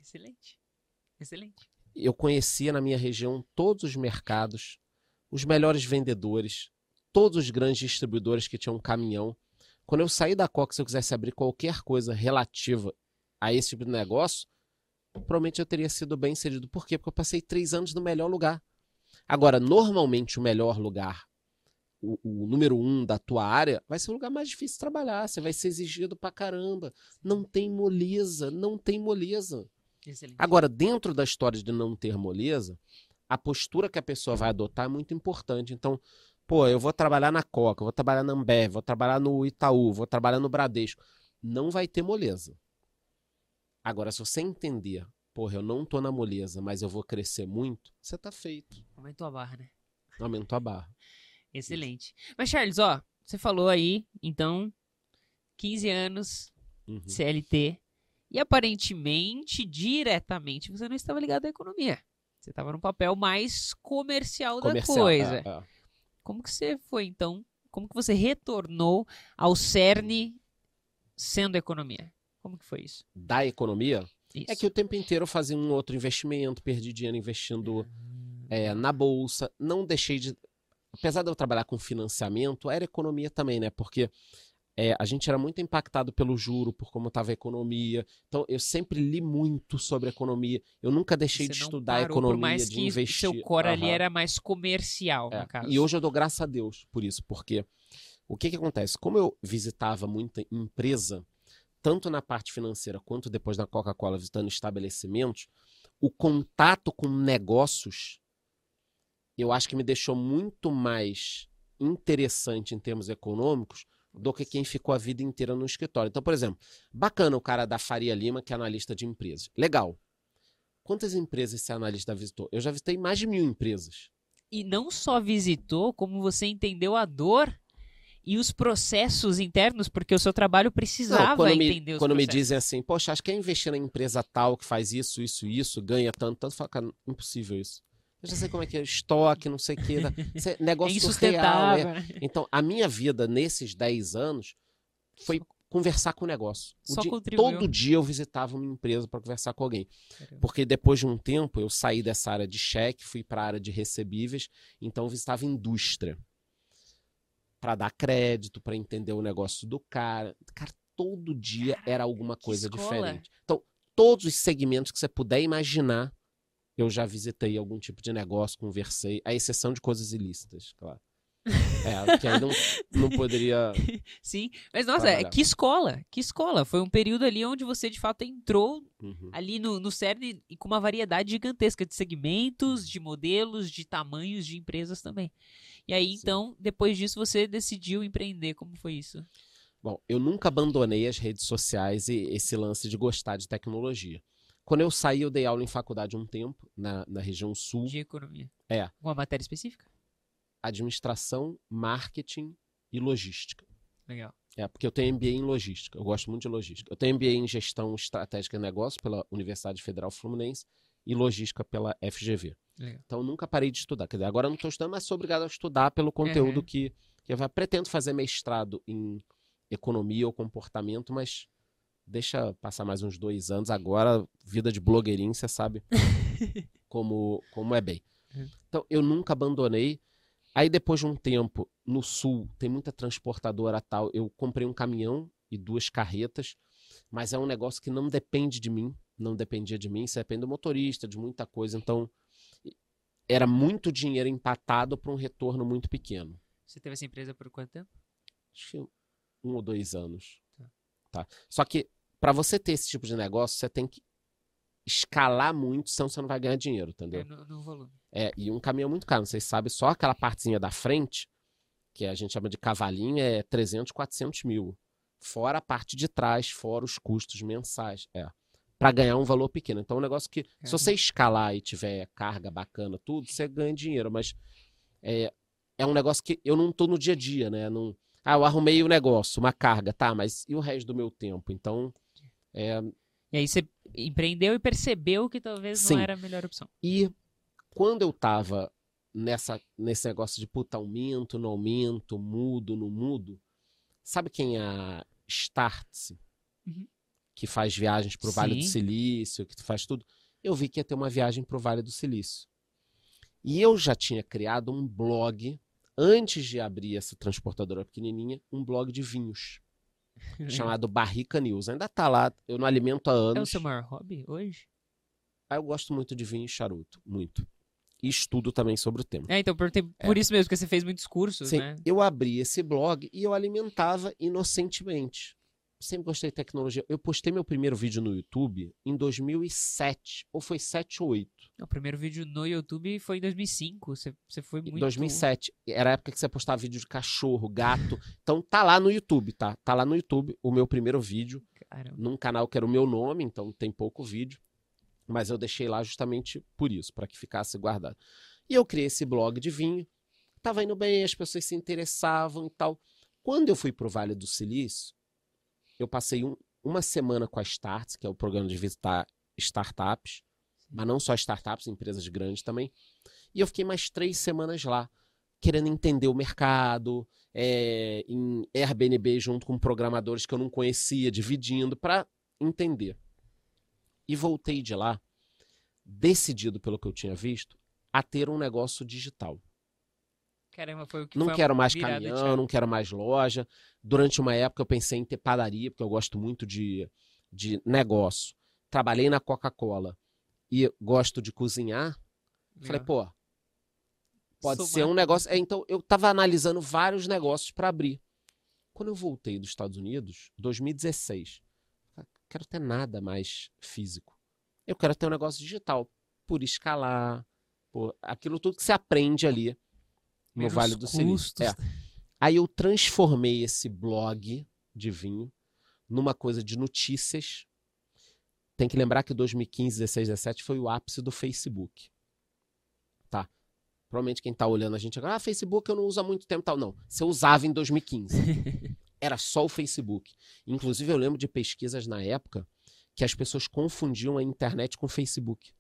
Excelente. Excelente. Eu conhecia na minha região todos os mercados, os melhores vendedores, todos os grandes distribuidores que tinham um caminhão quando eu saí da Coca, se eu quisesse abrir qualquer coisa relativa a esse tipo de negócio, provavelmente eu teria sido bem inserido. Por quê? Porque eu passei três anos no melhor lugar. Agora, normalmente o melhor lugar, o, o número um da tua área, vai ser o lugar mais difícil de trabalhar. Você vai ser exigido pra caramba. Não tem moleza, não tem moleza. Excelente. Agora, dentro da história de não ter moleza, a postura que a pessoa vai adotar é muito importante. Então, pô, eu vou trabalhar na Coca, vou trabalhar na Ambev, vou trabalhar no Itaú, vou trabalhar no Bradesco. Não vai ter moleza. Agora, se você entender, porra, eu não tô na moleza, mas eu vou crescer muito, você tá feito. Aumentou a barra, né? Aumentou a barra. Excelente. Mas, Charles, ó, você falou aí, então, 15 anos, Uhum. CLT, e aparentemente, diretamente, você não estava ligado à economia. Você estava num papel mais comercial, Comercial, da coisa. é, é. Como que você foi, então? Como que você retornou ao cerne sendo economia? Como que foi isso? Da economia, Isso. é que o tempo inteiro eu fazia um outro investimento, perdi dinheiro investindo é, na bolsa, não deixei de. Apesar de eu trabalhar com financiamento, era economia também, né? Porque é, a gente era muito impactado pelo juro, por como estava a economia. Então, eu sempre li muito sobre economia. Eu nunca deixei Você de estudar economia, mais de investir. seu core ali Aham. era mais comercial, É, no caso. E hoje eu dou graças a Deus por isso, porque o que que acontece? Como eu visitava muita empresa, tanto na parte financeira quanto depois da Coca-Cola visitando estabelecimentos, o contato com negócios, eu acho que me deixou muito mais interessante em termos econômicos do que quem ficou a vida inteira no escritório. Então, por exemplo, bacana o cara da Faria Lima, que é analista de empresas. Legal. Quantas empresas esse analista visitou? Eu já visitei mais de mil empresas. E não só visitou, como você entendeu a dor e os processos internos, porque o seu trabalho precisava Não, quando me, entender os quando me dizem assim, poxa, acho que é investir na empresa tal que faz isso, isso, isso, ganha tanto, tanto, fala, cara, impossível isso. Eu já sei como é que é, estoque, não sei o que, isso é (laughs) É negócio é. né? Então, a minha vida nesses 10 anos foi conversar com o negócio. O dia- todo dia eu visitava uma empresa para conversar com alguém. Porque depois de um tempo eu saí dessa área de cheque, fui para a área de recebíveis, então eu visitava indústria. Para dar crédito, para entender o negócio do cara. Cara, todo dia era alguma coisa diferente. Então, todos os segmentos que você puder imaginar, eu já visitei algum tipo de negócio, conversei, à exceção de coisas ilícitas, claro. É, que aí não, (laughs) não poderia. Sim, mas nossa, é, Trabalhar. que escola, que escola. Foi um período ali onde você de fato entrou Uhum. ali no, no CERN e com uma variedade gigantesca de segmentos, de modelos, de tamanhos de empresas também. E aí, Sim. então, depois disso, você decidiu empreender. Como foi isso? Bom, eu nunca abandonei as redes sociais e esse lance de gostar de tecnologia. Quando eu saí, eu dei aula em faculdade um tempo, na, na região sul. De economia. É. Uma matéria específica? administração, marketing e logística. Legal. É, porque eu tenho MBA em logística, eu gosto muito de logística. Eu tenho MBA em gestão estratégica de negócios pela Universidade Federal Fluminense e logística pela FGV. Legal. Então eu nunca parei de estudar. Quer dizer, agora eu não estou estudando, mas sou obrigado a estudar pelo conteúdo Uhum. que, que eu pretendo fazer mestrado em economia ou comportamento, mas deixa passar mais uns dois anos. Agora, vida de blogueirinho, você sabe (laughs) como, como é bem. Uhum. Então, eu nunca abandonei. Aí, depois de um tempo, no sul, tem muita transportadora tal. Eu comprei um caminhão e duas carretas, mas é um negócio que não depende de mim, não dependia de mim, isso depende do motorista, de muita coisa. Então, era muito dinheiro empatado para um retorno muito pequeno. Você teve essa empresa por quanto tempo? Acho que um ou dois anos. Tá. Tá. Só que para você ter esse tipo de negócio, você tem que escalar muito, senão você não vai ganhar dinheiro, entendeu? É, no, no volume. É, e um caminhão muito caro, vocês sabem, só aquela partezinha da frente, que a gente chama de cavalinho, é 300, 400 mil. Fora a parte de trás, fora os custos mensais. É. Para ganhar um valor pequeno. Então, é um negócio que, se você escalar e tiver carga bacana, tudo, você ganha dinheiro. Mas é, é um negócio que eu não tô no dia a dia, né? Não, ah, eu arrumei o negócio, uma carga, tá, mas e o resto do meu tempo? Então, é, E aí você empreendeu e percebeu que talvez Sim. não era a melhor opção. E quando eu tava nessa, nesse negócio de puta, aumento, não aumento, mudo, não mudo, sabe quem é a Startse? Uhum. Que faz viagens pro Vale do Sim. Silício, que faz tudo. Eu vi que ia ter uma viagem pro Vale do Silício. E eu já tinha criado um blog, antes de abrir essa transportadora pequenininha, um blog de vinhos, (laughs) chamado Barrica News. Ainda tá lá, eu não alimento há É o anos. seu maior hobby hoje? Ah, eu gosto muito de vinho e charuto, muito. e estudo também sobre o tema. É, então eu perguntei por isso mesmo, porque você fez muitos cursos, Sim, né? eu abri esse blog e eu alimentava inocentemente. Sempre gostei de tecnologia. Eu postei meu primeiro vídeo no YouTube em 2007, ou foi 7 ou 8. O primeiro vídeo no YouTube foi em 2005. Você, você foi Em muito. 2007. Era a época que você postava vídeo de cachorro, gato. Então tá lá no YouTube, tá? Tá lá no YouTube o meu primeiro vídeo, Caramba. num canal que era o meu nome, então tem pouco vídeo. Mas eu deixei lá justamente por isso, para que ficasse guardado. E eu criei esse blog de vinho. Tava indo bem, as pessoas se interessavam e tal. Quando eu fui pro Vale do Silício, eu passei um- uma semana com a Starts, que é o programa de visitar startups, mas não só startups, empresas grandes também. E eu fiquei mais três semanas lá, querendo entender o mercado, é, em Airbnb junto com programadores que eu não conhecia, dividindo, para entender. E voltei de lá, decidido pelo que eu tinha visto, a ter um negócio digital. Caramba, foi o que Não quero mais caminhão, não quero mais loja. Durante uma época eu pensei em ter padaria, porque eu gosto muito de, de negócio. Trabalhei na Coca-Cola e gosto de cozinhar. Falei, pô, pode Somar ser um negócio. É, então, eu tava analisando vários negócios para abrir. Quando eu voltei dos Estados Unidos, 2016, falei, quero ter nada mais físico. Eu quero ter um negócio digital, por escalar, por aquilo tudo que você aprende ali no Vale do Silício. É. Aí eu transformei esse blog de vinho numa coisa de notícias. Tem que lembrar que 2015, 16, 17 foi o ápice do Facebook. Tá? Provavelmente quem tá olhando a gente agora, ah, Facebook eu não uso há muito tempo e tal. Não, você usava em 2015. (laughs) Era só o Facebook. Inclusive eu lembro de pesquisas na época que as pessoas confundiam a internet com o Facebook.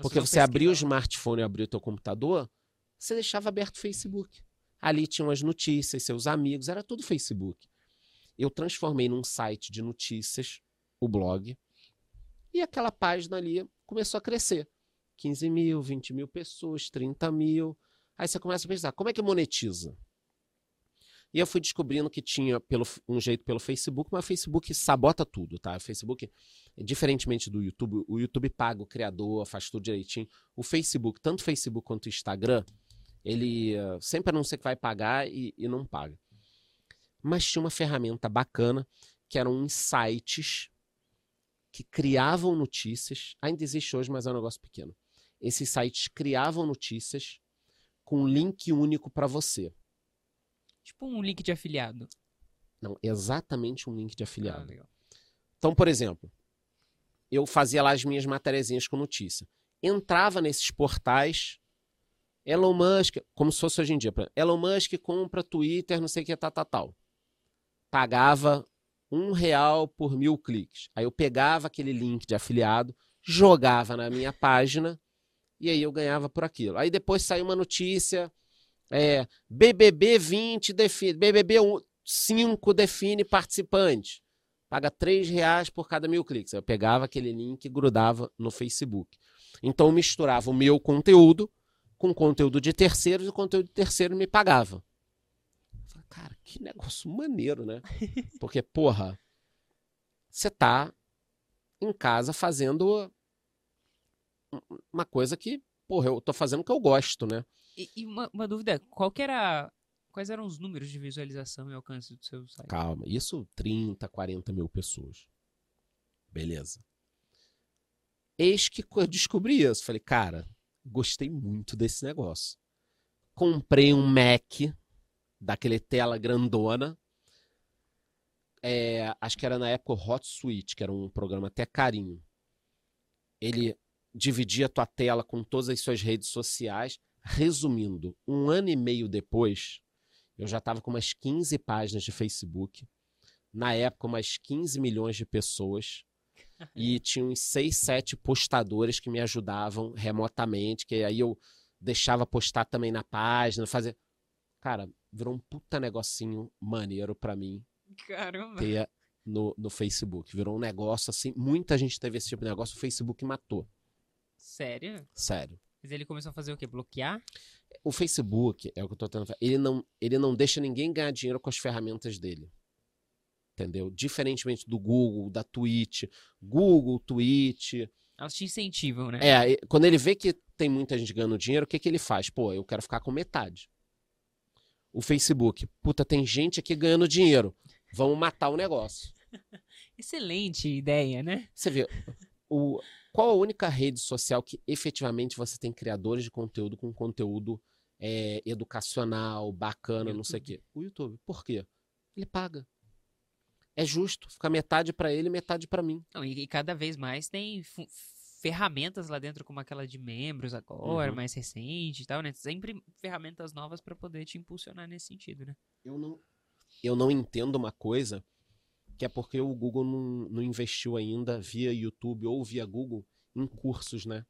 Porque você abria o smartphone e abria o teu computador, você deixava aberto o Facebook. Ali tinham as notícias, seus amigos, era tudo Facebook. Eu transformei num site de notícias o blog e aquela página ali começou a crescer. 15 mil, 20 mil pessoas, 30 mil. Aí você começa a pensar, como é que monetiza? E eu fui descobrindo que tinha pelo, um jeito pelo Facebook, mas o Facebook sabota tudo, tá? O Facebook, diferentemente do YouTube, o YouTube paga o criador, faz tudo direitinho. O Facebook, tanto o Facebook quanto o Instagram, ele eh, sempre anuncia que vai pagar e, e não paga. Mas tinha uma ferramenta bacana, que eram uns sites que criavam notícias. Ainda existe hoje, mas é um negócio pequeno. Esses sites criavam notícias com um link único para você. Tipo um link de afiliado. Não, exatamente um link de Ah, afiliado. legal. Então, por exemplo, eu fazia lá as minhas matériazinhas com notícia. Entrava nesses portais, Elon Musk, como se fosse hoje em dia, Elon Musk compra Twitter, não sei o que, tal, tal, tal. Pagava um real por mil cliques. Aí eu pegava aquele link de afiliado, jogava na minha página e aí eu ganhava por aquilo. Aí depois saiu uma notícia, é, BBB 20 define, BBB 5 define participante paga 3 reais por cada mil cliques. Eu pegava aquele link e grudava no Facebook. Então misturava o meu conteúdo com conteúdo de terceiros e o conteúdo de terceiro me pagava. Falei, Cara, que negócio maneiro, né? (laughs) Porque, porra, você tá em casa fazendo uma coisa que, porra, eu tô fazendo que eu gosto, né? E, e uma, uma dúvida, qual que era. Quais eram os números de visualização e alcance do seu site? Calma, isso 30, 40 mil pessoas. Beleza. Eis que eu descobri isso. Falei, cara, gostei muito desse negócio. Comprei um Mac, daquele tela grandona. É, acho que era na época o Hot Suite, que era um programa até carinho. Ele dividia a tua tela com todas as suas redes sociais. Resumindo, um ano e meio depois, eu já estava com umas 15 páginas de Facebook. Na época, umas 15 milhões de pessoas. E tinha uns 6, 7 postadores que me ajudavam remotamente. Que aí eu deixava postar também na página, fazer. Cara, virou um puta negocinho maneiro pra mim Caramba. ter no, no Facebook. Virou um negócio assim. Muita gente teve esse tipo de negócio. O Facebook matou. Sério? Sério. Mas ele começou a fazer o quê? Bloquear? O Facebook, é o que eu tô tentando falar, ele não, ele não deixa ninguém ganhar dinheiro com as ferramentas dele. Entendeu? Diferentemente do Google, da Twitch. Google, Twitch. Elas te incentivam, né? É, quando ele vê que tem muita gente ganhando dinheiro, o que, que ele faz? Pô, eu quero ficar com metade. O Facebook, puta, tem gente aqui ganhando dinheiro. Vamos matar o negócio. (laughs) Excelente ideia, né? Você vê, o, qual a única rede social que efetivamente você tem criadores de conteúdo com conteúdo é, educacional, bacana, não sei o quê? O YouTube. Por quê? Ele paga. É justo, fica metade para ele, metade para mim. Não, e, e, cada vez mais tem ferramentas lá dentro, como aquela de membros agora, uhum. mais recente e tal, né? Sempre ferramentas novas para poder te impulsionar nesse sentido, né? Eu não, eu não entendo uma coisa que é porque o Google não, não investiu ainda via YouTube ou via Google em cursos, né?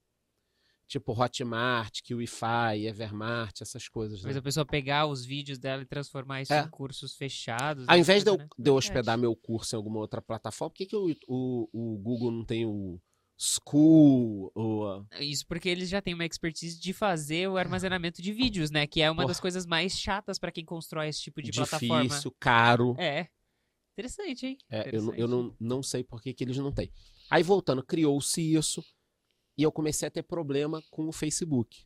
Tipo Hotmart, Kiwify, Evermart, essas coisas. Né? a pessoa pegar os vídeos dela e transformar isso é. em cursos fechados. Ao invés de eu, né? de eu hospedar meu curso em alguma outra plataforma, por que, que o, o, o Google não tem o School? Ou... Isso porque eles já têm uma expertise de fazer o armazenamento de vídeos, né? Que é uma Porra. das coisas mais chatas para quem constrói esse tipo de Difícil, plataforma. Difícil, caro. É. Interessante, hein? É, Interessante. Eu, eu não, não sei por que, que eles não têm. Aí voltando, criou-se isso e eu comecei a ter problema com o Facebook.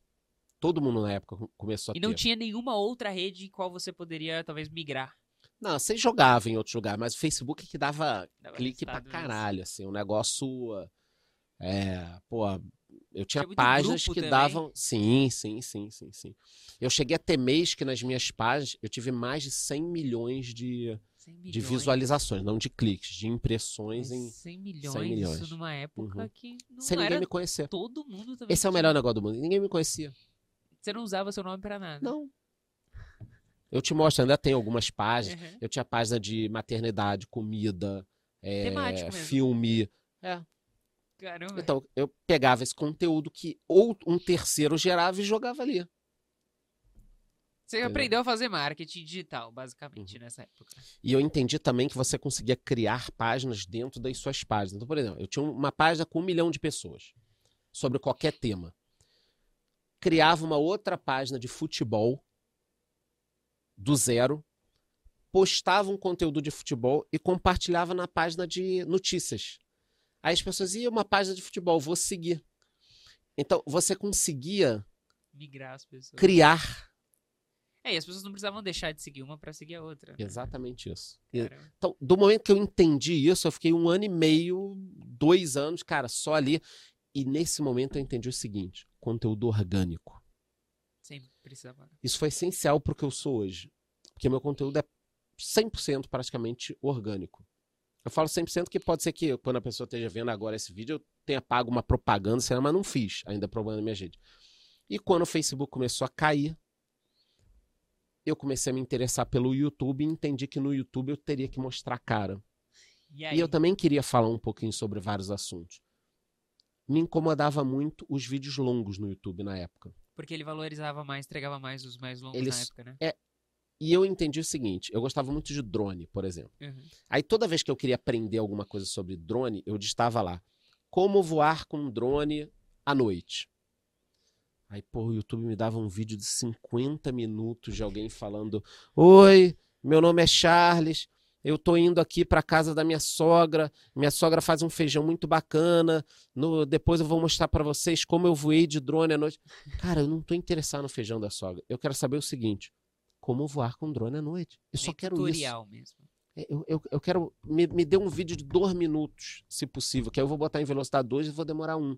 Todo mundo na época começou a e ter. E não tinha nenhuma outra rede em qual você poderia talvez migrar. Não, você jogava em outro lugar, mas o Facebook é que dava, dava clique pra caralho, assim, um negócio. É, pô, eu tinha, tinha páginas que também. davam. Sim, sim, sim, sim, sim. Eu cheguei a ter mês que nas minhas páginas eu tive mais de 100 milhões de, de visualizações, não de cliques, de impressões em 100 milhões, 100 milhões. Isso numa época uhum. que não Sem ninguém me conhecer. Todo mundo também. Esse é o melhor negócio do mundo. Ninguém me conhecia. Você não usava seu nome para nada. Não. Eu te mostro, ainda tem algumas páginas. Uhum. Eu tinha página de maternidade, comida, é, filme. É. Caramba. Então, eu pegava esse conteúdo que ou um terceiro gerava e jogava ali. Você Entendeu? aprendeu a fazer marketing digital, basicamente, uhum. nessa época. E eu entendi também que você conseguia criar páginas dentro das suas páginas. Então, por exemplo, eu tinha uma página com um milhão de pessoas sobre qualquer tema. Criava uma outra página de futebol do zero, postava um conteúdo de futebol e compartilhava na página de notícias. Aí as pessoas iam uma página de futebol, vou seguir. Então, você conseguia migrar as pessoas. Criar é, e as pessoas não precisavam deixar de seguir uma para seguir a outra. Né? Exatamente isso. Caramba. Então, do momento que eu entendi isso, eu fiquei um ano e meio, dois anos, cara, só ali. E nesse momento eu entendi o seguinte: conteúdo orgânico. Sim, precisava. Isso foi essencial para o que eu sou hoje. Porque meu conteúdo é 100% praticamente orgânico. Eu falo 100% que pode ser que quando a pessoa esteja vendo agora esse vídeo, eu tenha pago uma propaganda, mas não fiz ainda problema na minha gente. E quando o Facebook começou a cair, eu comecei a me interessar pelo YouTube e entendi que no YouTube eu teria que mostrar cara. E, e, eu também queria falar um pouquinho sobre vários assuntos. Me incomodava muito os vídeos longos no YouTube na época. Porque ele valorizava mais, entregava mais os mais longos na época, né? É, e eu entendi o seguinte: eu gostava muito de drone, por exemplo. Uhum. Aí toda vez que eu queria aprender alguma coisa sobre drone, eu estava lá. Como voar com um drone à noite? Aí, pô, o YouTube me dava um vídeo de 50 minutos de alguém falando: Oi, meu nome é Charles, eu tô indo aqui para casa da minha sogra. Minha sogra faz um feijão muito bacana. No, depois eu vou mostrar para vocês como eu voei de drone à noite. Cara, eu não tô interessado no feijão da sogra. Eu quero saber o seguinte: como voar com drone à noite. Eu só quero tutorial isso. mesmo. É, eu, eu, eu quero. Me, me dê um vídeo de dois minutos, se possível, que aí eu vou botar em velocidade 2 e vou demorar um.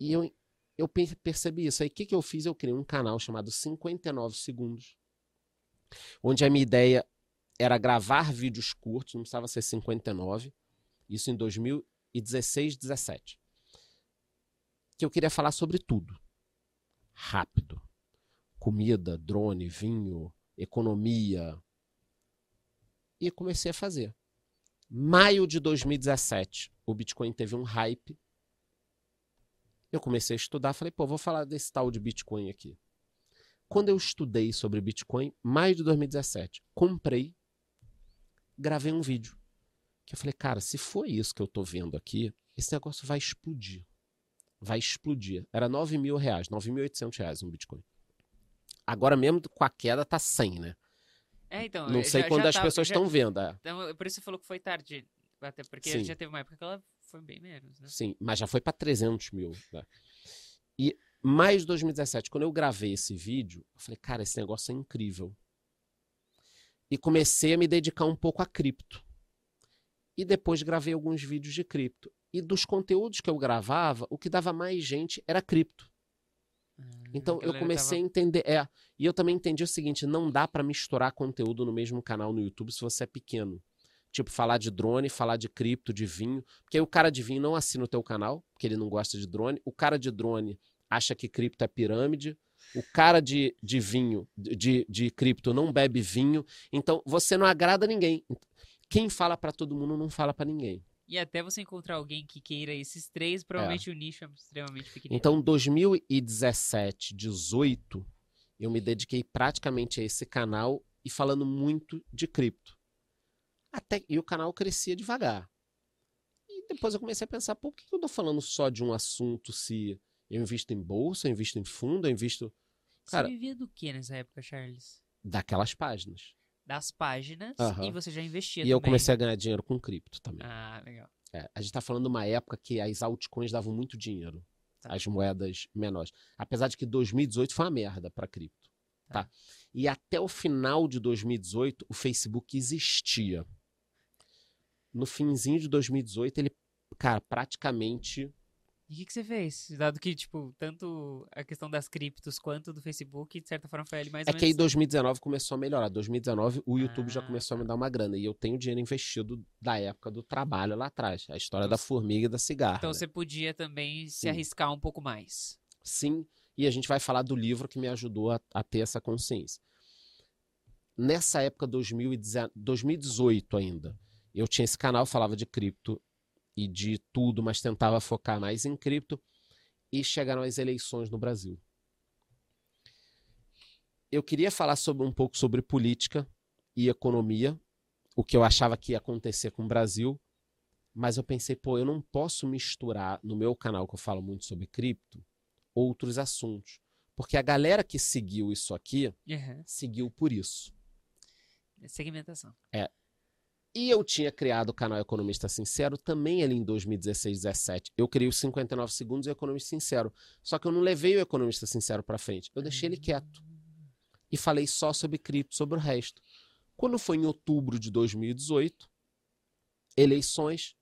E eu, eu percebi isso. Aí o que, que eu fiz? Eu criei um canal chamado 59 Segundos, onde a minha ideia era gravar vídeos curtos, não precisava ser 59, isso em 2016, 17. Que eu queria falar sobre tudo. Rápido. Comida, drone, vinho, economia. E comecei a fazer. Maio de 2017, o Bitcoin teve um hype eu comecei a estudar, falei, pô, vou falar desse tal de Bitcoin aqui. Quando eu estudei sobre Bitcoin, maio de 2017, comprei, gravei um vídeo. Que eu falei, cara, se for isso que eu tô vendo aqui, esse negócio vai explodir. Vai explodir. Era 9 mil reais, 9.800 reais um Bitcoin. Agora mesmo com a queda tá 100, né? É, então. Não sei já, quando já as tá, pessoas estão vendo. É. Então, por isso você falou que foi tarde. Até porque Sim. já teve uma época que ela foi bem menos, né? Sim, mas já foi para 300 mil. Né? E mais de 2017, quando eu gravei esse vídeo, eu falei, cara, esse negócio é incrível. E comecei a me dedicar um pouco a cripto. E depois gravei alguns vídeos de cripto. E dos conteúdos que eu gravava, o que dava mais gente era cripto. Então eu comecei a entender, é, e eu também entendi o seguinte, não dá para misturar conteúdo no mesmo canal no YouTube se você é pequeno. Tipo, falar de drone, falar de cripto, de vinho, porque aí o cara de vinho não assina o teu canal, porque ele não gosta de drone. O cara de drone acha que cripto é pirâmide. O cara de, de vinho, de, de cripto, não bebe vinho. Então, você não agrada ninguém. Quem fala para todo mundo não fala para ninguém. E até você encontrar alguém que queira esses três, provavelmente é. o nicho é extremamente pequeno. Então, 2017, 18, eu me dediquei praticamente a esse canal e falando muito de cripto. Até, e o canal crescia devagar. E depois eu comecei a pensar, por que eu tô falando só de um assunto se eu invisto em bolsa, eu invisto em fundo, eu invisto. Cara, você vivia do que nessa época, Charles? Daquelas páginas. Das páginas uhum. e você já investia E também. eu comecei a ganhar dinheiro com cripto também. Ah, legal. É, a gente tá falando de uma época que as altcoins davam muito dinheiro. Tá. As moedas menores. Apesar de que 2018 foi uma merda para cripto. Tá. tá? E até o final de 2018, o Facebook existia. No finzinho de 2018, ele, cara, praticamente e o que, que, você fez? Dado que, tipo, tanto a questão das criptos quanto do Facebook, de certa forma, foi ali mais É que aí 2019 começou a melhorar. 2019 o YouTube ah, já começou a me dar uma grana. E eu tenho dinheiro investido da época do trabalho lá atrás. A história então, da formiga e da cigarra. Então né? você podia também Sim. se arriscar um pouco mais. Sim. E a gente vai falar do livro que me ajudou a, a ter essa consciência. Nessa época, 2018 ainda, eu tinha esse canal, falava de cripto e de tudo, mas tentava focar mais em cripto. E chegaram as eleições no Brasil. Eu queria falar sobre, um pouco sobre política e economia, o que eu achava que ia acontecer com o Brasil, mas eu pensei, pô, eu não posso misturar no meu canal que eu falo muito sobre cripto outros assuntos, porque a galera que seguiu isso aqui uhum. seguiu por isso. Segmentação. É, e eu tinha criado o canal Economista Sincero também ali em 2016, 17. Eu criei os 59 segundos e o Economista Sincero. Só que eu não levei o Economista Sincero para frente. Eu deixei ele quieto. E falei só sobre cripto, sobre o resto. Quando foi em outubro de 2018, eleições,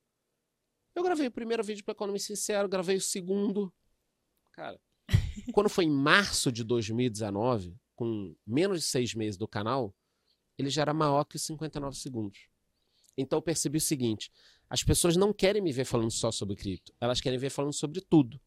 eu gravei o primeiro vídeo para Economista Sincero, gravei o segundo. Cara, (laughs) quando foi em março de 2019, com menos de seis meses do canal, ele já era maior que os 59 segundos. Então eu percebi o seguinte: as pessoas não querem me ver falando só sobre cripto, elas querem ver falando sobre tudo.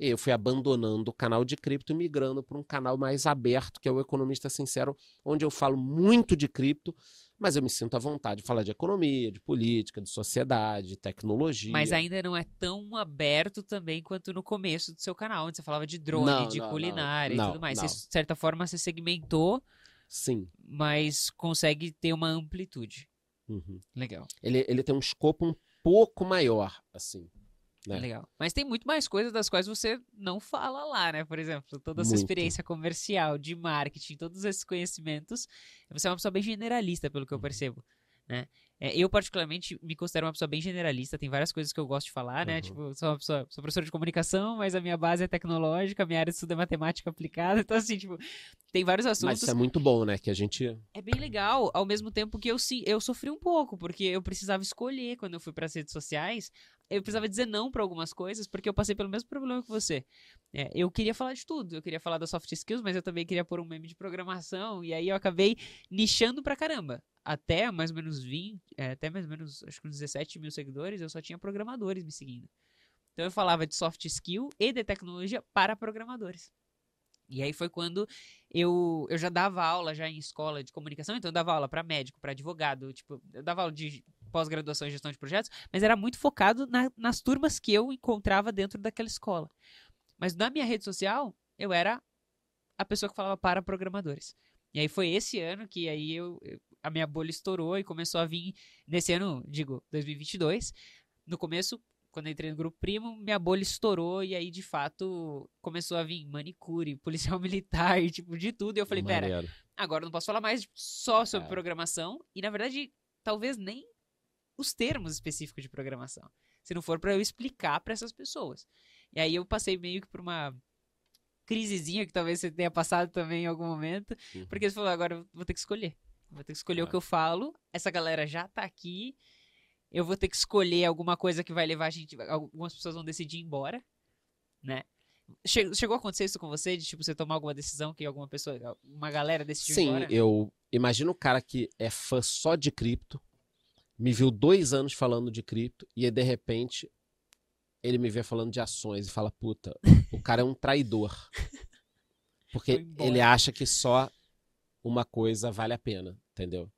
E eu fui abandonando o canal de cripto e migrando para um canal mais aberto, que é o Economista Sincero, onde eu falo muito de cripto, mas eu me sinto à vontade de falar de economia, de política, de sociedade, de tecnologia. Mas ainda não é tão aberto também quanto no começo do seu canal, onde você falava de drone, não, de não, culinária não, e tudo mais. Você, de certa forma, você segmentou. Sim. Mas consegue ter uma amplitude. Uhum. Legal. Ele, ele tem um escopo um pouco maior, assim. Né? Legal. Mas tem muito mais coisas das quais você não fala lá, né? Por exemplo, toda essa Muito. experiência comercial, de marketing, todos esses conhecimentos. Você é uma pessoa bem generalista, pelo que eu Uhum. percebo. Né? É, eu, particularmente, me considero uma pessoa bem generalista. Tem várias coisas que eu gosto de falar, né? Uhum. Tipo, sou uma pessoa, sou professor de comunicação, mas a minha base é tecnológica, a minha área de estudo é matemática aplicada. (laughs) Então, assim, tipo, tem vários Mas assuntos. isso é muito bom, né? Que a gente. É bem legal, ao mesmo tempo que eu, sim, eu sofri um pouco, porque eu precisava escolher quando eu fui para as redes sociais. Eu precisava dizer não para algumas coisas, porque eu passei pelo mesmo problema que você. É, eu queria falar de tudo, eu queria falar das soft skills, mas eu também queria pôr um meme de programação, e aí eu acabei nichando pra caramba. Até mais ou menos 20, é, até mais ou menos, acho que uns 17 mil seguidores, eu só tinha programadores me seguindo. Então eu falava de soft skill e de tecnologia para programadores. E aí foi quando eu, eu já dava aula já em escola de comunicação, então eu dava aula para médico, para advogado, tipo, eu dava aula de pós-graduação em gestão de projetos, mas era muito focado na- nas turmas que eu encontrava dentro daquela escola. Mas na minha rede social, eu era a pessoa que falava para programadores. E aí foi esse ano que aí eu, a minha bolha estourou e começou a vir nesse ano, digo, 2022. No começo, quando eu entrei no grupo primo, minha bolha estourou e aí de fato começou a vir manicure, (laughs) policial militar, (laughs) tipo de tudo. E eu falei, pera, Maneiro. agora eu não posso falar mais só sobre É. programação e na verdade talvez nem os termos específicos de programação, se não for para eu explicar para essas pessoas. E aí eu passei meio que por uma crisezinha que talvez você tenha passado também em algum momento. Uhum. Porque você falou, agora eu vou ter que escolher. Vou ter que escolher É. o que eu falo. Essa galera já tá aqui. Eu vou ter que escolher alguma coisa que vai levar a gente. Algumas pessoas vão decidir ir embora, né? Che- Chegou a acontecer isso com você? De tipo, você tomar alguma decisão que alguma pessoa, uma galera decidiu Sim, eu imagino o cara que é fã só de cripto, me viu dois anos falando de cripto, e aí, de repente ele me vê falando de ações e fala: puta, o cara é um traidor. (laughs) Porque ele acha que só uma coisa vale a pena, entendeu?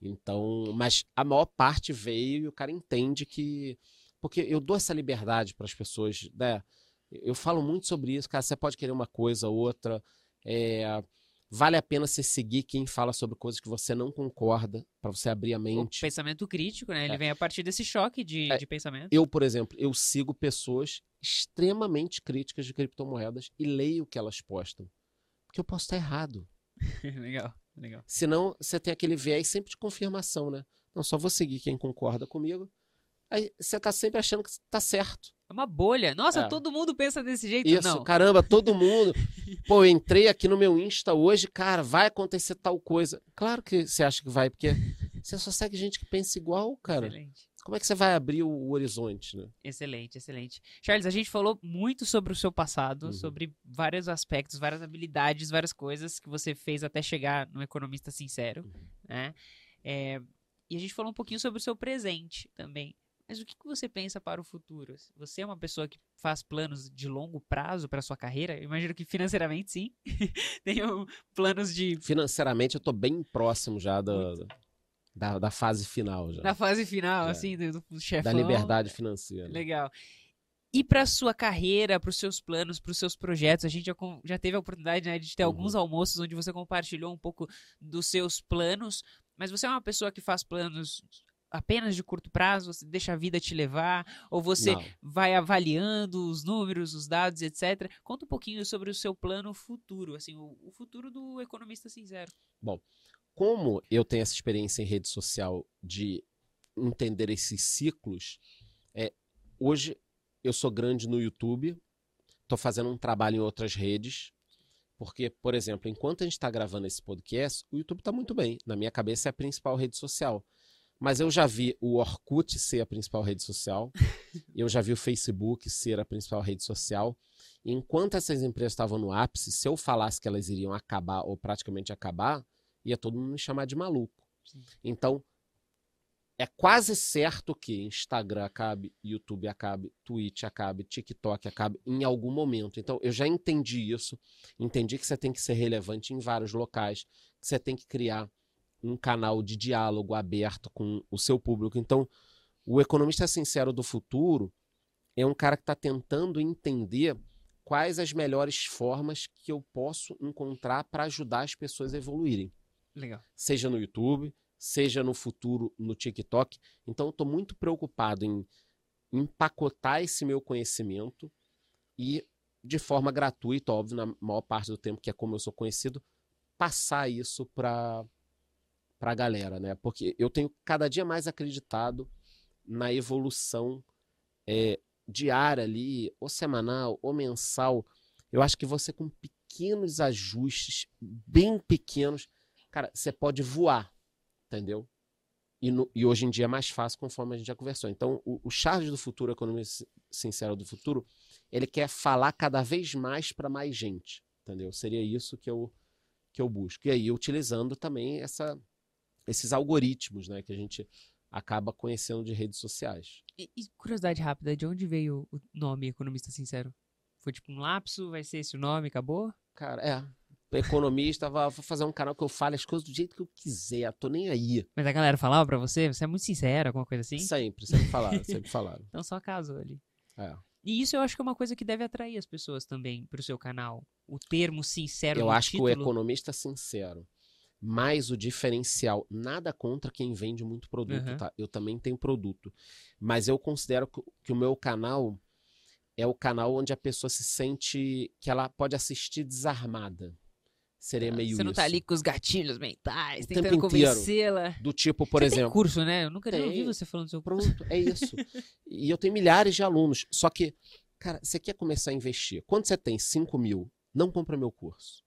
Então, mas a maior parte veio e o cara entende que. Porque eu dou essa liberdade para as pessoas, né? Eu falo muito sobre isso, cara. Você pode querer uma coisa, outra. É, vale a pena você seguir quem fala sobre coisas que você não concorda, para você abrir a O mente. pensamento crítico, né? Ele É. vem a partir desse choque de, É. de pensamento. Eu, por exemplo, eu sigo pessoas extremamente críticas de criptomoedas e leio o que elas postam. Porque eu posso estar errado. (laughs) legal, legal. Senão, você tem aquele viés sempre de confirmação, né? Não, só vou seguir quem concorda comigo. Aí você tá sempre achando que tá certo. É uma bolha. Nossa, É. todo mundo pensa desse jeito. Isso, não. caramba, todo mundo. (laughs) Pô, eu entrei aqui no meu Insta hoje, cara, vai acontecer tal coisa. Claro que você acha que vai, porque você só segue gente que pensa igual, cara. Excelente. Como é que você vai abrir o, o horizonte, né? Excelente, excelente. Charles, a gente falou muito sobre o seu passado, Uhum. sobre vários aspectos, várias habilidades, várias coisas que você fez até chegar no economista sincero, Uhum. né? É, e a gente falou um pouquinho sobre o seu presente também. Mas o que, que você pensa para o futuro? Você é uma pessoa que faz planos de longo prazo para sua carreira? Eu imagino que financeiramente sim. (laughs) Um- planos de Financeiramente, eu tô bem próximo já da, da, da fase final, já. na fase final, Já. assim, do, do Da chefão. liberdade financeira. Legal. E para sua carreira, para os seus planos, para os seus projetos, a gente já, já teve a oportunidade né, de ter Uhum. alguns almoços onde você compartilhou um pouco dos seus planos, mas você é uma pessoa que faz planos apenas de curto prazo, você deixa a vida te levar, ou você Não. vai avaliando os números, os dados, etc. Conta um pouquinho sobre o seu plano futuro, assim, o, o futuro do economista sincero. como eu tenho essa experiência em rede social de entender esses ciclos, é, hoje eu sou grande no YouTube, estou fazendo um trabalho em outras redes, porque, por exemplo, enquanto a gente está gravando esse podcast, o YouTube está muito bem. Na minha cabeça é a principal rede social. Mas eu já vi o Orkut ser a principal rede social, (laughs) eu já vi o Facebook ser a principal rede social. E enquanto essas empresas estavam no ápice, se eu falasse que elas iriam acabar ou praticamente acabar, ia todo mundo me chamar de maluco. Sim. Então, é quase certo que Instagram acabe, YouTube acabe, Twitch acabe, TikTok acabe em algum momento. Então, eu já entendi isso. Entendi que você tem que ser relevante em vários locais, que você tem que criar um canal de diálogo aberto com o seu público. Então, o economista sincero do futuro é um cara que está tentando entender quais as melhores formas que eu posso encontrar para ajudar as pessoas a evoluírem Legal. seja no YouTube, seja no futuro no TikTok. Então, eu estou muito preocupado em empacotar esse meu conhecimento e, de forma gratuita, óbvio, na maior parte do tempo, que é como eu sou conhecido, passar isso para a galera, né? Porque eu tenho cada dia mais acreditado na evolução é, diária ali, ou semanal, ou mensal. Eu acho que você, com pequenos ajustes, bem pequenos, cara, você pode voar, entendeu? E, no- e hoje em dia é mais fácil conforme a gente já conversou. Então, o, o Charles do Futuro, Economia Sin- Sincera do Futuro, ele quer falar cada vez mais para mais gente, entendeu? Seria isso que eu, que eu busco. E aí, utilizando também essa, esses algoritmos, né, que a gente acaba conhecendo de redes sociais. E, e curiosidade rápida, de onde veio o nome Economista Sincero? Foi tipo um lapso? Vai ser esse o nome? Acabou? Cara, é. Economista, vou fazer um canal que eu fale as coisas do jeito que eu quiser, tô nem aí. Mas a galera falava pra você? Você é muito sincero, alguma coisa assim? Sempre, sempre falaram, (laughs) sempre falaram. Então só casou ali. É. E isso eu acho que é uma coisa que deve atrair as pessoas também pro seu canal. O termo sincero Eu acho que o título. economista sincero, mais o diferencial, nada contra quem vende muito produto, Uhum. tá? Eu também tenho produto. Mas eu considero que, o meu canal é o canal onde a pessoa se sente que ela pode assistir desarmada. Seria meio Você não isso. tá ali com os gatilhos mentais, O tentando convencê-la. Do tipo, por você tem exemplo. curso, né? Eu nunca ouvi Tem. você falando do seu Pronto, é isso. (laughs) e eu tenho milhares de alunos. Só que, cara, você quer começar a investir. Quando você tem 5 mil, não compra meu curso.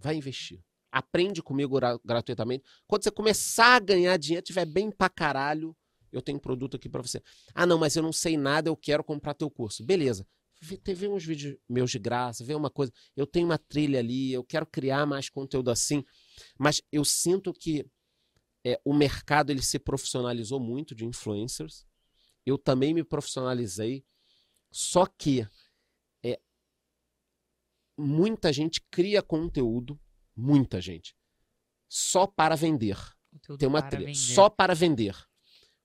Vai investir. Aprende comigo gra gratuitamente. Quando você começar a ganhar dinheiro, tiver bem pra caralho, eu tenho produto aqui para você. Ah, não, mas eu não sei nada, eu quero comprar teu curso. Beleza. Vê, vê uns vídeos meus de graça, vê uma coisa. Eu tenho uma trilha ali, eu quero criar mais conteúdo assim. Mas eu sinto que é, o mercado ele se profissionalizou muito de influencers. Eu também me profissionalizei. Só que é, muita gente cria conteúdo, muita gente, só para vender. Conteúdo Tem uma trilha, vender. só para vender.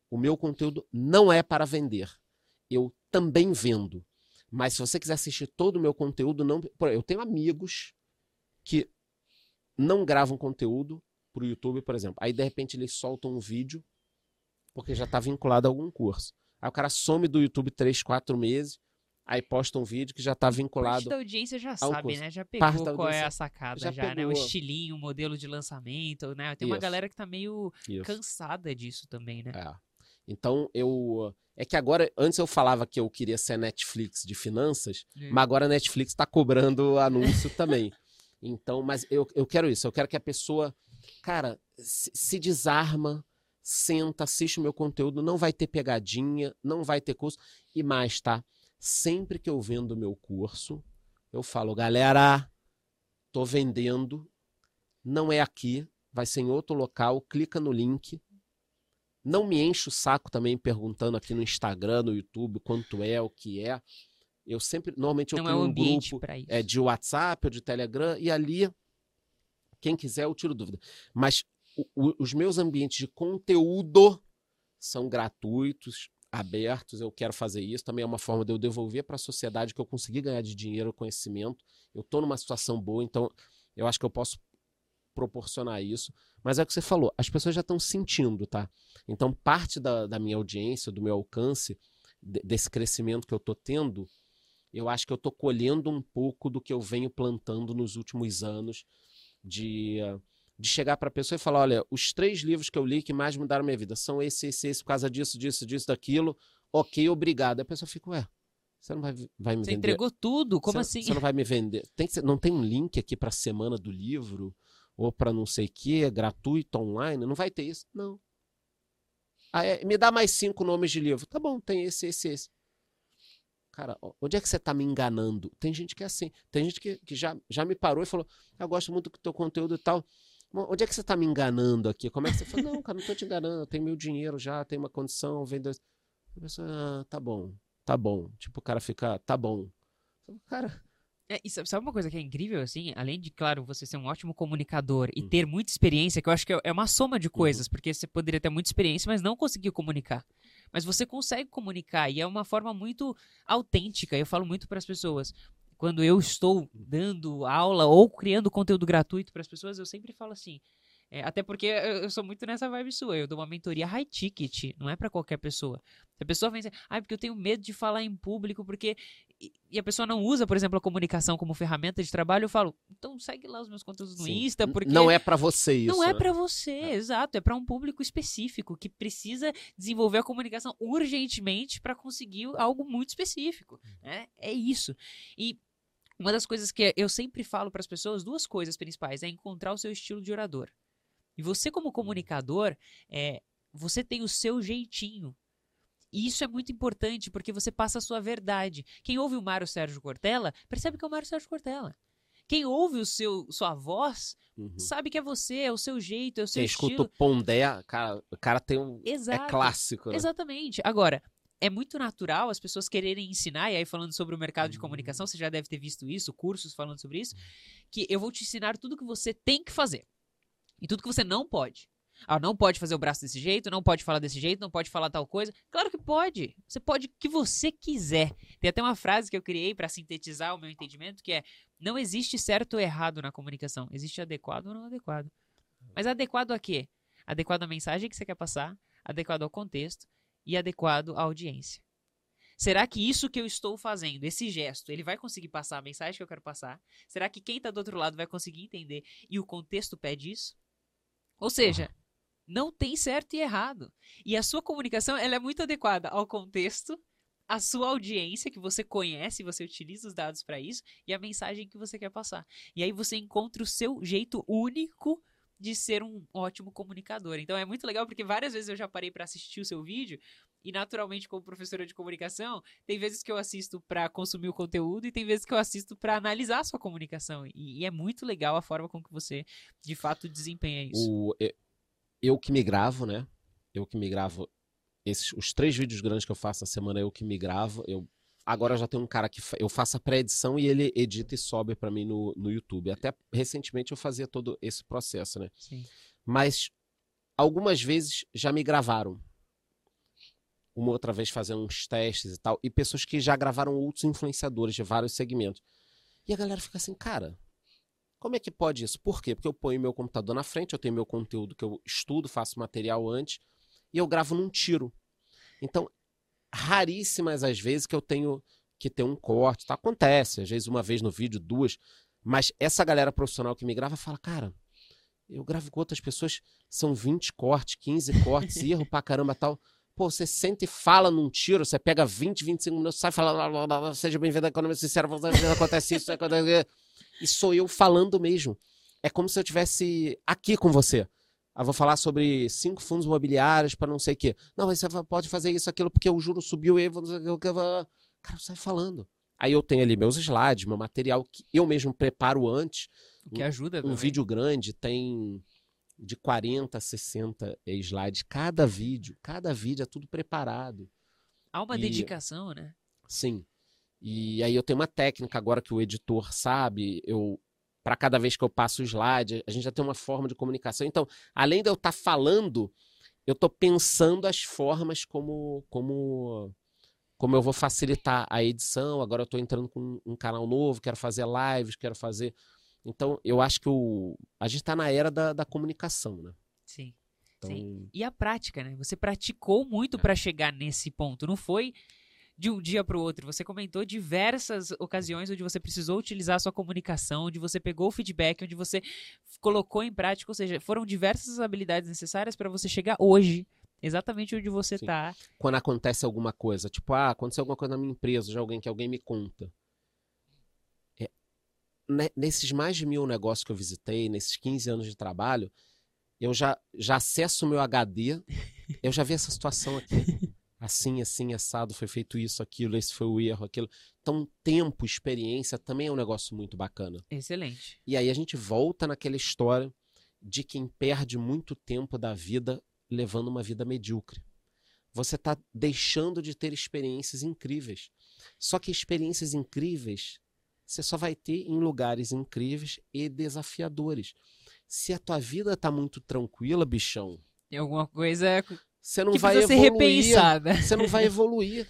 O meu conteúdo não é para vender. Eu também vendo. Mas se você quiser assistir todo o meu conteúdo, não. Eu tenho amigos que não gravam conteúdo para o YouTube, por exemplo. Aí, de repente, eles soltam um vídeo porque já está vinculado a algum curso. Aí o cara some do YouTube três, quatro meses, aí posta um vídeo que já está vinculado. Parte da audiência já sabe, curso. né? Já pegou qual é a sacada já, já né? O estilinho, o modelo de lançamento, né? Tem uma Isso. galera que está meio Isso. cansada disso também, né? É. Então eu. É que agora, antes eu falava que eu queria ser Netflix de finanças, é. mas agora a Netflix está cobrando anúncio também. (laughs) Então, mas eu, eu quero isso, eu quero que a pessoa, cara, se, se desarma, senta, assiste o meu conteúdo, não vai ter pegadinha, não vai ter curso. E mais, tá? Sempre que eu vendo meu curso, eu falo, galera, tô vendendo, não é aqui, vai ser em outro local, clica no link, não me enche o saco também perguntando aqui no Instagram, no YouTube, quanto é, o que é. Eu sempre, normalmente eu Não tenho é um grupo é, de WhatsApp ou de Telegram e ali, quem quiser, eu tiro dúvida. Mas o, o, os meus ambientes de conteúdo são gratuitos, abertos, eu quero fazer isso. Também é uma forma de eu devolver para a sociedade que eu consegui ganhar de dinheiro, conhecimento. Eu estou numa situação boa, então eu acho que eu posso proporcionar isso. Mas é o que você falou, as pessoas já estão sentindo, tá? Então, parte da, da minha audiência, do meu alcance, de, desse crescimento que eu estou tendo, eu acho que eu estou colhendo um pouco do que eu venho plantando nos últimos anos, de, de chegar para a pessoa e falar: olha, os três livros que eu li que mais mudaram minha vida são esse, esse, esse, por causa disso, disso, disso, daquilo. Ok, obrigado. A pessoa fica, ué, você não vai, vai me você vender. Você entregou tudo? Como você, assim? Você não vai me vender. Tem que, não tem um link aqui para a semana do livro? ou para não sei o que, gratuito online, não vai ter isso. Não. Ah, é, me dá mais cinco nomes de livro. Tá bom, tem esse, esse, esse. Cara, onde é que você tá me enganando? Tem gente que é assim. Tem gente que, que já, já me parou e falou: Eu gosto muito do teu conteúdo e tal. Onde é que você tá me enganando aqui? Como é que você fala? Não, cara, não tô te enganando. Eu tenho meu dinheiro já, tenho uma condição, vendo. A pessoa, ah, tá bom, tá bom. Tipo, o cara fica, tá bom. Cara, é, e sabe uma coisa que é incrível, assim? Além de, claro, você ser um ótimo comunicador e uhum. ter muita experiência, que eu acho que é, é uma soma de uhum. coisas, uhum. porque você poderia ter muita experiência, mas não conseguir comunicar. Mas você consegue comunicar e é uma forma muito autêntica. Eu falo muito para as pessoas. Quando eu estou dando aula ou criando conteúdo gratuito para as pessoas, eu sempre falo assim: é, até porque eu sou muito nessa vibe sua. Eu dou uma mentoria high ticket, não é para qualquer pessoa. Se a pessoa vem dizer, ah, porque eu tenho medo de falar em público, porque. E a pessoa não usa, por exemplo, a comunicação como ferramenta de trabalho, eu falo, então segue lá os meus conteúdos no Sim. Insta, porque. Não é para você isso. Não é né? para você, é. exato. É para um público específico que precisa desenvolver a comunicação urgentemente para conseguir algo muito específico. Né? É isso. E uma das coisas que eu sempre falo para as pessoas, duas coisas principais, é encontrar o seu estilo de orador. E você, como comunicador, é, você tem o seu jeitinho. E isso é muito importante porque você passa a sua verdade. Quem ouve o Mário Sérgio Cortella percebe que é o Mário Sérgio Cortella. Quem ouve o seu, sua voz uhum. sabe que é você, é o seu jeito, é o seu Quem estilo. escuta o Pondé, cara, o cara tem um. É Exato. É clássico. Né? Exatamente. Agora, é muito natural as pessoas quererem ensinar, e aí falando sobre o mercado de comunicação, uhum. você já deve ter visto isso, cursos falando sobre isso, que eu vou te ensinar tudo que você tem que fazer. E tudo que você não pode. Ah, não pode fazer o braço desse jeito, não pode falar desse jeito, não pode falar tal coisa. Claro que pode. Você pode o que você quiser. Tem até uma frase que eu criei para sintetizar o meu entendimento que é: não existe certo ou errado na comunicação. Existe adequado ou não adequado. Mas adequado a quê? Adequado à mensagem que você quer passar, adequado ao contexto e adequado à audiência. Será que isso que eu estou fazendo, esse gesto, ele vai conseguir passar a mensagem que eu quero passar? Será que quem está do outro lado vai conseguir entender e o contexto pede isso? Ou seja, não tem certo e errado. E a sua comunicação ela é muito adequada ao contexto, a sua audiência, que você conhece, você utiliza os dados para isso, e a mensagem que você quer passar. E aí você encontra o seu jeito único de ser um ótimo comunicador. Então é muito legal porque várias vezes eu já parei para assistir o seu vídeo e naturalmente como professora de comunicação, tem vezes que eu assisto para consumir o conteúdo e tem vezes que eu assisto para analisar a sua comunicação. E, e, é muito legal a forma com que você de fato desempenha isso. O, eu que me gravo, né? Eu que me gravo esses, os três vídeos grandes que eu faço na semana, eu que me gravo. Eu Agora já tem um cara que eu faço a pré-edição e ele edita e sobe para mim no, no YouTube. Até recentemente eu fazia todo esse processo, né? Sim. Mas algumas vezes já me gravaram. Uma outra vez fazendo uns testes e tal. E pessoas que já gravaram outros influenciadores de vários segmentos. E a galera fica assim, cara, como é que pode isso? Por quê? Porque eu ponho meu computador na frente, eu tenho meu conteúdo que eu estudo, faço material antes, e eu gravo num tiro. Então, raríssimas as vezes que eu tenho que ter um corte. Tá? Acontece, às vezes uma vez no vídeo, duas. Mas essa galera profissional que me grava fala, cara, eu gravo com outras pessoas, são 20 cortes, 15 cortes, (laughs) erro pra caramba tal. Pô, você sente e fala num tiro, você pega 20, 25 minutos, sai falando, seja bem-vindo à economia sincera, acontece isso, acontece... E sou eu falando mesmo. É como se eu tivesse aqui com você. Ah, vou falar sobre cinco fundos imobiliários para não sei o quê. Não, você pode fazer isso, aquilo, porque o juro subiu e vou... Cara, sai falando. Aí eu tenho ali meus slides, meu material que eu mesmo preparo antes. O que ajuda Um também. vídeo grande tem de 40 a 60 slides. Cada vídeo, cada vídeo é tudo preparado. Há uma e... dedicação, né? Sim. E aí eu tenho uma técnica agora que o editor sabe, eu para cada vez que eu passo o slide, a gente já tem uma forma de comunicação. Então, além de eu estar tá falando, eu estou pensando as formas como, como, como eu vou facilitar a edição. Agora eu estou entrando com um canal novo, quero fazer lives, quero fazer. Então, eu acho que o, a gente está na era da, da comunicação, né? Sim. Então... Sim. E a prática, né? Você praticou muito é. para chegar nesse ponto. Não foi de um dia para o outro. Você comentou diversas ocasiões onde você precisou utilizar a sua comunicação, onde você pegou o feedback, onde você colocou em prática, ou seja, foram diversas habilidades necessárias para você chegar hoje exatamente onde você está. Quando acontece alguma coisa, tipo, ah, aconteceu alguma coisa na minha empresa, já alguém que alguém me conta. É, nesses mais de mil negócios que eu visitei, nesses 15 anos de trabalho, eu já, já acesso o meu HD, eu já vi essa situação aqui. (laughs) assim, assim, assado, foi feito isso, aquilo, esse foi o erro, aquilo. Então, tempo, experiência também é um negócio muito bacana. Excelente. E aí a gente volta naquela história de quem perde muito tempo da vida levando uma vida medíocre. Você está deixando de ter experiências incríveis. Só que experiências incríveis você só vai ter em lugares incríveis e desafiadores. Se a tua vida está muito tranquila, bichão. Tem alguma coisa você não que vai evoluir. Você não vai (laughs) evoluir.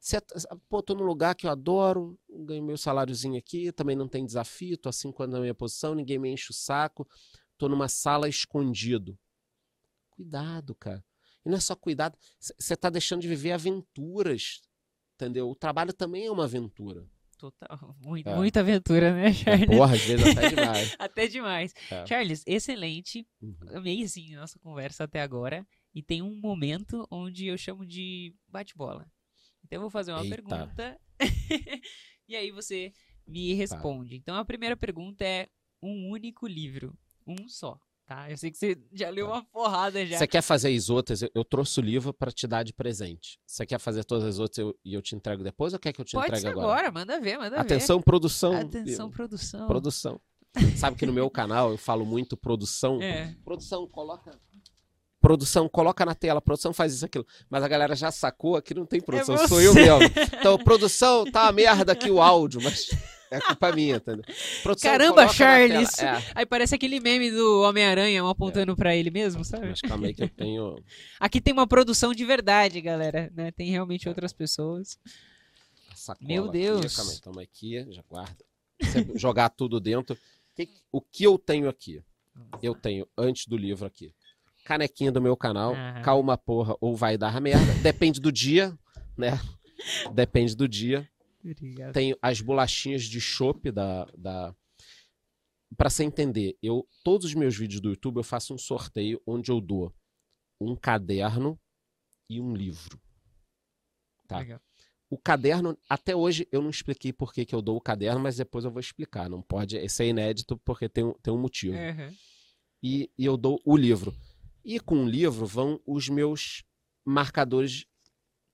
Você, pô, tô num lugar que eu adoro, ganho meu saláriozinho aqui, também não tem desafio, tô assim quando na minha posição, ninguém me enche o saco, tô numa sala escondido. Cuidado, cara. E não é só cuidado, você tá deixando de viver aventuras, entendeu? O trabalho também é uma aventura. Total, muito, é. muita aventura, né, Charles? Porra, às vezes até (laughs) demais. até demais. É. Charles, excelente. Uhum. Amei, sim, nossa conversa até agora e tem um momento onde eu chamo de bate-bola. Então eu vou fazer uma Eita. pergunta (laughs) e aí você me tá. responde. Tá. Então a primeira pergunta é um único livro, um só. Tá? Eu sei que você já leu tá. uma porrada já. Você quer fazer as outras? Eu, eu trouxe o livro para te dar de presente. Você quer fazer todas as outras eu, e eu te entrego depois ou quer que eu te Pode entregue agora? agora, manda ver, manda Atenção, ver. produção. Atenção, produção. Produção. Sabe que no meu canal eu falo muito produção. (laughs) É. Produção, coloca produção coloca na tela, produção faz isso, aquilo. Mas a galera já sacou que não tem produção, é sou eu mesmo. Então, produção, tá uma merda aqui o áudio, mas é culpa minha, entendeu? Produção, Caramba, Charles! É. Aí parece aquele meme do Homem-Aranha, um apontando é. pra ele mesmo, sabe? Mas calma aí que eu tenho... (laughs) Aqui tem uma produção de verdade, galera, né? Tem realmente outras pessoas. Meu Deus! Aqui, calma aí, toma aqui, já guarda. Jogar tudo dentro. O que eu tenho aqui? Eu tenho, antes do livro aqui, canequinha do meu canal, ah. calma porra ou vai dar merda. Depende do dia, né? Depende do dia. Obrigado. Tenho as bolachinhas de chopp da, da... Para você entender, eu todos os meus vídeos do YouTube eu faço um sorteio onde eu dou um caderno e um livro. Tá? Legal. o caderno, até hoje eu não expliquei por que, que eu dou o caderno, mas depois eu vou explicar. Não pode, esse é inédito porque tem, um- tem um motivo. Uhum. E, e eu dou o livro. E com o livro vão os meus marcadores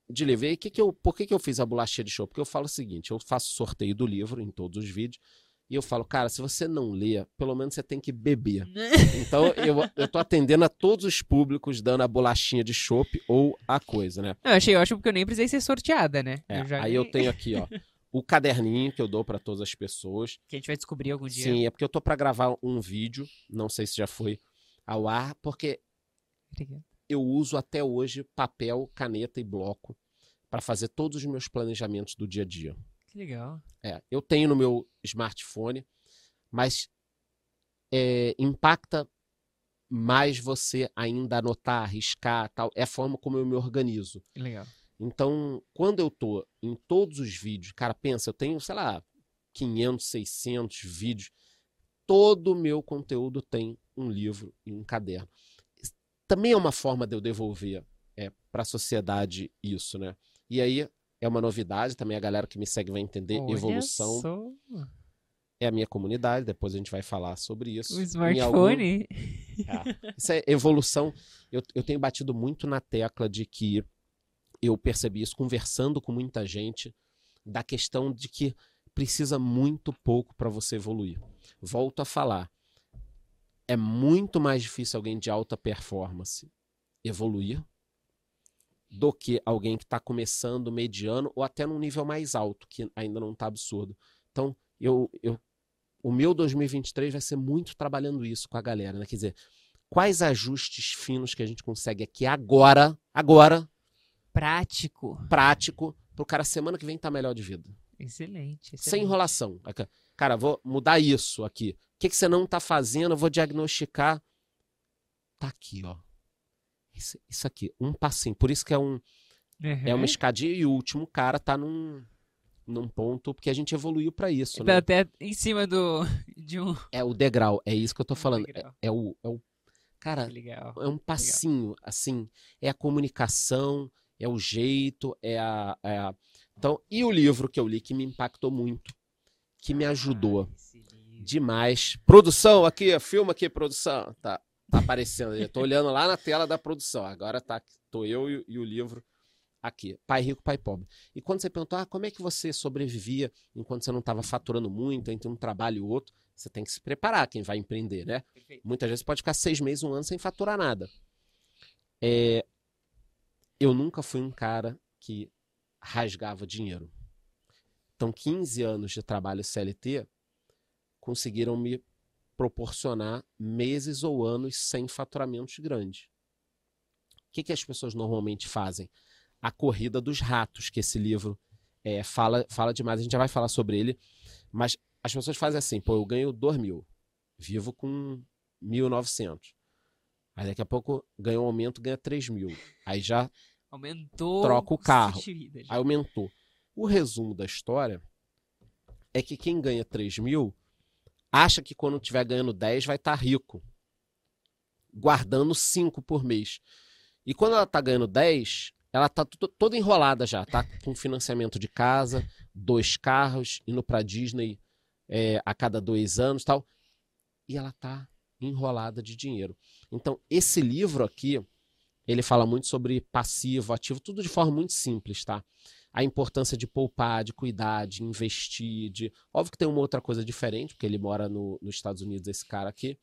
de livro. E aí, que que eu, por que, que eu fiz a bolachinha de show? Porque eu falo o seguinte: eu faço sorteio do livro em todos os vídeos. E eu falo, cara, se você não lê, pelo menos você tem que beber. (laughs) Então eu, eu tô atendendo a todos os públicos, dando a bolachinha de chopp ou a coisa, né? Não, eu achei ótimo porque eu nem precisei ser sorteada, né? É, já aí eu tenho aqui, ó, (laughs) o caderninho que eu dou para todas as pessoas. Que a gente vai descobrir algum dia. Sim, é porque eu tô para gravar um vídeo, não sei se já foi ao ar, porque Obrigado. eu uso até hoje papel, caneta e bloco para fazer todos os meus planejamentos do dia a dia. Que legal. É, eu tenho no meu smartphone, mas é, impacta mais você ainda anotar, arriscar, tal. É a forma como eu me organizo. Legal. Então, quando eu tô em todos os vídeos, cara, pensa, eu tenho, sei lá, 500, 600 vídeos, todo o meu conteúdo tem um livro e um caderno. Também é uma forma de eu devolver é, para a sociedade isso, né? E aí é uma novidade, também a galera que me segue vai entender, Olha evolução só. é a minha comunidade, depois a gente vai falar sobre isso. O Em algum- smartphone. é. Isso é evolução. Eu, eu tenho batido muito na tecla de que eu percebi isso conversando com muita gente, da questão de que precisa muito pouco para você evoluir. Volto a falar. É muito mais difícil alguém de alta performance evoluir do que alguém que está começando mediano ou até num nível mais alto, que ainda não está absurdo. Então, eu, eu, o meu 2023 vai ser muito trabalhando isso com a galera, né? Quer dizer, quais ajustes finos que a gente consegue aqui agora, agora, Prático. prático, pro cara semana que vem estar melhor de vida. Excelente. Sem excelente. enrolação. Cara, vou mudar isso aqui. O que, que você não tá fazendo? Eu vou diagnosticar. Tá aqui, ó. Isso, isso aqui, um passinho. Por isso que é, um, é Uhum. uma escadinha e o último cara tá num, num ponto, porque a gente evoluiu para isso, Tá né? até em cima do (laughs) de um. É o degrau, é isso que eu tô falando. É, é o, é o. Cara, legal. é um passinho, assim. É a comunicação, é o jeito, é a, é a- Então, e o livro que eu li que me impactou muito, que me ajudou demais. Produção aqui, filma aqui, produção. Tá, tá aparecendo. Eu tô olhando lá na tela da produção. Agora tá, tô eu e, e o livro aqui. Pai rico, pai pobre. E quando você perguntou, ah, como é que você sobrevivia enquanto você não estava faturando muito entre um trabalho e outro, você tem que se preparar, quem vai empreender, né? Perfeito. Muitas vezes pode ficar seis meses, um ano sem faturar nada. É, eu nunca fui um cara que rasgava dinheiro. Então, 15 anos de trabalho CLT conseguiram me proporcionar meses ou anos sem faturamentos grandes. O que, que as pessoas normalmente fazem? A corrida dos ratos, que esse livro é, fala, fala demais, a gente já vai falar sobre ele, mas as pessoas fazem assim, pô, eu ganho 2 mil, vivo com 1.900. Aí daqui a pouco ganha um aumento, ganha 3 mil. Aí já Aumentou. Troca o carro. Aí aumentou. O resumo da história é que quem ganha 3 mil acha que quando estiver ganhando 10 vai estar rico, guardando 5 por mês. E quando ela está ganhando 10, ela está toda enrolada já, tá com financiamento de casa, dois carros, indo para Disney é, a cada dois anos tal. E ela está enrolada de dinheiro. Então, esse livro aqui, ele fala muito sobre passivo, ativo, tudo de forma muito simples, tá? A importância de poupar, de cuidar, de investir, de... Óbvio que tem uma outra coisa diferente, porque ele mora no, nos Estados Unidos, esse cara aqui.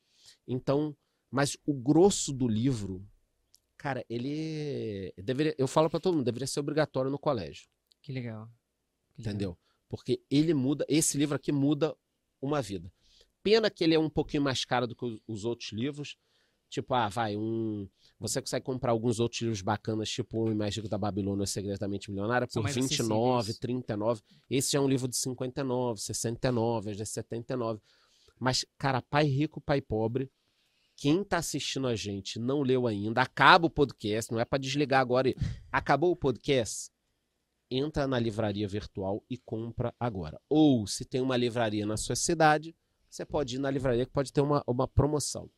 Então, mas o grosso do livro, cara, ele deveria, eu falo para todo mundo, deveria ser obrigatório no colégio, Que legal. Que legal. entendeu? Porque ele muda, esse livro aqui muda uma vida. Pena que ele é um pouquinho mais caro do que os outros livros. Tipo, ah, vai, um. Você consegue comprar alguns outros livros bacanas, tipo O Rico da Babilônia, O Segredo da Mente Milionária, por mais 29, acessíveis. 39. Esse já é um livro de 59, 69, às vezes 79. Mas, cara, Pai Rico, Pai Pobre, quem tá assistindo a gente não leu ainda, acaba o podcast, não é para desligar agora. (laughs) Acabou o podcast? Entra na livraria virtual e compra agora. Ou, se tem uma livraria na sua cidade, você pode ir na livraria que pode ter uma, uma promoção.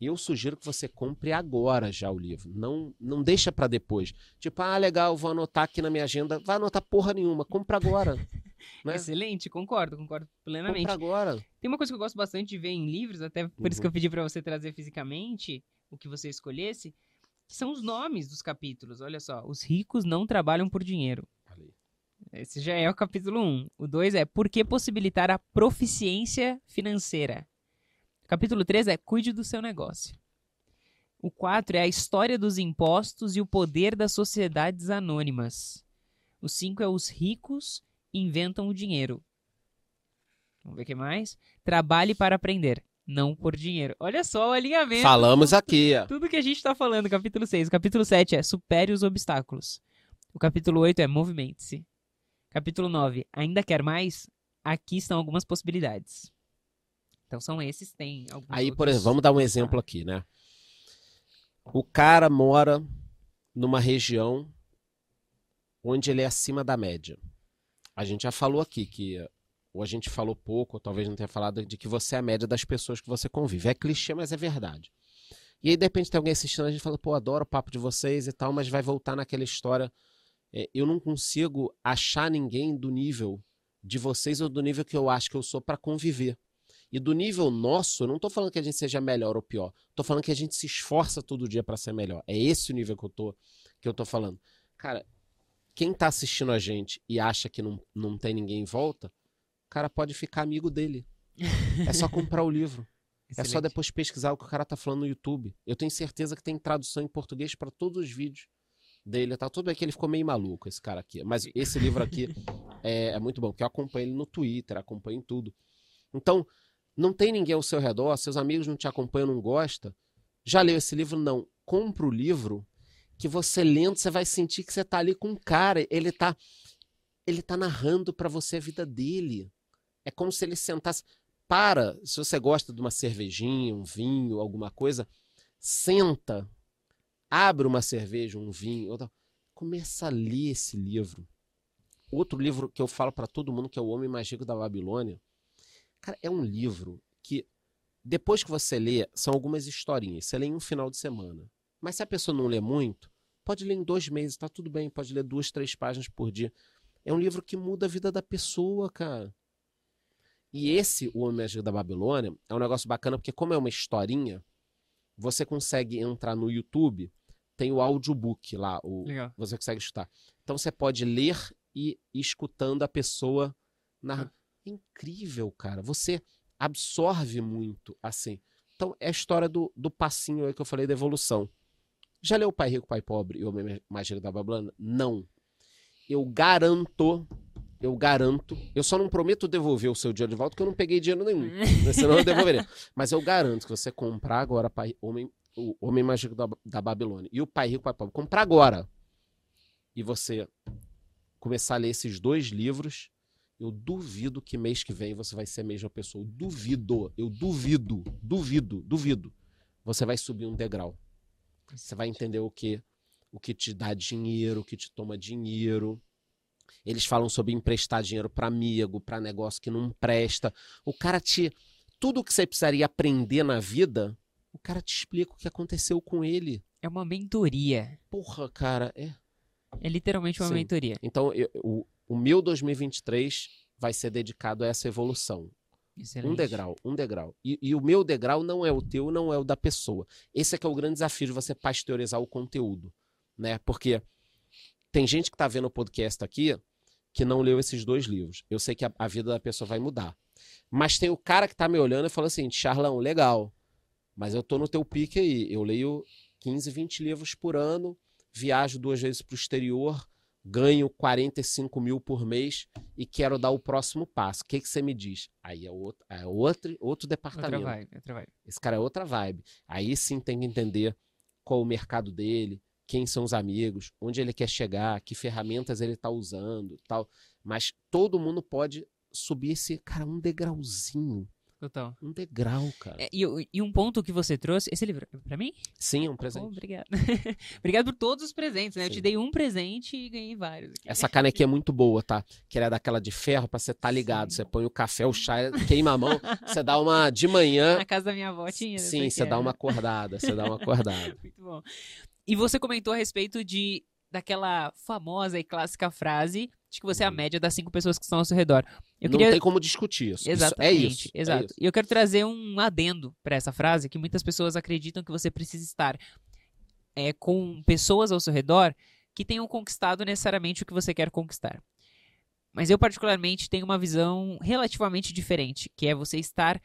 Eu sugiro que você compre agora já o livro. Não, não deixa para depois. Tipo, ah, legal, vou anotar aqui na minha agenda. Vai anotar porra nenhuma. Compra agora. (laughs) né? Excelente, concordo, concordo plenamente. Compra agora. Tem uma coisa que eu gosto bastante de ver em livros, até por isso Uhum. que eu pedi pra você trazer fisicamente o que você escolhesse, que são os nomes dos capítulos. Olha só, os ricos não trabalham por dinheiro. Esse já é o capítulo 1. O 2 é Por que possibilitar a proficiência financeira? Capítulo 3 é Cuide do seu negócio. O 4 é a história dos impostos e o poder das sociedades anônimas. O 5 é Os ricos inventam o dinheiro. Vamos ver o que mais? Trabalhe para aprender, não por dinheiro. Olha só o alinhamento. Falamos aqui. ó. Tudo que a gente tá falando, capítulo 6. O capítulo 7 é Supere os obstáculos. O capítulo 8 é Movimente-se. Capítulo 9, Ainda quer mais? Aqui estão algumas possibilidades. Então são esses, tem alguns Aí, por exemplo, vamos dar um exemplo aqui, né? O cara mora numa região onde ele é acima da média. A gente já falou aqui que, ou a gente falou pouco, ou talvez não tenha falado, de que você é a média das pessoas que você convive. É clichê, mas é verdade. E aí, de repente, tem alguém assistindo, a gente fala, pô, adoro o papo de vocês e tal, mas vai voltar naquela história. É, eu não consigo achar ninguém do nível de vocês ou do nível que eu acho que eu sou para conviver. E do nível nosso, eu não tô falando que a gente seja melhor ou pior. Tô falando que a gente se esforça todo dia para ser melhor. É esse o nível que eu tô, que eu tô falando. Cara, quem tá assistindo a gente e acha que não, não tem ninguém em volta, o cara pode ficar amigo dele. É só comprar o livro. (laughs) É só Excelente. depois pesquisar o que o cara tá falando no YouTube. Eu tenho certeza que tem tradução em português para todos os vídeos dele. Tá tudo bem que ele ficou meio maluco, esse cara aqui. Mas esse livro aqui (laughs) é, é muito bom, porque eu acompanho ele no Twitter, acompanho em tudo. Então, não tem ninguém ao seu redor, seus amigos não te acompanham, não gosta. Já leu esse livro? Não. Compra o livro que você lendo, você vai sentir que você tá ali com um cara, ele tá ele tá narrando para você a vida dele. É como se ele sentasse para, se você gosta de uma cervejinha, um vinho, alguma coisa, senta, abre uma cerveja, um vinho, outra, começa a ler esse livro. Outro livro que eu falo para todo mundo que é O Homem Mais Rico da Babilônia. Cara, é um livro que depois que você lê, são algumas historinhas. Você lê em um final de semana. Mas se a pessoa não lê muito, pode ler em dois meses, tá tudo bem. Pode ler duas, três páginas por dia. É um livro que muda a vida da pessoa, cara. E esse, O Homem Mais Rico da Babilônia, é um negócio bacana porque como é uma historinha, você consegue entrar no YouTube, tem o audiobook lá, o, Legal. você consegue escutar. Então você pode ler e ir escutando a pessoa narrando. Incrível, cara. Você absorve muito assim. Então é a história do, do passinho aí que eu falei da evolução. Já leu Pai Rico, Pai Pobre e o Homem Mais Rico da Babilônia? Não. Eu garanto, eu garanto, eu só não prometo devolver o seu dinheiro de volta porque eu não peguei dinheiro nenhum. né? (laughs) Senão eu devolveria. Mas eu garanto que você comprar agora Pai, Homem, o Homem Mágico da, da Babilônia e o Pai Rico, Pai Pobre, comprar agora e você começar a ler esses dois livros, eu duvido que mês que vem você vai ser a mesma pessoa. Eu duvido, eu duvido, duvido, duvido. Você vai subir um degrau. Você vai entender o que o que te dá dinheiro, o que te toma dinheiro. Eles falam sobre emprestar dinheiro para amigo, para negócio que não presta. O cara te tudo que você precisaria aprender na vida, o cara te explica o que aconteceu com ele. É uma mentoria. Porra, cara, é É literalmente uma Sim. mentoria. Então, eu- o, o meu 2023 vai ser dedicado a essa evolução. Excelente. Um degrau, um degrau. E, e o meu degrau não é o teu, não é o da pessoa. Esse é que é o grande desafio de você pasteurizar o conteúdo, né? Porque tem gente que tá vendo o podcast aqui que não leu esses dois livros. Eu sei que a, a vida da pessoa vai mudar. Mas tem o cara que tá me olhando e falando assim, Charlão, legal, mas eu tô no teu pique aí. Eu leio 15, 20 livros por ano, viajo duas vezes pro exterior, ganho 45 mil por mês e quero dar o próximo passo. O que, que você me diz? Aí é outro, é outro, outro Outra departamento. vibe, outra vibe. Esse cara é outra vibe. Aí sim tem que entender qual o mercado dele, quem são os amigos, onde ele quer chegar, que ferramentas ele está usando, tal. Mas todo mundo pode subir esse, cara, um degrauzinho, Total. Um degrau, cara. É, e, e um ponto que você trouxe. Esse livro é pra mim? Sim, é um Pô, presente. obrigado. (laughs) obrigado por todos os presentes, né? Eu te Sim. dei um presente e ganhei vários. aqui. Essa canequinha é muito boa, tá? Que ela é daquela de ferro pra você tá ligado. Sim. Você põe o café, o chá, queima a mão, (laughs) você dá uma de manhã. Na casa da minha avó tinha. Sim, você dá uma acordada, você dá uma (laughs) acordada. Muito bom. E você comentou a respeito de daquela famosa e clássica frase de que você é a Uhum. média das cinco pessoas que estão ao seu redor. Eu Não queria tem como discutir isso. Isso- Exatamente, é isso. é exato. isso. E eu quero trazer um adendo para essa frase que muitas pessoas acreditam que você precisa estar é, com pessoas ao seu redor que tenham conquistado necessariamente o que você quer conquistar. Mas eu particularmente tenho uma visão relativamente diferente, que é você estar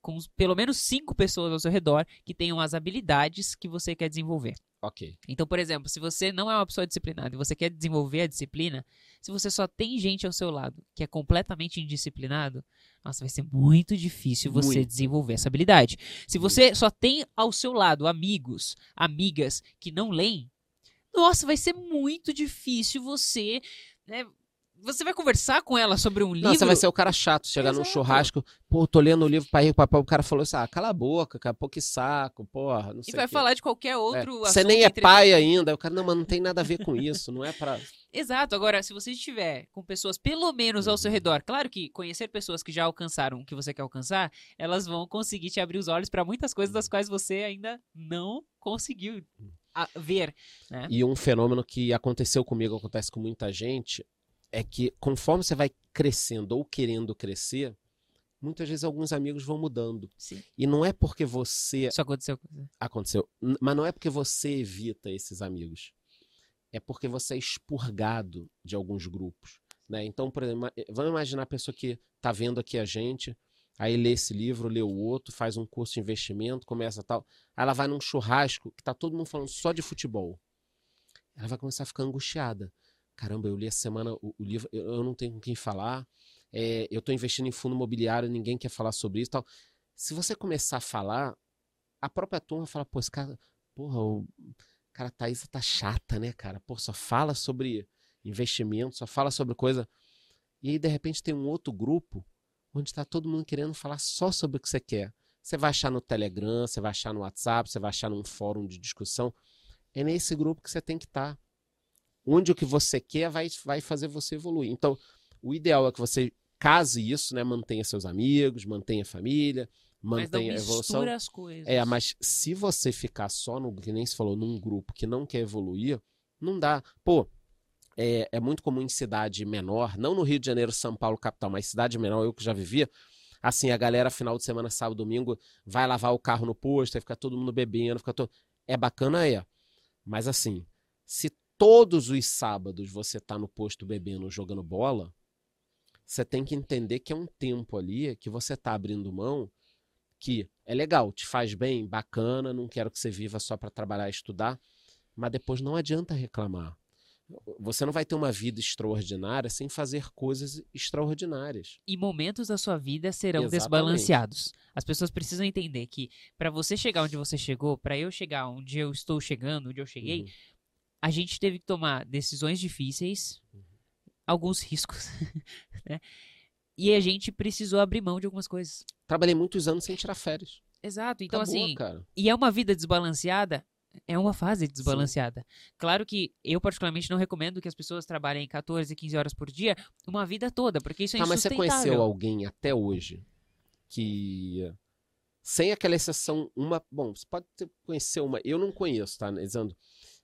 com pelo menos cinco pessoas ao seu redor que tenham as habilidades que você quer desenvolver. Ok. Então, por exemplo, se você não é uma pessoa disciplinada e você quer desenvolver a disciplina, se você só tem gente ao seu lado que é completamente indisciplinado, nossa, vai ser muito difícil você Muito. desenvolver essa habilidade. Se você só tem ao seu lado amigos, amigas que não leem, nossa, vai ser muito difícil você. né, você vai conversar com ela sobre um livro. Não, você vai ser o cara chato, chegar num Exato. churrasco, pô, tô lendo o livro pra ir, papai, o cara falou assim, ah, cala a boca, cara, pô, que saco, porra, não E sei vai o quê. falar de qualquer É, outro Você assunto nem é entre- pai ainda. O cara, não, mas não tem nada a ver com isso, não é pra... (laughs) Exato. Agora, se você estiver com pessoas pelo menos ao seu Uhum. redor, claro que conhecer pessoas que já alcançaram o que você quer alcançar, elas vão conseguir te abrir os olhos para muitas coisas Uhum. das quais você ainda não conseguiu a- ver, né? E um fenômeno que aconteceu comigo, acontece com muita gente, é que conforme você vai crescendo ou querendo crescer, muitas vezes alguns amigos vão mudando. Sim. E não é porque você Isso aconteceu aconteceu, mas não é porque você evita esses amigos. É porque você é expurgado de alguns grupos, né? Então, por exemplo, ima- vamos imaginar a pessoa que tá vendo aqui a gente, aí lê esse livro, lê o outro, faz um curso de investimento, começa tal, aí ela vai num churrasco que tá todo mundo falando só de futebol. Ela vai começar a ficar angustiada. Caramba, eu li essa semana o, o livro, eu, eu não tenho com quem falar, é, eu tô investindo em fundo imobiliário, ninguém quer falar sobre isso tal. Se você começar a falar, a própria turma fala, pô, esse cara, porra, o cara, a Thaisa tá chata, né, cara? Pô, só fala sobre investimento, só fala sobre coisa. E aí, de repente, tem um outro grupo onde tá todo mundo querendo falar só sobre o que você quer. Você vai achar no Telegram, você vai achar no WhatsApp, você vai achar num fórum de discussão. É nesse grupo que você tem que estar. Onde o que você quer vai, vai fazer você evoluir. Então, o ideal é que você case isso, né? Mantenha seus amigos, mantenha a família, Mas não mantenha a evolução. as coisas. É, mas se você ficar só no, que nem se falou, num grupo que não quer evoluir, não dá. Pô, é, é muito comum em cidade menor, não no Rio de Janeiro, São Paulo, capital, mas cidade menor, eu que já vivia, assim, a galera final de semana, sábado, domingo, vai lavar o carro no posto, aí fica todo mundo bebendo, fica todo... É bacana, é. Mas assim, se todos os sábados você tá no posto bebendo, jogando bola, você tem que entender que é um tempo ali que você tá abrindo mão que é legal, te faz bem, bacana, não quero que você viva só para trabalhar e estudar, mas depois não adianta reclamar. Você não vai ter uma vida extraordinária sem fazer coisas extraordinárias. E momentos da sua vida serão Exatamente. desbalanceados. As pessoas precisam entender que para você chegar onde você chegou, para eu chegar onde eu estou chegando, onde eu cheguei, Uhum. A gente teve que tomar decisões difíceis, Uhum. alguns riscos, (laughs) né? E a gente precisou abrir mão de algumas coisas. Trabalhei muitos anos sem tirar férias. Exato. Então, Acabou, assim, cara. e é uma vida desbalanceada, é uma fase desbalanceada. Claro que eu, particularmente, não recomendo que as pessoas trabalhem 14, 15 horas por dia uma vida toda, porque isso é Tá, mas você insustentável. conheceu alguém até hoje que, sem aquela exceção, uma. Bom, você pode conhecer uma. Eu não conheço, tá? Dizendo.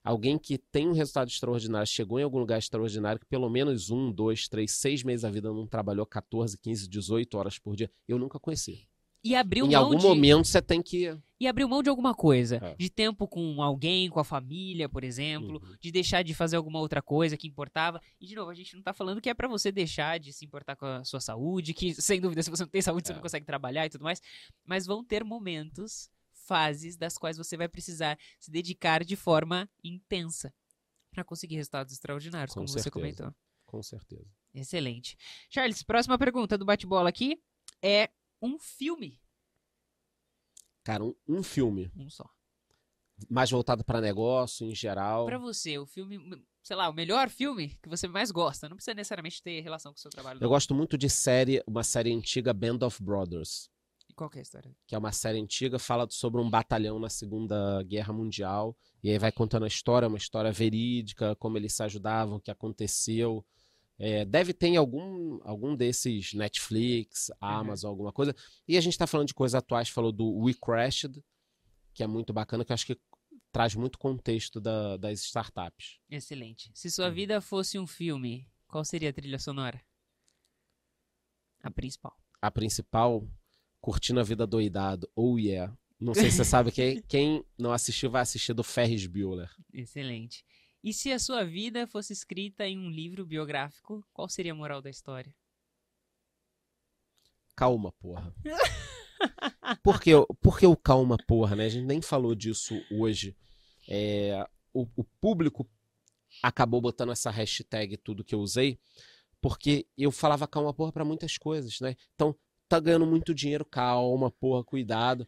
Alguém que tem um resultado extraordinário, chegou em algum lugar extraordinário, que pelo menos um, dois, três, seis meses da vida não trabalhou 14, 15, 18 horas por dia. Eu nunca conheci. E abriu em algum de... momento você tem que. E abriu mão de alguma coisa. É. De tempo com alguém, com a família, por exemplo. Uhum. De deixar de fazer alguma outra coisa que importava. E, de novo, a gente não tá falando que é pra você deixar de se importar com a sua saúde, que, sem dúvida, se você não tem saúde, você É. não consegue trabalhar e tudo mais. Mas vão ter momentos, fases, das quais você vai precisar se dedicar de forma intensa pra conseguir resultados extraordinários, Com como você certeza. comentou. Com certeza. Excelente. Charles, próxima pergunta do bate-bola aqui é um filme. Cara, um, um filme Um só. mais voltado para negócio, em geral. Pra você, o filme, sei lá, o melhor filme que você mais gosta, não precisa necessariamente ter relação com o seu trabalho. Eu não. gosto muito de série, uma série antiga, Band of Brothers. Qual que é a história? que é uma série antiga, fala sobre um batalhão na Segunda Guerra Mundial. E aí vai contando a história, uma história verídica, como eles se ajudavam, o que aconteceu. É, deve ter em algum, algum desses Netflix, Amazon, alguma coisa. E a gente tá falando de coisas atuais, falou do We Crashed, que é muito bacana, que eu acho que traz muito contexto da- das startups. Excelente. Se sua Uhum. vida fosse um filme, qual seria a trilha sonora? A principal. A principal, Curtindo a Vida Doidado, oh yeah. Não sei se você sabe, quem, (laughs) quem não assistiu vai assistir do Ferris Bueller. Excelente. E se a sua vida fosse escrita em um livro biográfico, qual seria a moral da história? Calma, porra. (laughs) Por que, por que o calma, porra, né? A gente nem falou disso hoje. É, o, o público acabou botando essa hashtag tudo que eu usei, porque eu falava calma, porra, pra muitas coisas, né? Então, tá ganhando muito dinheiro, calma, porra, cuidado.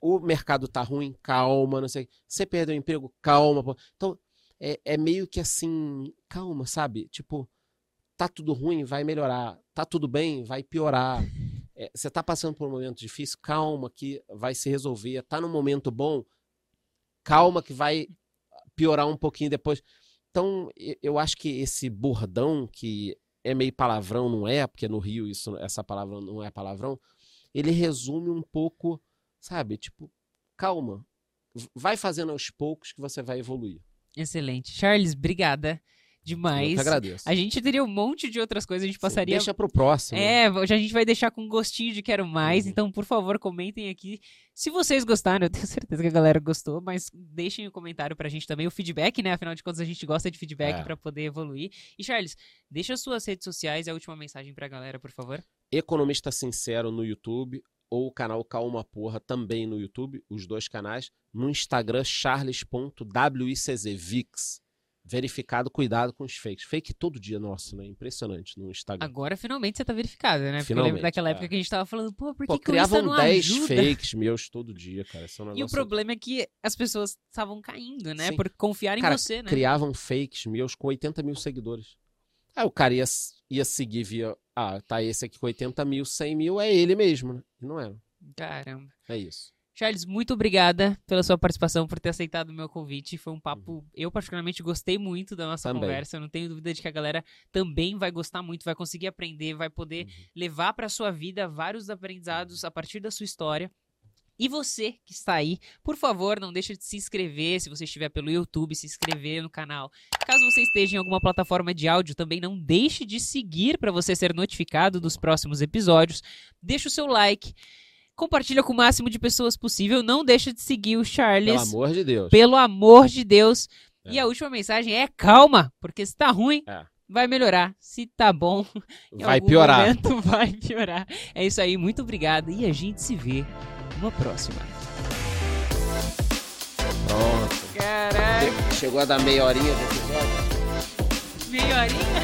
O mercado tá ruim, calma, não sei. Você perdeu o emprego, calma, porra. Então, é, é meio que assim, calma, sabe? Tipo, tá tudo ruim, vai melhorar. Tá tudo bem, vai piorar. É, você tá passando por um momento difícil, calma que vai se resolver. Tá num momento bom, calma que vai piorar um pouquinho depois. Então, eu acho que esse bordão, que é meio palavrão, não é, porque no Rio isso, essa palavra não é palavrão, ele resume um pouco, sabe? Tipo, calma. Vai fazendo aos poucos que você vai evoluir. Excelente. Charles, brigada Eu demais. que agradeço. A gente teria um monte de outras coisas, a gente passaria. Deixa pro próximo. É, já a gente vai deixar com gostinho de quero mais. Uhum. Então, por favor, comentem aqui. Se vocês gostaram, (laughs) eu tenho certeza que a galera gostou, mas deixem o comentário pra gente também, o feedback, né? Afinal de contas, a gente gosta de feedback É. pra poder evoluir. E, Charles, deixa suas redes sociais e a última mensagem pra galera, por favor. Economista Sincero no YouTube ou o canal Calma Porra também no YouTube, os dois canais. No Instagram, charles.wicz, Verificado, cuidado com os fakes. Fake todo dia, nossa, né? Impressionante no Instagram. Agora, finalmente, você tá verificado, né? Porque eu lembro Finalmente, daquela é. época que a gente tava falando, pô, por que, Pô, que criavam não 10 ajuda? fakes meus todo dia, cara. Esse é um E o negócio... problema é que as pessoas estavam caindo, né? Sim. Por confiar em Cara, você, né? criavam fakes meus com 80 mil seguidores. Aí o cara ia, ia seguir via. Ah, tá esse aqui com 80 mil, 100 mil, é ele mesmo, né? Não era. Caramba. É isso. Charles, muito obrigada pela sua participação, por ter aceitado o meu convite. Foi um papo. Eu, particularmente, gostei muito da nossa. Também. conversa. Eu não tenho dúvida de que a galera também vai gostar muito, vai conseguir aprender, vai poder Uhum. levar para sua vida vários aprendizados a partir da sua história. E você que está aí, por favor, não deixe de se inscrever, se você estiver pelo YouTube, se inscrever no canal. Caso você esteja em alguma plataforma de áudio, também não deixe de seguir para você ser notificado dos próximos episódios. Deixa o seu like, compartilha com o máximo de pessoas possível, não deixe de seguir o Charles. Pelo amor de Deus. Pelo amor de Deus. É. E a última mensagem é calma, porque se tá ruim, É. vai melhorar. Se tá bom, Vai piorar. momento (laughs) vai piorar. É isso aí, muito obrigado e a gente se vê numa próxima. Pronto. Caraca, Chegou a dar meia horinha do episódio? meia horinha.